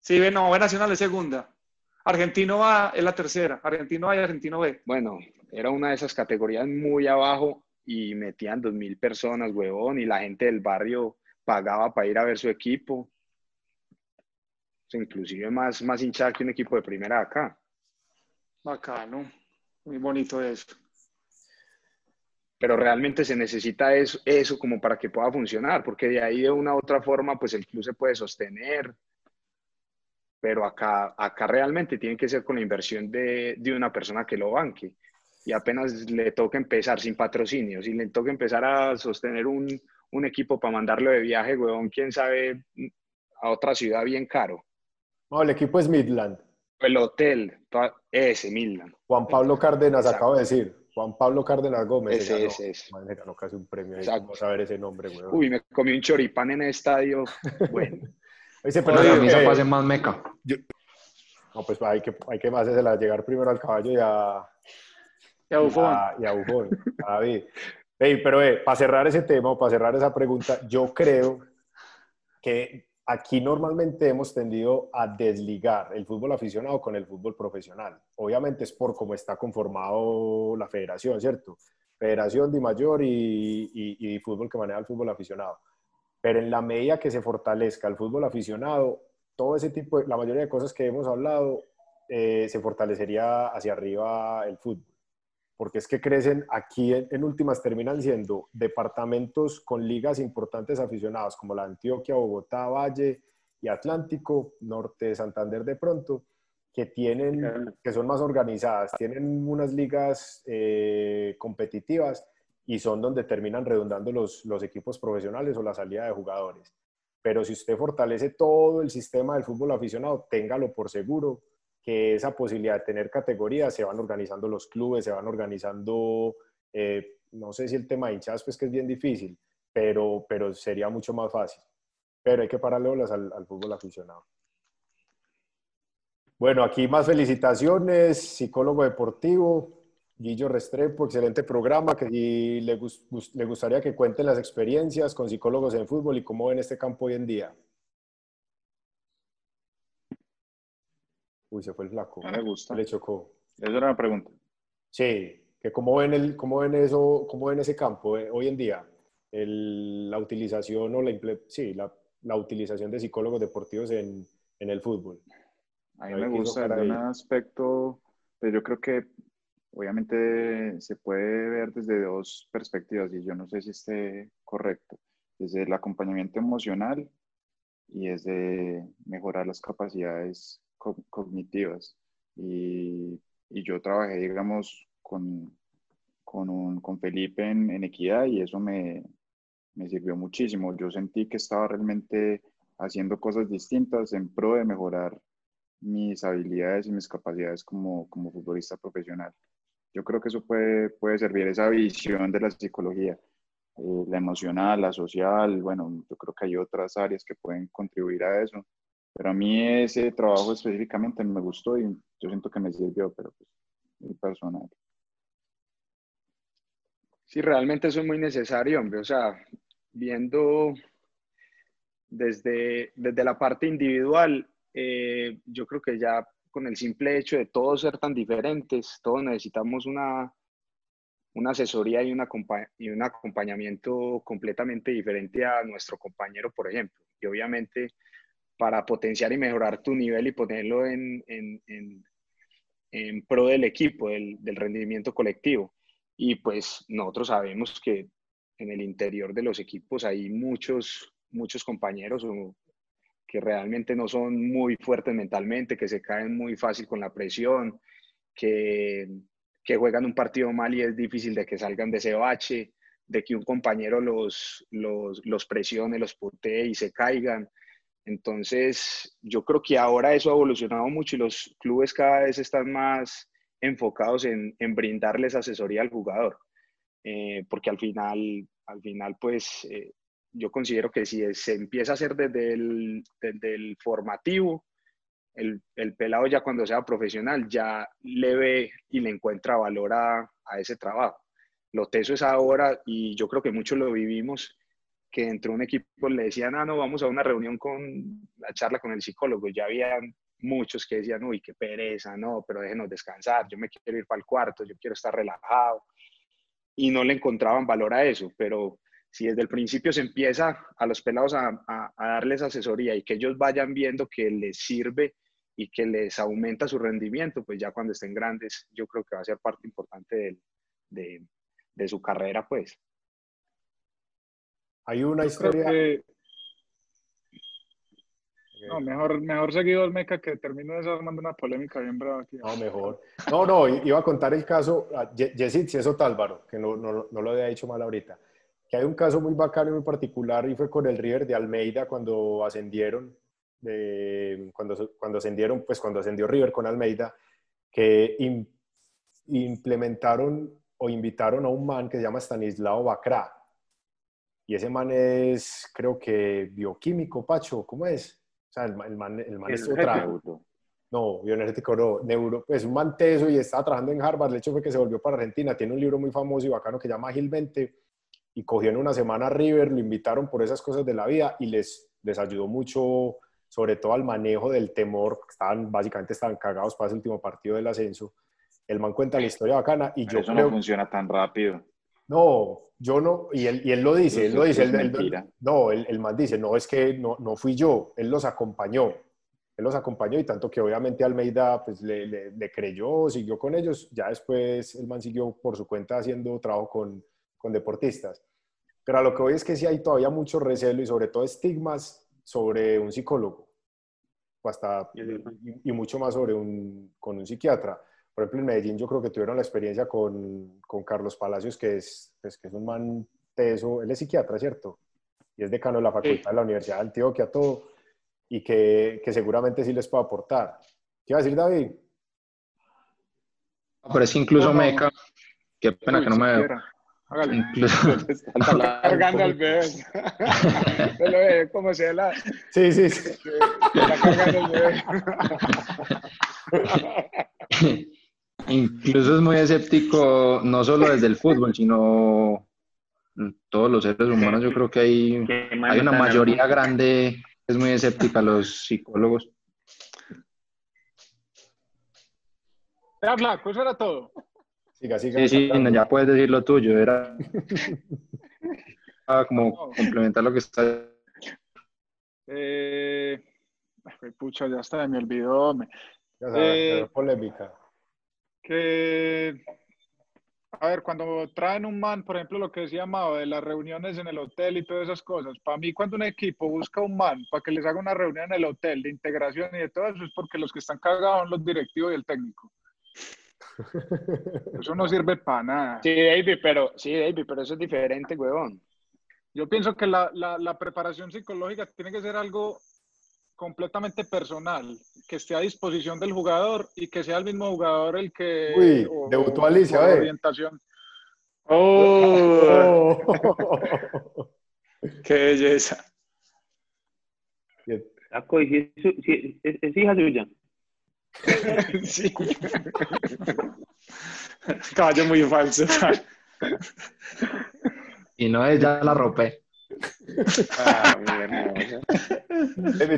Speaker 4: Sí, no, B Nacional es segunda. Argentino A es la tercera. Argentino A y Argentino B.
Speaker 7: Bueno, era una de esas categorías muy abajo y metían dos mil personas, huevón, y la gente del barrio pagaba para ir a ver su equipo. O sea, inclusive más, más hinchada que un equipo de primera acá.
Speaker 4: Bacano. Muy bonito eso.
Speaker 7: Pero realmente se necesita eso, eso como para que pueda funcionar, porque de ahí de una u otra forma, pues el club se puede sostener. Pero acá, acá realmente tiene que ser con la inversión de, de una persona que lo banque. Y apenas le toca empezar sin patrocinio, si le toca empezar a sostener un, un equipo para mandarlo de viaje, huevón, quién sabe, a otra ciudad bien caro.
Speaker 2: No, el equipo es Midland.
Speaker 7: El hotel, toda- ese, Milan.
Speaker 2: Juan Pablo Cárdenas
Speaker 7: Exacto.
Speaker 2: acabo de decir. Juan Pablo Cárdenas Gómez.
Speaker 7: Ese,
Speaker 2: ganó.
Speaker 7: ese, ese.
Speaker 2: Madre, ganó casi un premio. ahí.
Speaker 7: Exacto.
Speaker 2: Vamos a ver ese nombre, güey.
Speaker 7: Uy, me comí un choripán en el estadio. Bueno,
Speaker 2: Oye,
Speaker 3: Pero
Speaker 2: ¿sabe
Speaker 3: camisa
Speaker 2: qué?
Speaker 3: pase más meca.
Speaker 2: No, pues hay que, hay que más hacerla llegar primero al caballo y a,
Speaker 4: Y a Buffon.
Speaker 2: y a, y a Buffon, a David. Ey, pero eh, para cerrar ese tema para cerrar esa pregunta, yo creo que aquí normalmente hemos tendido a desligar el fútbol aficionado con el fútbol profesional. Obviamente es por cómo está conformado la federación, ¿cierto? Federación de mayor y, y, y fútbol que maneja el fútbol aficionado. pero en la medida que se fortalezca el fútbol aficionado, todo ese tipo, de, la mayoría de cosas que hemos hablado, eh, se fortalecería hacia arriba el fútbol. Porque es que crecen aquí, en, últimas, terminan siendo departamentos con ligas importantes aficionados, como la Antioquia, Bogotá, Valle y Atlántico, Norte, Santander de pronto, que tienen, que son más organizadas, tienen unas ligas eh, competitivas y son donde terminan redundando los, los equipos profesionales o la salida de jugadores. Pero si usted fortalece todo el sistema del fútbol aficionado, téngalo por seguro que esa posibilidad de tener categorías se van organizando los clubes, se van organizando, eh, no sé si el tema de hinchadas, pues que es bien difícil, pero, pero sería mucho más fácil. Pero hay que pararle al, al fútbol aficionado. Bueno, aquí más felicitaciones, psicólogo deportivo, Guillo Restrepo, excelente programa, que le, le gustaría que cuenten las experiencias con psicólogos en fútbol y cómo ven este campo hoy en día. Uy, se fue el flaco.
Speaker 5: No le gusta.
Speaker 2: Le chocó.
Speaker 5: Esa era una pregunta.
Speaker 2: Sí, que cómo ven, el, cómo ven eso, cómo ven ese campo eh, hoy en día. la utilización o la, sí, la, la, utilización de psicólogos deportivos en, en el fútbol.
Speaker 5: A mí me gusta en un aspecto, pues yo creo que obviamente se puede ver desde dos perspectivas y yo no sé si esté correcto. Desde el acompañamiento emocional y desde mejorar las capacidades cognitivas. Y, y, yo trabajé, digamos, con, con, un, con Felipe en, en, Equidad y eso me, me sirvió muchísimo. Yo sentí que estaba realmente haciendo cosas distintas en pro de mejorar mis habilidades y mis capacidades como, como futbolista profesional. Yo creo que eso puede, puede servir, esa visión de la psicología, eh, la emocional, la social, bueno, yo creo que hay otras áreas que pueden contribuir a eso, pero a mí ese trabajo específicamente me gustó y yo siento que me sirvió, pero pues muy personal.
Speaker 7: Sí, realmente eso es muy necesario, hombre. O sea, viendo desde, desde la parte individual, eh, yo creo que ya con el simple hecho de todos ser tan diferentes, todos necesitamos una, una asesoría y, una, y un acompañamiento completamente diferente a nuestro compañero, por ejemplo. Y obviamente para potenciar y mejorar tu nivel y ponerlo en, en, en, pro del equipo, del, del, rendimiento colectivo. Y pues nosotros sabemos que en el interior de los equipos hay muchos, muchos compañeros que realmente no son muy fuertes mentalmente, que se caen muy fácil con la presión, que, que juegan un partido mal y es difícil de que salgan de ese bache, de que un compañero los, los presione, los putee y se caigan. Entonces, yo creo que ahora eso ha evolucionado mucho y los clubes cada vez están más enfocados en, brindarles asesoría al jugador, eh, porque al final, al final, pues, eh, yo considero que si se empieza a hacer desde el, desde el formativo, el, el, pelado ya cuando sea profesional ya le ve y le encuentra valor a, a ese trabajo. Lo teso es ahora, y yo creo que muchos lo vivimos, que dentro de un equipo le decían, ah, no, vamos a una reunión con la charla con el psicólogo. Ya había muchos que decían, uy, qué pereza, no, pero déjenos descansar, yo me quiero ir para el cuarto, yo quiero estar relajado. Y no le encontraban valor a eso, pero si desde el principio se empieza a los pelados a, a, darles asesoría y que ellos vayan viendo que les sirve y que les aumenta su rendimiento, pues ya cuando estén grandes, yo creo que va a ser parte importante de, de, de su carrera, pues.
Speaker 2: Hay una historia.
Speaker 1: No, mejor, mejor seguido el Meca que termine desarmando una polémica bien brava aquí.
Speaker 2: No, mejor. No, no, iba a contar el caso, Jessy eso Tálvaro, que no, no, no, lo había dicho mal ahorita, que hay un caso muy bacano y muy particular y fue con el River de Almeida cuando ascendieron, de, cuando, cuando ascendieron, pues cuando ascendió River con Almeida, que implementaron o invitaron a un man que se llama Stanislao Bacra y ese man es, creo que, bioquímico, Pacho, ¿cómo es? O sea, el, man, el man es otra... No, bioenergético no, neuro, es un man teso y estaba trabajando en Harvard, el hecho fue que se volvió para Argentina, tiene un libro muy famoso y bacano que llama Gil 20 y cogió en una semana a River, lo invitaron por esas cosas de la vida y les, les ayudó mucho, sobre todo al manejo del temor, estaban, básicamente estaban cagados para ese último partido del ascenso. El man cuenta la historia bacana y yo
Speaker 5: eso no funciona tan rápido.
Speaker 2: No, yo no, y él, y él lo dice, él lo dice, él- él- no, el, el man dice, no, es que no, no fui yo, él los acompañó, él los acompañó y tanto que obviamente Almeida pues le, le- le creyó, siguió con ellos, ya después el man siguió por su cuenta haciendo trabajo con, con deportistas. Pero a lo que voy es que sí hay todavía mucho recelo y sobre todo estigmas sobre un psicólogo, o hasta, y, y mucho más sobre un, con un psiquiatra. Por ejemplo, en Medellín yo creo que tuvieron la experiencia con, con Carlos Palacios, que es, pues, que es un man teso, él es psiquiatra, ¿cierto? Y es decano de la facultad de la Universidad de Antioquia, todo, y que, que seguramente sí les puede aportar. ¿Qué iba a decir David?
Speaker 3: Pero es incluso
Speaker 1: No, no.
Speaker 3: Meca, qué pena
Speaker 1: Uy,
Speaker 3: que no me veo.
Speaker 1: Hágale.
Speaker 3: Incluso,
Speaker 7: Está cargando al bebé. Él lo ve como se la
Speaker 2: Sí, sí, sí.
Speaker 7: está cargando el bebé.
Speaker 3: Incluso es muy escéptico, no solo desde el fútbol, sino todos los seres humanos. Yo creo que hay, hay una mayoría grande que es muy escéptica a los psicólogos.
Speaker 1: Ya, Flaco, eso era todo.
Speaker 2: Siga, siga.
Speaker 3: Sí, sí, ya puedes decir lo tuyo. Era ah, como complementar lo que está.
Speaker 1: Eh, pucha, ya está, me olvidó. me-
Speaker 2: Ya sabes,
Speaker 1: Eh,
Speaker 2: polémica.
Speaker 1: Que, a ver, cuando traen un man, por ejemplo, lo que decía Mao, de las reuniones en el hotel y todas esas cosas, para mí cuando un equipo busca un man para que les haga una reunión en el hotel de integración y de todo eso, es porque los que están cagados son los directivos y el técnico. Eso no sirve para nada.
Speaker 7: Sí, David, pero, sí, David, pero eso es diferente, huevón.
Speaker 1: Yo pienso que la, la, la preparación psicológica tiene que ser algo completamente personal, que esté a disposición del jugador y que sea el mismo jugador el que...
Speaker 2: Uy,
Speaker 1: o-
Speaker 2: debutó
Speaker 1: o-
Speaker 2: Alicia,
Speaker 1: por
Speaker 2: eh.
Speaker 1: orientación.
Speaker 4: ¡Oh!
Speaker 2: Oh.
Speaker 4: ¡Qué belleza!
Speaker 6: Taco, ¿y si es, su- si es- es hija suya?
Speaker 4: Sí. Caballo muy falso.
Speaker 3: Y no es ya la ropé.
Speaker 7: Ah, mi hermosa.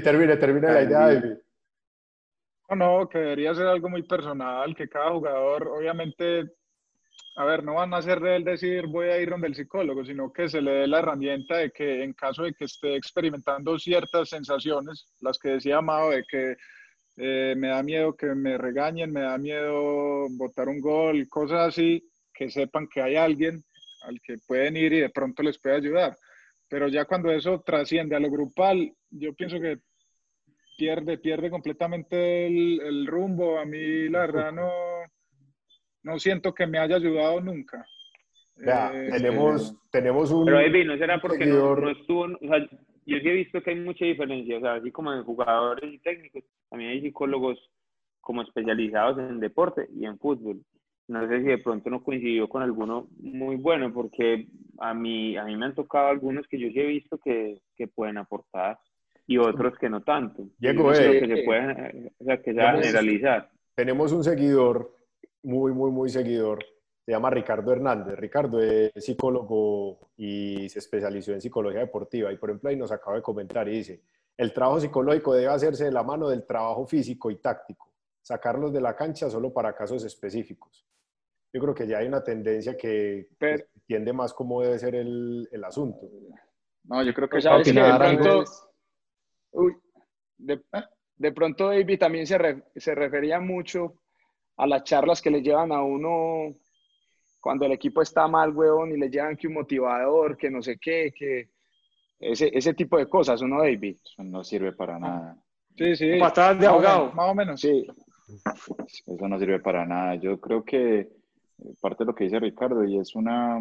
Speaker 2: Termine, termine la idea.
Speaker 1: No, no, que debería ser algo muy personal, que cada jugador, obviamente, a ver, no van a hacer de él decir voy a ir donde el psicólogo, sino que se le dé la herramienta de que en caso de que esté experimentando ciertas sensaciones, las que decía Amado, de que eh, me da miedo que me regañen, me da miedo botar un gol, cosas así, que sepan que hay alguien al que pueden ir y de pronto les puede ayudar. Pero ya cuando eso trasciende a lo grupal, yo pienso que pierde, pierde completamente el, el rumbo. A mí, la verdad, no, no siento que me haya ayudado nunca. Eh,
Speaker 2: tenemos, tenemos un.
Speaker 6: Pero David, ¿no será porque no estuvo? O sea, yo sí he visto que hay mucha diferencia, o sea, así como en jugadores y técnicos, también hay psicólogos como especializados en deporte y en fútbol. No sé si de pronto no coincidió con alguno muy bueno, porque a mí, a mí me han tocado algunos que yo sí he visto que, que pueden aportar y otros que no tanto.
Speaker 2: Diego, eh,
Speaker 6: que se puede, eh, o sea, que se generalizar.
Speaker 2: tenemos un seguidor, muy, muy, muy seguidor, se llama Ricardo Hernández. Ricardo es psicólogo y se especializó en psicología deportiva. Y por ejemplo, ahí nos acaba de comentar y dice, el trabajo psicológico debe hacerse de la mano del trabajo físico y táctico, sacarlos de la cancha solo para casos específicos. Yo creo que ya hay una tendencia que, que
Speaker 7: Pero-
Speaker 2: entiende más cómo debe ser el, el asunto.
Speaker 5: No, yo creo que
Speaker 7: Pues que de pronto, uy, de, de pronto David también se, re- se refería mucho a las charlas que le llevan a uno cuando el equipo está mal, huevón, y le llevan que un motivador, que no sé qué, que ese, ese tipo de cosas, ¿o no, David?
Speaker 5: eso no sirve para nada.
Speaker 1: Sí, sí.
Speaker 4: Patadas de ahogado.
Speaker 1: Más o menos.
Speaker 7: Sí,
Speaker 5: Eso no sirve para nada. Yo creo que eh, parte de lo que dice Ricardo, y es una,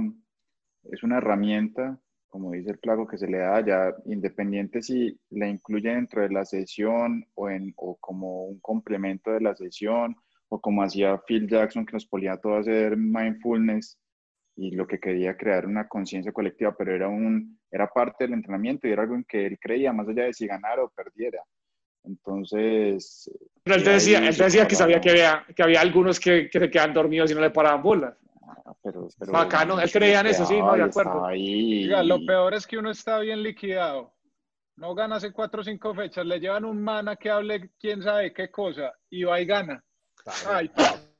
Speaker 5: es una herramienta, como dice el plago, que se le da ya, independiente si la incluye dentro de la sesión o, en, o como un complemento de la sesión, o como hacía Phil Jackson, que nos ponía a todos a hacer mindfulness y lo que quería crear una conciencia colectiva, pero era, un, era parte del entrenamiento y era algo en que él creía, más allá de si ganara o perdiera. Entonces,
Speaker 4: Pero él te decía, él te decía que sabía que había, que había algunos que, que se quedan dormidos y no le paraban bolas.
Speaker 5: Ah, pero, pero
Speaker 4: Bacano, él creía en eso, sí, no, de acuerdo.
Speaker 1: Oiga, lo peor es que uno está bien liquidado. No gana hace cuatro o cinco fechas. Le llevan un mana que hable quién sabe qué cosa y va y gana. Ay,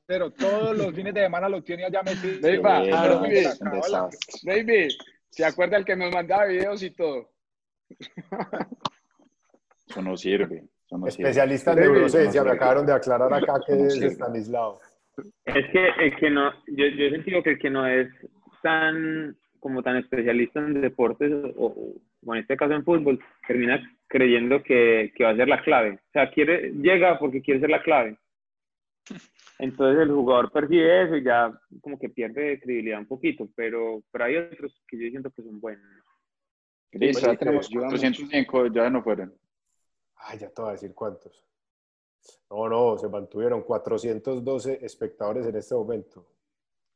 Speaker 1: Pero todos los fines de semana lo tiene allá metido.
Speaker 5: Desastre.
Speaker 7: David, ¿se acuerda el que nos mandaba videos y todo?
Speaker 5: Eso no sirve.
Speaker 2: Especialista en neurociencia, me acabaron de aclarar acá que es
Speaker 5: sé.
Speaker 2: Stanislao.
Speaker 6: Es que el que no, yo, yo he sentido que el que no es tan, como tan especialista en deportes, o, o en este caso en fútbol, termina creyendo que, que va a ser la clave. O sea, quiere, llega porque quiere ser la clave. Entonces el jugador percibe eso y ya como que pierde credibilidad un poquito, pero, pero hay otros que yo siento que son buenos.
Speaker 5: Listo,
Speaker 2: Oye,
Speaker 5: ya tenemos
Speaker 7: ayudamos.
Speaker 5: 405, ya no fueron.
Speaker 2: Ay, ya te voy a decir cuántos. No, no, se mantuvieron 412 espectadores en este momento.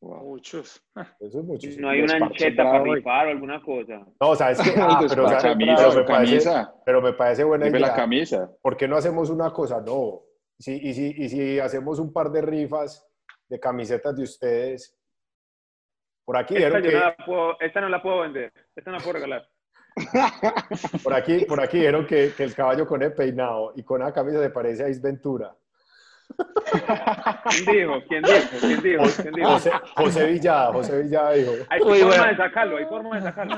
Speaker 5: Wow.
Speaker 4: Muchos.
Speaker 2: Eso es muchísimo.
Speaker 6: No hay una ancheta para rifar o alguna cosa.
Speaker 2: No, ¿sabes qué? Ah, pero, o sea,
Speaker 5: Despacha,
Speaker 2: pero
Speaker 5: camisa,
Speaker 2: me parece,
Speaker 5: camisa.
Speaker 2: pero me parece buena
Speaker 5: Dime la
Speaker 2: idea.
Speaker 5: camisa.
Speaker 2: ¿Por qué no hacemos una cosa? No. Si, y, si, y si hacemos un par de rifas de camisetas de ustedes. Por aquí
Speaker 6: Esta, no
Speaker 2: que,
Speaker 6: la puedo, esta no la puedo vender, esta no la puedo regalar.
Speaker 2: Por aquí, por aquí dijeron que, que el caballo con el peinado y con la camisa se parece a Is Ventura.
Speaker 6: ¿Quién dijo? ¿Quién dijo? ¿Quién dijo? ¿Quién dijo?
Speaker 2: José, José Villada, José Villada dijo.
Speaker 6: Hay
Speaker 4: Uy,
Speaker 6: forma
Speaker 4: bueno.
Speaker 6: de sacarlo, hay forma de sacarlo.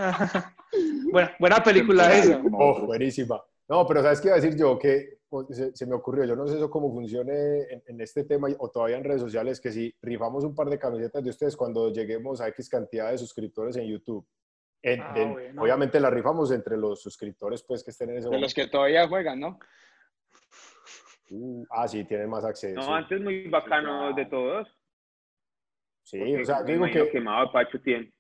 Speaker 4: buena, buena película esa.
Speaker 2: Oh, buenísima. No, pero ¿sabes qué iba a decir yo? Que pues, se, se me ocurrió, yo no sé eso cómo funcione en, en este tema o todavía en redes sociales, que si rifamos un par de camisetas de ustedes cuando lleguemos a X cantidad de suscriptores en YouTube. En-
Speaker 4: Ah,
Speaker 2: de-
Speaker 4: bueno.
Speaker 2: Obviamente la rifamos entre los suscriptores pues que estén en ese
Speaker 7: De los
Speaker 2: momento.
Speaker 7: que todavía juegan, ¿no?
Speaker 2: Uh, ah, sí, tienen más acceso.
Speaker 6: No, antes muy bacano de todos.
Speaker 2: sí,
Speaker 6: porque
Speaker 2: o sea, digo que
Speaker 6: quemado de Pacho tiene.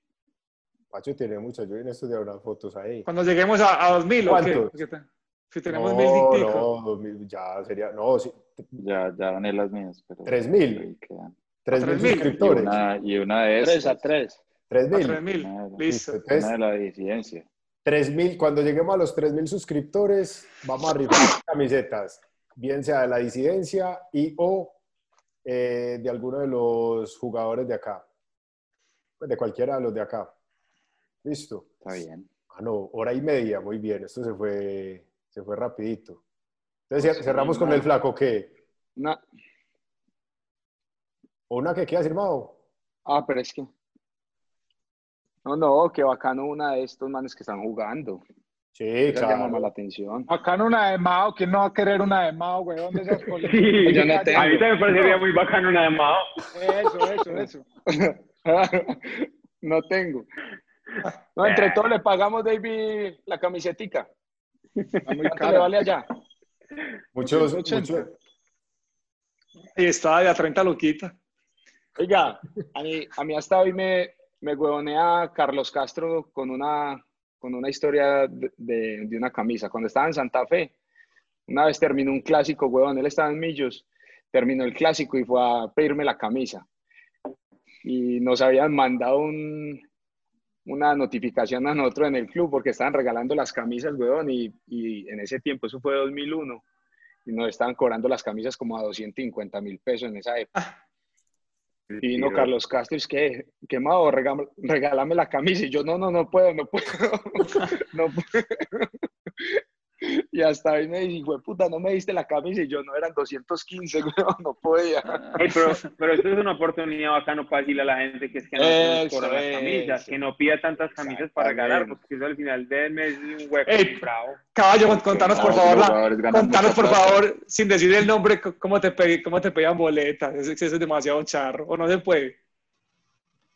Speaker 2: Pacho tiene muchas, yo en estos de unas fotos ahí.
Speaker 4: Cuando lleguemos a, a 2000, ¿o qué?
Speaker 2: ¿Cuántos?
Speaker 4: Porque te- Si tenemos
Speaker 2: no,
Speaker 4: mil
Speaker 2: no, 2000, ya sería, no, sí,
Speaker 5: Ya, ya gané las mías. Pero
Speaker 2: 3000.
Speaker 5: ahí quedan.
Speaker 2: 3.000
Speaker 4: 3.000.
Speaker 5: Y
Speaker 2: suscriptores.
Speaker 5: una, y una de
Speaker 7: 3
Speaker 5: esas.
Speaker 7: a 3.
Speaker 4: A
Speaker 2: 3.000.
Speaker 4: 3000.
Speaker 5: Nada.
Speaker 4: Listo.
Speaker 2: Entonces,
Speaker 5: Una de la disidencia.
Speaker 2: 3000, cuando lleguemos a los 3000 suscriptores, vamos a rifar camisetas, bien sea de la disidencia y o eh, de alguno de los jugadores de acá. Pues de cualquiera de los de acá. Listo.
Speaker 5: Está bien.
Speaker 2: Ah, no, hora y media, muy bien. Esto se fue, se fue rapidito. Entonces,
Speaker 5: Pues,
Speaker 2: cerramos con el flaco, ¿qué?
Speaker 7: No.
Speaker 2: ¿O una que quieras, Mao?
Speaker 7: Ah, pero es que. No, no, qué bacano una de estos manes que están jugando.
Speaker 2: Sí,
Speaker 7: Esa llama más la
Speaker 2: claro.
Speaker 7: atención.
Speaker 1: En una de Mao, ¿quién no va a querer una de Mao, güey? ¿Dónde esas?
Speaker 6: Sí,
Speaker 7: Yo no tengo.
Speaker 6: A mí también me parecería muy bacano una de Mao.
Speaker 1: Eso, eso, eso.
Speaker 7: no tengo. No, entre todos le pagamos, David, la camisetica.
Speaker 1: Está muy
Speaker 7: ¿Cuánto le
Speaker 1: cara.
Speaker 7: vale allá?
Speaker 2: Muchos,
Speaker 1: 180.
Speaker 2: muchos,
Speaker 4: Y estaba de a 30 loquita.
Speaker 7: Oiga, a mí, a mí hasta hoy me, me huevonea Carlos Castro con una, con una historia de, de- una camisa. Cuando estaba en Santa Fe, una vez terminó un clásico, huevón, él estaba en Millos, terminó el clásico y fue a pedirme la camisa. Y nos habían mandado un, una notificación a nosotros en el club porque estaban regalando las camisas, huevón, y, y en ese tiempo, eso fue 2001, y nos estaban cobrando las camisas como a 250 mil pesos en esa época. Y vino
Speaker 6: Pero-
Speaker 7: Carlos Castro es que, quemado, regálame, regálame la camisa. Y yo, no, no, no puedo, no puedo. no puedo. Y hasta ahí me dice, güey, puta, no me diste la camisa. Y yo, no, eran 215, güey, no podía.
Speaker 6: Ey, pero, pero esto es una oportunidad bacano para decirle a la gente que es que no
Speaker 7: Eso
Speaker 6: cobran las camisas, que no pida tantas camisas para
Speaker 7: Exactamente.
Speaker 6: porque eso al final del mes es un hueco
Speaker 4: Ey,
Speaker 6: bravo.
Speaker 4: Caballo, con- contanos por favor, la- contanos por favor, sin decir el nombre, cómo te, cómo te pedían boletas. Eso, eso es demasiado charro. O no se puede.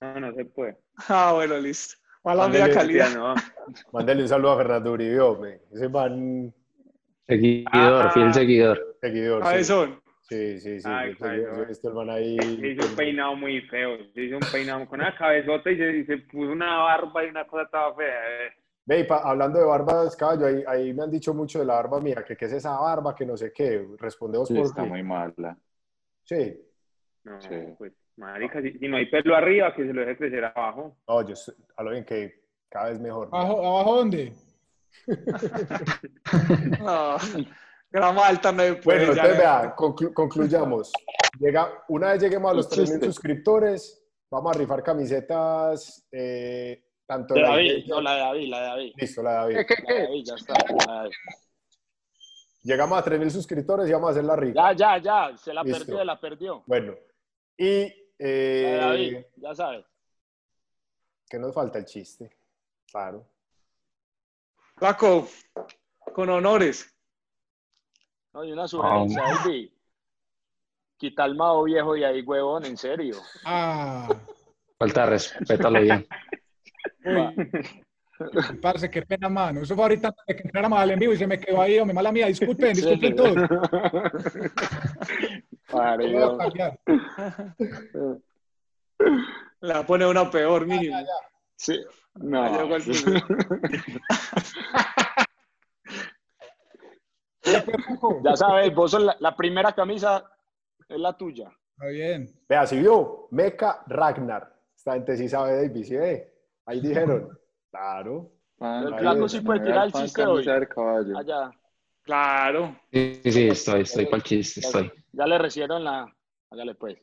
Speaker 6: No, no se puede.
Speaker 4: Ah, bueno, listo. Mala calidad.
Speaker 2: Mándale un saludo a Fernando Uribe, hombre. Ese man
Speaker 3: Seguidor,
Speaker 6: Ah.
Speaker 3: fiel seguidor.
Speaker 2: seguidor.
Speaker 4: A
Speaker 2: sí.
Speaker 4: eso.
Speaker 2: Sí, sí, sí.
Speaker 6: Ay,
Speaker 2: yo, yo- yo
Speaker 6: Jairo.
Speaker 2: he visto el man ahí.
Speaker 6: Se hizo un peinado muy feo. Se hizo un peinado con una cabezota y se, y se puso una barba y una cosa toda fea. eh.
Speaker 2: Ve, pa- hablando de barbas, caballo, ahí, ahí me han dicho mucho de la barba mía, que qué es esa barba, que no sé qué. Respondemos
Speaker 5: Sí,
Speaker 2: por
Speaker 5: está
Speaker 2: qué.
Speaker 5: muy mala.
Speaker 2: Sí.
Speaker 6: No,
Speaker 5: Sí.
Speaker 6: pues, marica, si, si no hay pelo arriba, que se lo deje crecer abajo.
Speaker 2: No, yo a lo bien que cada vez mejor.
Speaker 1: ¿Abajo, ¿Abajo dónde?
Speaker 4: No. Grama alta no puede.
Speaker 2: Bueno, entonces vea, conclu- concluyamos. Llega, una vez lleguemos a los
Speaker 7: Un
Speaker 2: 3.000
Speaker 7: chiste.
Speaker 2: suscriptores, vamos a rifar camisetas, eh, tanto
Speaker 7: De
Speaker 2: la
Speaker 7: David,
Speaker 2: iglesia-
Speaker 7: no, la de David, la de David.
Speaker 2: Listo, la de David.
Speaker 1: ¿Qué, qué,
Speaker 7: La de? David, ya está. la de David.
Speaker 2: Llegamos a 3.000 suscriptores y vamos a hacer la rifa.
Speaker 7: Ya, ya, ya, se la
Speaker 2: Listo.
Speaker 7: perdió, la perdió.
Speaker 2: Bueno, Y eh,
Speaker 7: David, ya sabes.
Speaker 2: que nos falta el chiste. Claro.
Speaker 4: Paco, con honores.
Speaker 7: No, y una sugerencia, David. Quita el mao viejo y ahí, huevón, en serio.
Speaker 8: Ah,
Speaker 3: Falta de respeto a lo bien.
Speaker 8: parce, qué pena, mano. Eso fue ahorita antes de que entrara mal en vivo y se me quedó ahí, hombre, mala mía. Disculpen, disculpen todos.
Speaker 7: Parido.
Speaker 4: La pone una peor, mínimo.
Speaker 7: Sí.
Speaker 4: Ya
Speaker 7: No.
Speaker 4: el
Speaker 8: pues,
Speaker 7: Ya sabes, vos sos la, la primera camisa es la tuya.
Speaker 8: Está bien.
Speaker 2: Vea, si vio, Mecha Ragnar. Esta gente sí sabe David, ¿sí ve? Ahí dijeron. Claro.
Speaker 7: El
Speaker 2: Ahí
Speaker 7: flaco sí puede tirar el chiste hoy. Allá.
Speaker 4: Claro.
Speaker 3: Sí, sí, sí, estoy, estoy para el chiste, estoy.
Speaker 7: Ya le recibieron la. Hágale pues.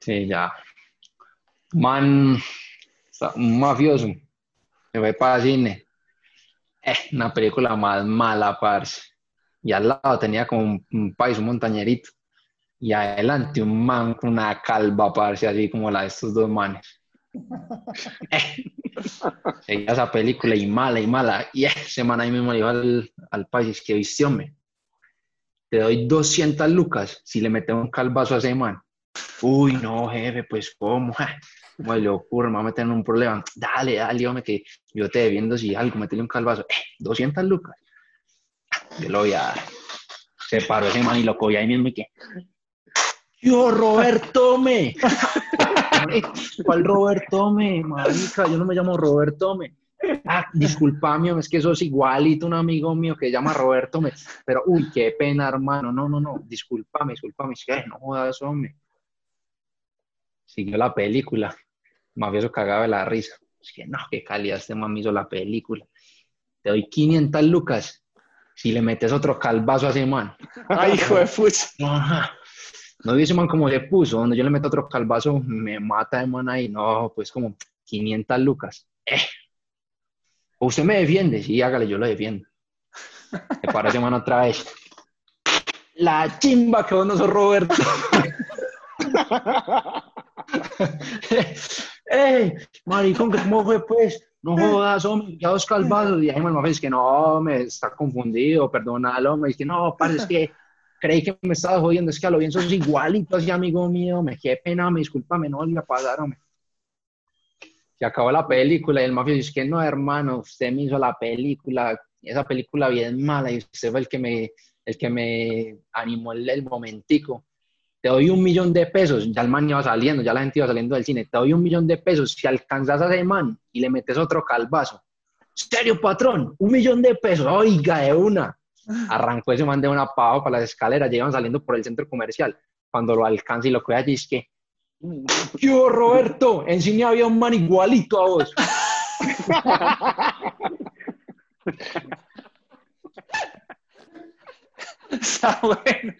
Speaker 3: Sí, ya. Man, está- un mafioso, se fue para cine. Eh, una película más mala, parce. Y al lado tenía como un, un país, un montañerito. Y adelante un man con una calva, parce, así como la de estos dos manes. Eh, esa película y mala y mala. Y ese man ahí mismo le al, al país que viste, hombre, te doy 200 lucas si le metes un calvazo a ese man. Uy, no, jefe, pues, ¿cómo? ¿Cómo le ocurre? Me va a meter en un problema. Dale, dale, hombre, que yo te debiendo si algo, metele un calvazo. Eh, 200 lucas. Yo lo voy a dar. Se paró ese man y lo cogió ahí mismo y que... Yo, Roberto, me. ¿Cuál Roberto, me? Marica, yo no me llamo Roberto, me. Ah, disculpame, es que sos igualito un amigo mío que se llama Roberto, me. Pero, uy, qué pena, hermano. No, no, no. Disculpame, disculpame. Es que, no jodas, hombre. Siguió la película. Mafioso cagaba de la risa. Es que, no, qué calidad este mami hizo la película. Te doy 500 lucas si le metes otro calvazo a ese man.
Speaker 4: Ay, hijo de pucha.
Speaker 3: No dice man como se puso, donde yo le meto otro calvazo, me mata de man ahí. No, pues como 500 lucas. Eh. Usted me defiende, sí, hágale, yo lo defiendo. Me parece man otra vez. La chimba que vos no sos Roberto. ¡Ey! Maricón, que ¿cómo fue pues? No jodas, hombre, ya dos calvazos. Y ahí me es que no, me está confundido, perdónalo, me dice que no, parce, es que creí que me estaba jodiendo, es que a lo bien sos igualito así, amigo mío, me qué pena, me discúlpame, no pasar, hombre. Se acabó la película y el mafioso dice que no, hermano, usted me hizo la película, esa película bien mala y usted fue el que me, el que me animó el, el momentico. Te doy un millón de pesos, ya el man iba saliendo, ya la gente iba saliendo del cine, te doy un millón de pesos si alcanzas a ese man y le metes otro calvazo. ¿Serio, patrón? Un millón de pesos, oiga, de una. Arrancó ese man de una pava para las escaleras, llegan saliendo por el centro comercial. Cuando lo alcanza y lo coge allí, es que, yo, Roberto, en cine había un man igualito a vos.
Speaker 4: Está bueno.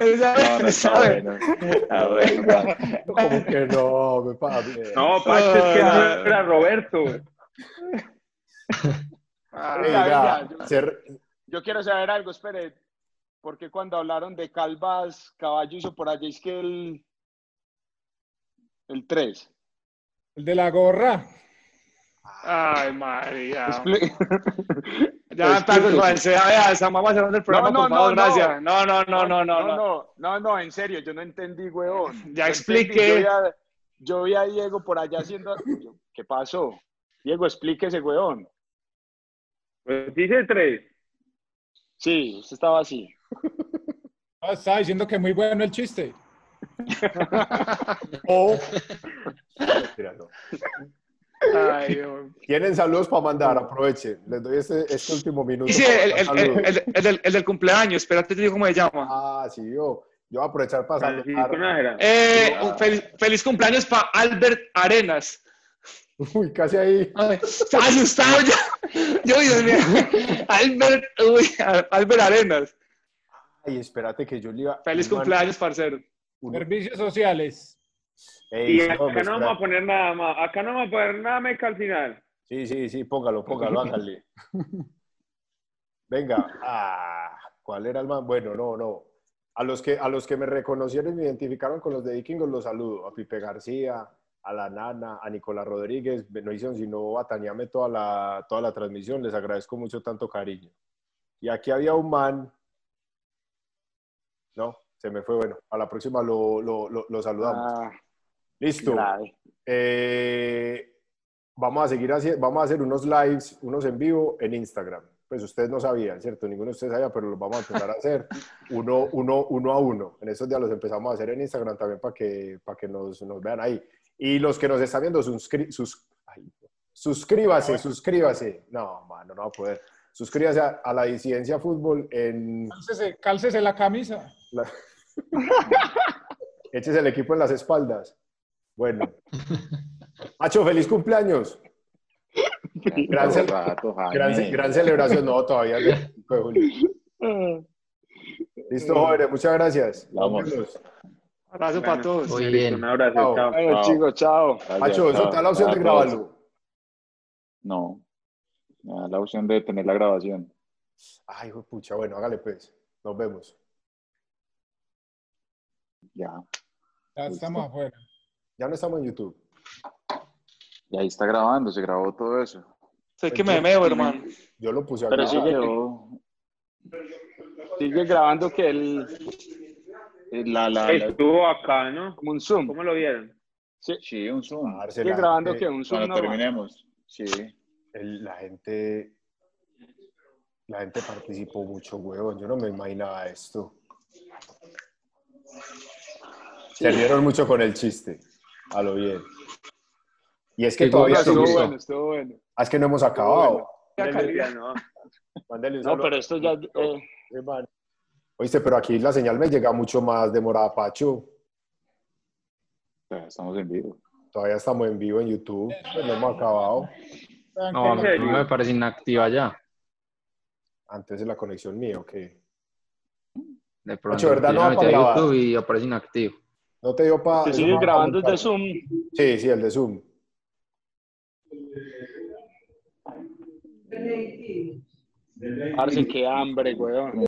Speaker 4: Está bueno, está bueno. Está bueno.
Speaker 2: Como que no, me papi.
Speaker 6: No, Pacho, es que no era Roberto.
Speaker 7: Ah,
Speaker 2: Ey,
Speaker 7: ya,
Speaker 2: ya,
Speaker 7: ya, yo- Yo quiero saber algo, espere. Porque cuando hablaron de calvas, caballo hizo por allá, es que el. El 3.
Speaker 8: El de la gorra.
Speaker 4: Ay, María.
Speaker 7: Expli-
Speaker 4: Ya está, pues, se vea, esa mamá cerrando el programa,
Speaker 7: No, no,
Speaker 4: por favor,
Speaker 7: no, no.
Speaker 4: gracias. No, no, no, no, no,
Speaker 7: no,
Speaker 4: no.
Speaker 7: no, no, no, en serio, yo no entendí, huevón.
Speaker 4: Ya
Speaker 7: No
Speaker 4: expliqué.
Speaker 7: entendí, Yo vi, a, yo vi a Diego por allá haciendo. ¿Qué pasó? Diego, explíquese, huevón.
Speaker 6: Pues dice tres.
Speaker 7: Sí, usted estaba así.
Speaker 8: Ah, estaba diciendo que muy bueno el chiste.
Speaker 2: o- Mentira, no.
Speaker 4: Ay.
Speaker 2: Tienen saludos para mandar, aprovechen. Les doy este, este último minuto.
Speaker 4: Y sí,
Speaker 2: para
Speaker 4: el,
Speaker 2: mandar
Speaker 4: el, el,
Speaker 2: saludos.
Speaker 4: el- el del, el del cumpleaños, espérate, te digo cómo se llama.
Speaker 2: Ah, sí, yo. Yo voy a aprovechar para
Speaker 6: Francisco
Speaker 2: saludar.
Speaker 4: Eh, feliz, feliz cumpleaños para Albert Arenas.
Speaker 2: Uy, casi ahí.
Speaker 4: Ay, estaba asustado ya. Yo, Dios mío. Albert, uy, Albert Arenas.
Speaker 2: Ay, espérate que yo le iba.
Speaker 4: Feliz
Speaker 2: man-
Speaker 4: cumpleaños, parcero.
Speaker 8: Servicios sociales.
Speaker 2: Ey,
Speaker 6: Y acá
Speaker 2: hombre,
Speaker 6: no vamos a poner nada más. Acá no vamos a poner nada meca al final.
Speaker 2: Sí, sí, sí, póngalo, póngalo, hágale. Venga. Ah, ¿cuál era el man? Bueno, no, no. A los, que, a los que me reconocieron y me identificaron con los de Vikingos, los saludo. A Pipe García, a la Nana, a Nicolás Rodríguez. No hicieron sino batanearme toda la, toda la transmisión. Les agradezco mucho tanto cariño. Y aquí había un man. No, se me fue. Bueno, a la próxima lo, lo, lo, lo saludamos.
Speaker 7: Ah,
Speaker 2: Listo. Eh, vamos a seguir haciendo, vamos a hacer unos lives, unos en vivo en Instagram. Pues ustedes no sabían, ¿cierto? Ninguno de ustedes sabía, pero los vamos a empezar a hacer uno, uno, uno a uno. En estos días los empezamos a hacer en Instagram también para que, para que nos, nos vean ahí. Y los que nos están viendo, suscri- sus, ay, suscríbase, suscríbase. No, mano, no va a poder. Suscríbase a, a la Disidencia Fútbol en...
Speaker 8: Cálcese, cálcese la camisa.
Speaker 2: la- Échese el equipo en las espaldas. Bueno. Macho, feliz cumpleaños. Gran,
Speaker 5: rato,
Speaker 2: gran, gran celebración. No, todavía no. Fue Julio. Listo, jóvenes. Muchas gracias.
Speaker 5: Vamos.
Speaker 4: Abrazo para todos.
Speaker 3: Muy bien.
Speaker 6: Un abrazo,
Speaker 2: Chao.
Speaker 6: chao.
Speaker 7: Bueno, chicos, chao.
Speaker 2: Macho, eso te da la opción de grabarlo.
Speaker 5: No. Me da la opción de tener la grabación.
Speaker 2: Ay, hijo de pucha. Bueno, hágale pues. Nos vemos.
Speaker 5: Ya.
Speaker 8: Ya estamos afuera.
Speaker 2: Ya no estamos en YouTube.
Speaker 5: Y ahí está grabando, se grabó todo eso.
Speaker 4: Sé que me meo, hermano.
Speaker 2: Yo lo puse a
Speaker 7: Pero
Speaker 2: grabar.
Speaker 7: sigue- Sigue grabando que el.
Speaker 5: La, la, la-
Speaker 6: Estuvo acá, ¿no?
Speaker 7: Como un zoom.
Speaker 6: ¿Cómo lo vieron?
Speaker 5: Sí, un zoom.
Speaker 7: Sigue
Speaker 2: la
Speaker 7: grabando que un zoom.
Speaker 5: Cuando
Speaker 7: normal.
Speaker 5: terminemos. Sí.
Speaker 2: el- la gente la gente participó mucho, huevón. Yo no me imaginaba esto. Se rieron mucho con el chiste. A lo bien. Y es que
Speaker 3: Qué
Speaker 2: todavía
Speaker 7: Estuvo bueno, estuvo bueno.
Speaker 2: Ah, es que no hemos acabado.
Speaker 6: Ya, no.
Speaker 2: Mándale un
Speaker 7: No, pero esto ya. eh.
Speaker 2: Oíste, pero aquí la señal me llega mucho más demorada, Pacho.
Speaker 5: Estamos en vivo.
Speaker 2: Todavía estamos en vivo en YouTube. Pues no hemos acabado.
Speaker 3: No, no, me parece inactiva ya.
Speaker 2: Antes de la conexión mía, ok.
Speaker 3: De pronto,
Speaker 2: Nacho, ¿verdad? No va para.
Speaker 3: YouTube y aparece inactivo.
Speaker 2: ¿No te dio para...?
Speaker 7: Se sigue grabando desde Zoom.
Speaker 2: Sí, sí, el de Zoom.
Speaker 7: Parce, qué hambre, weón.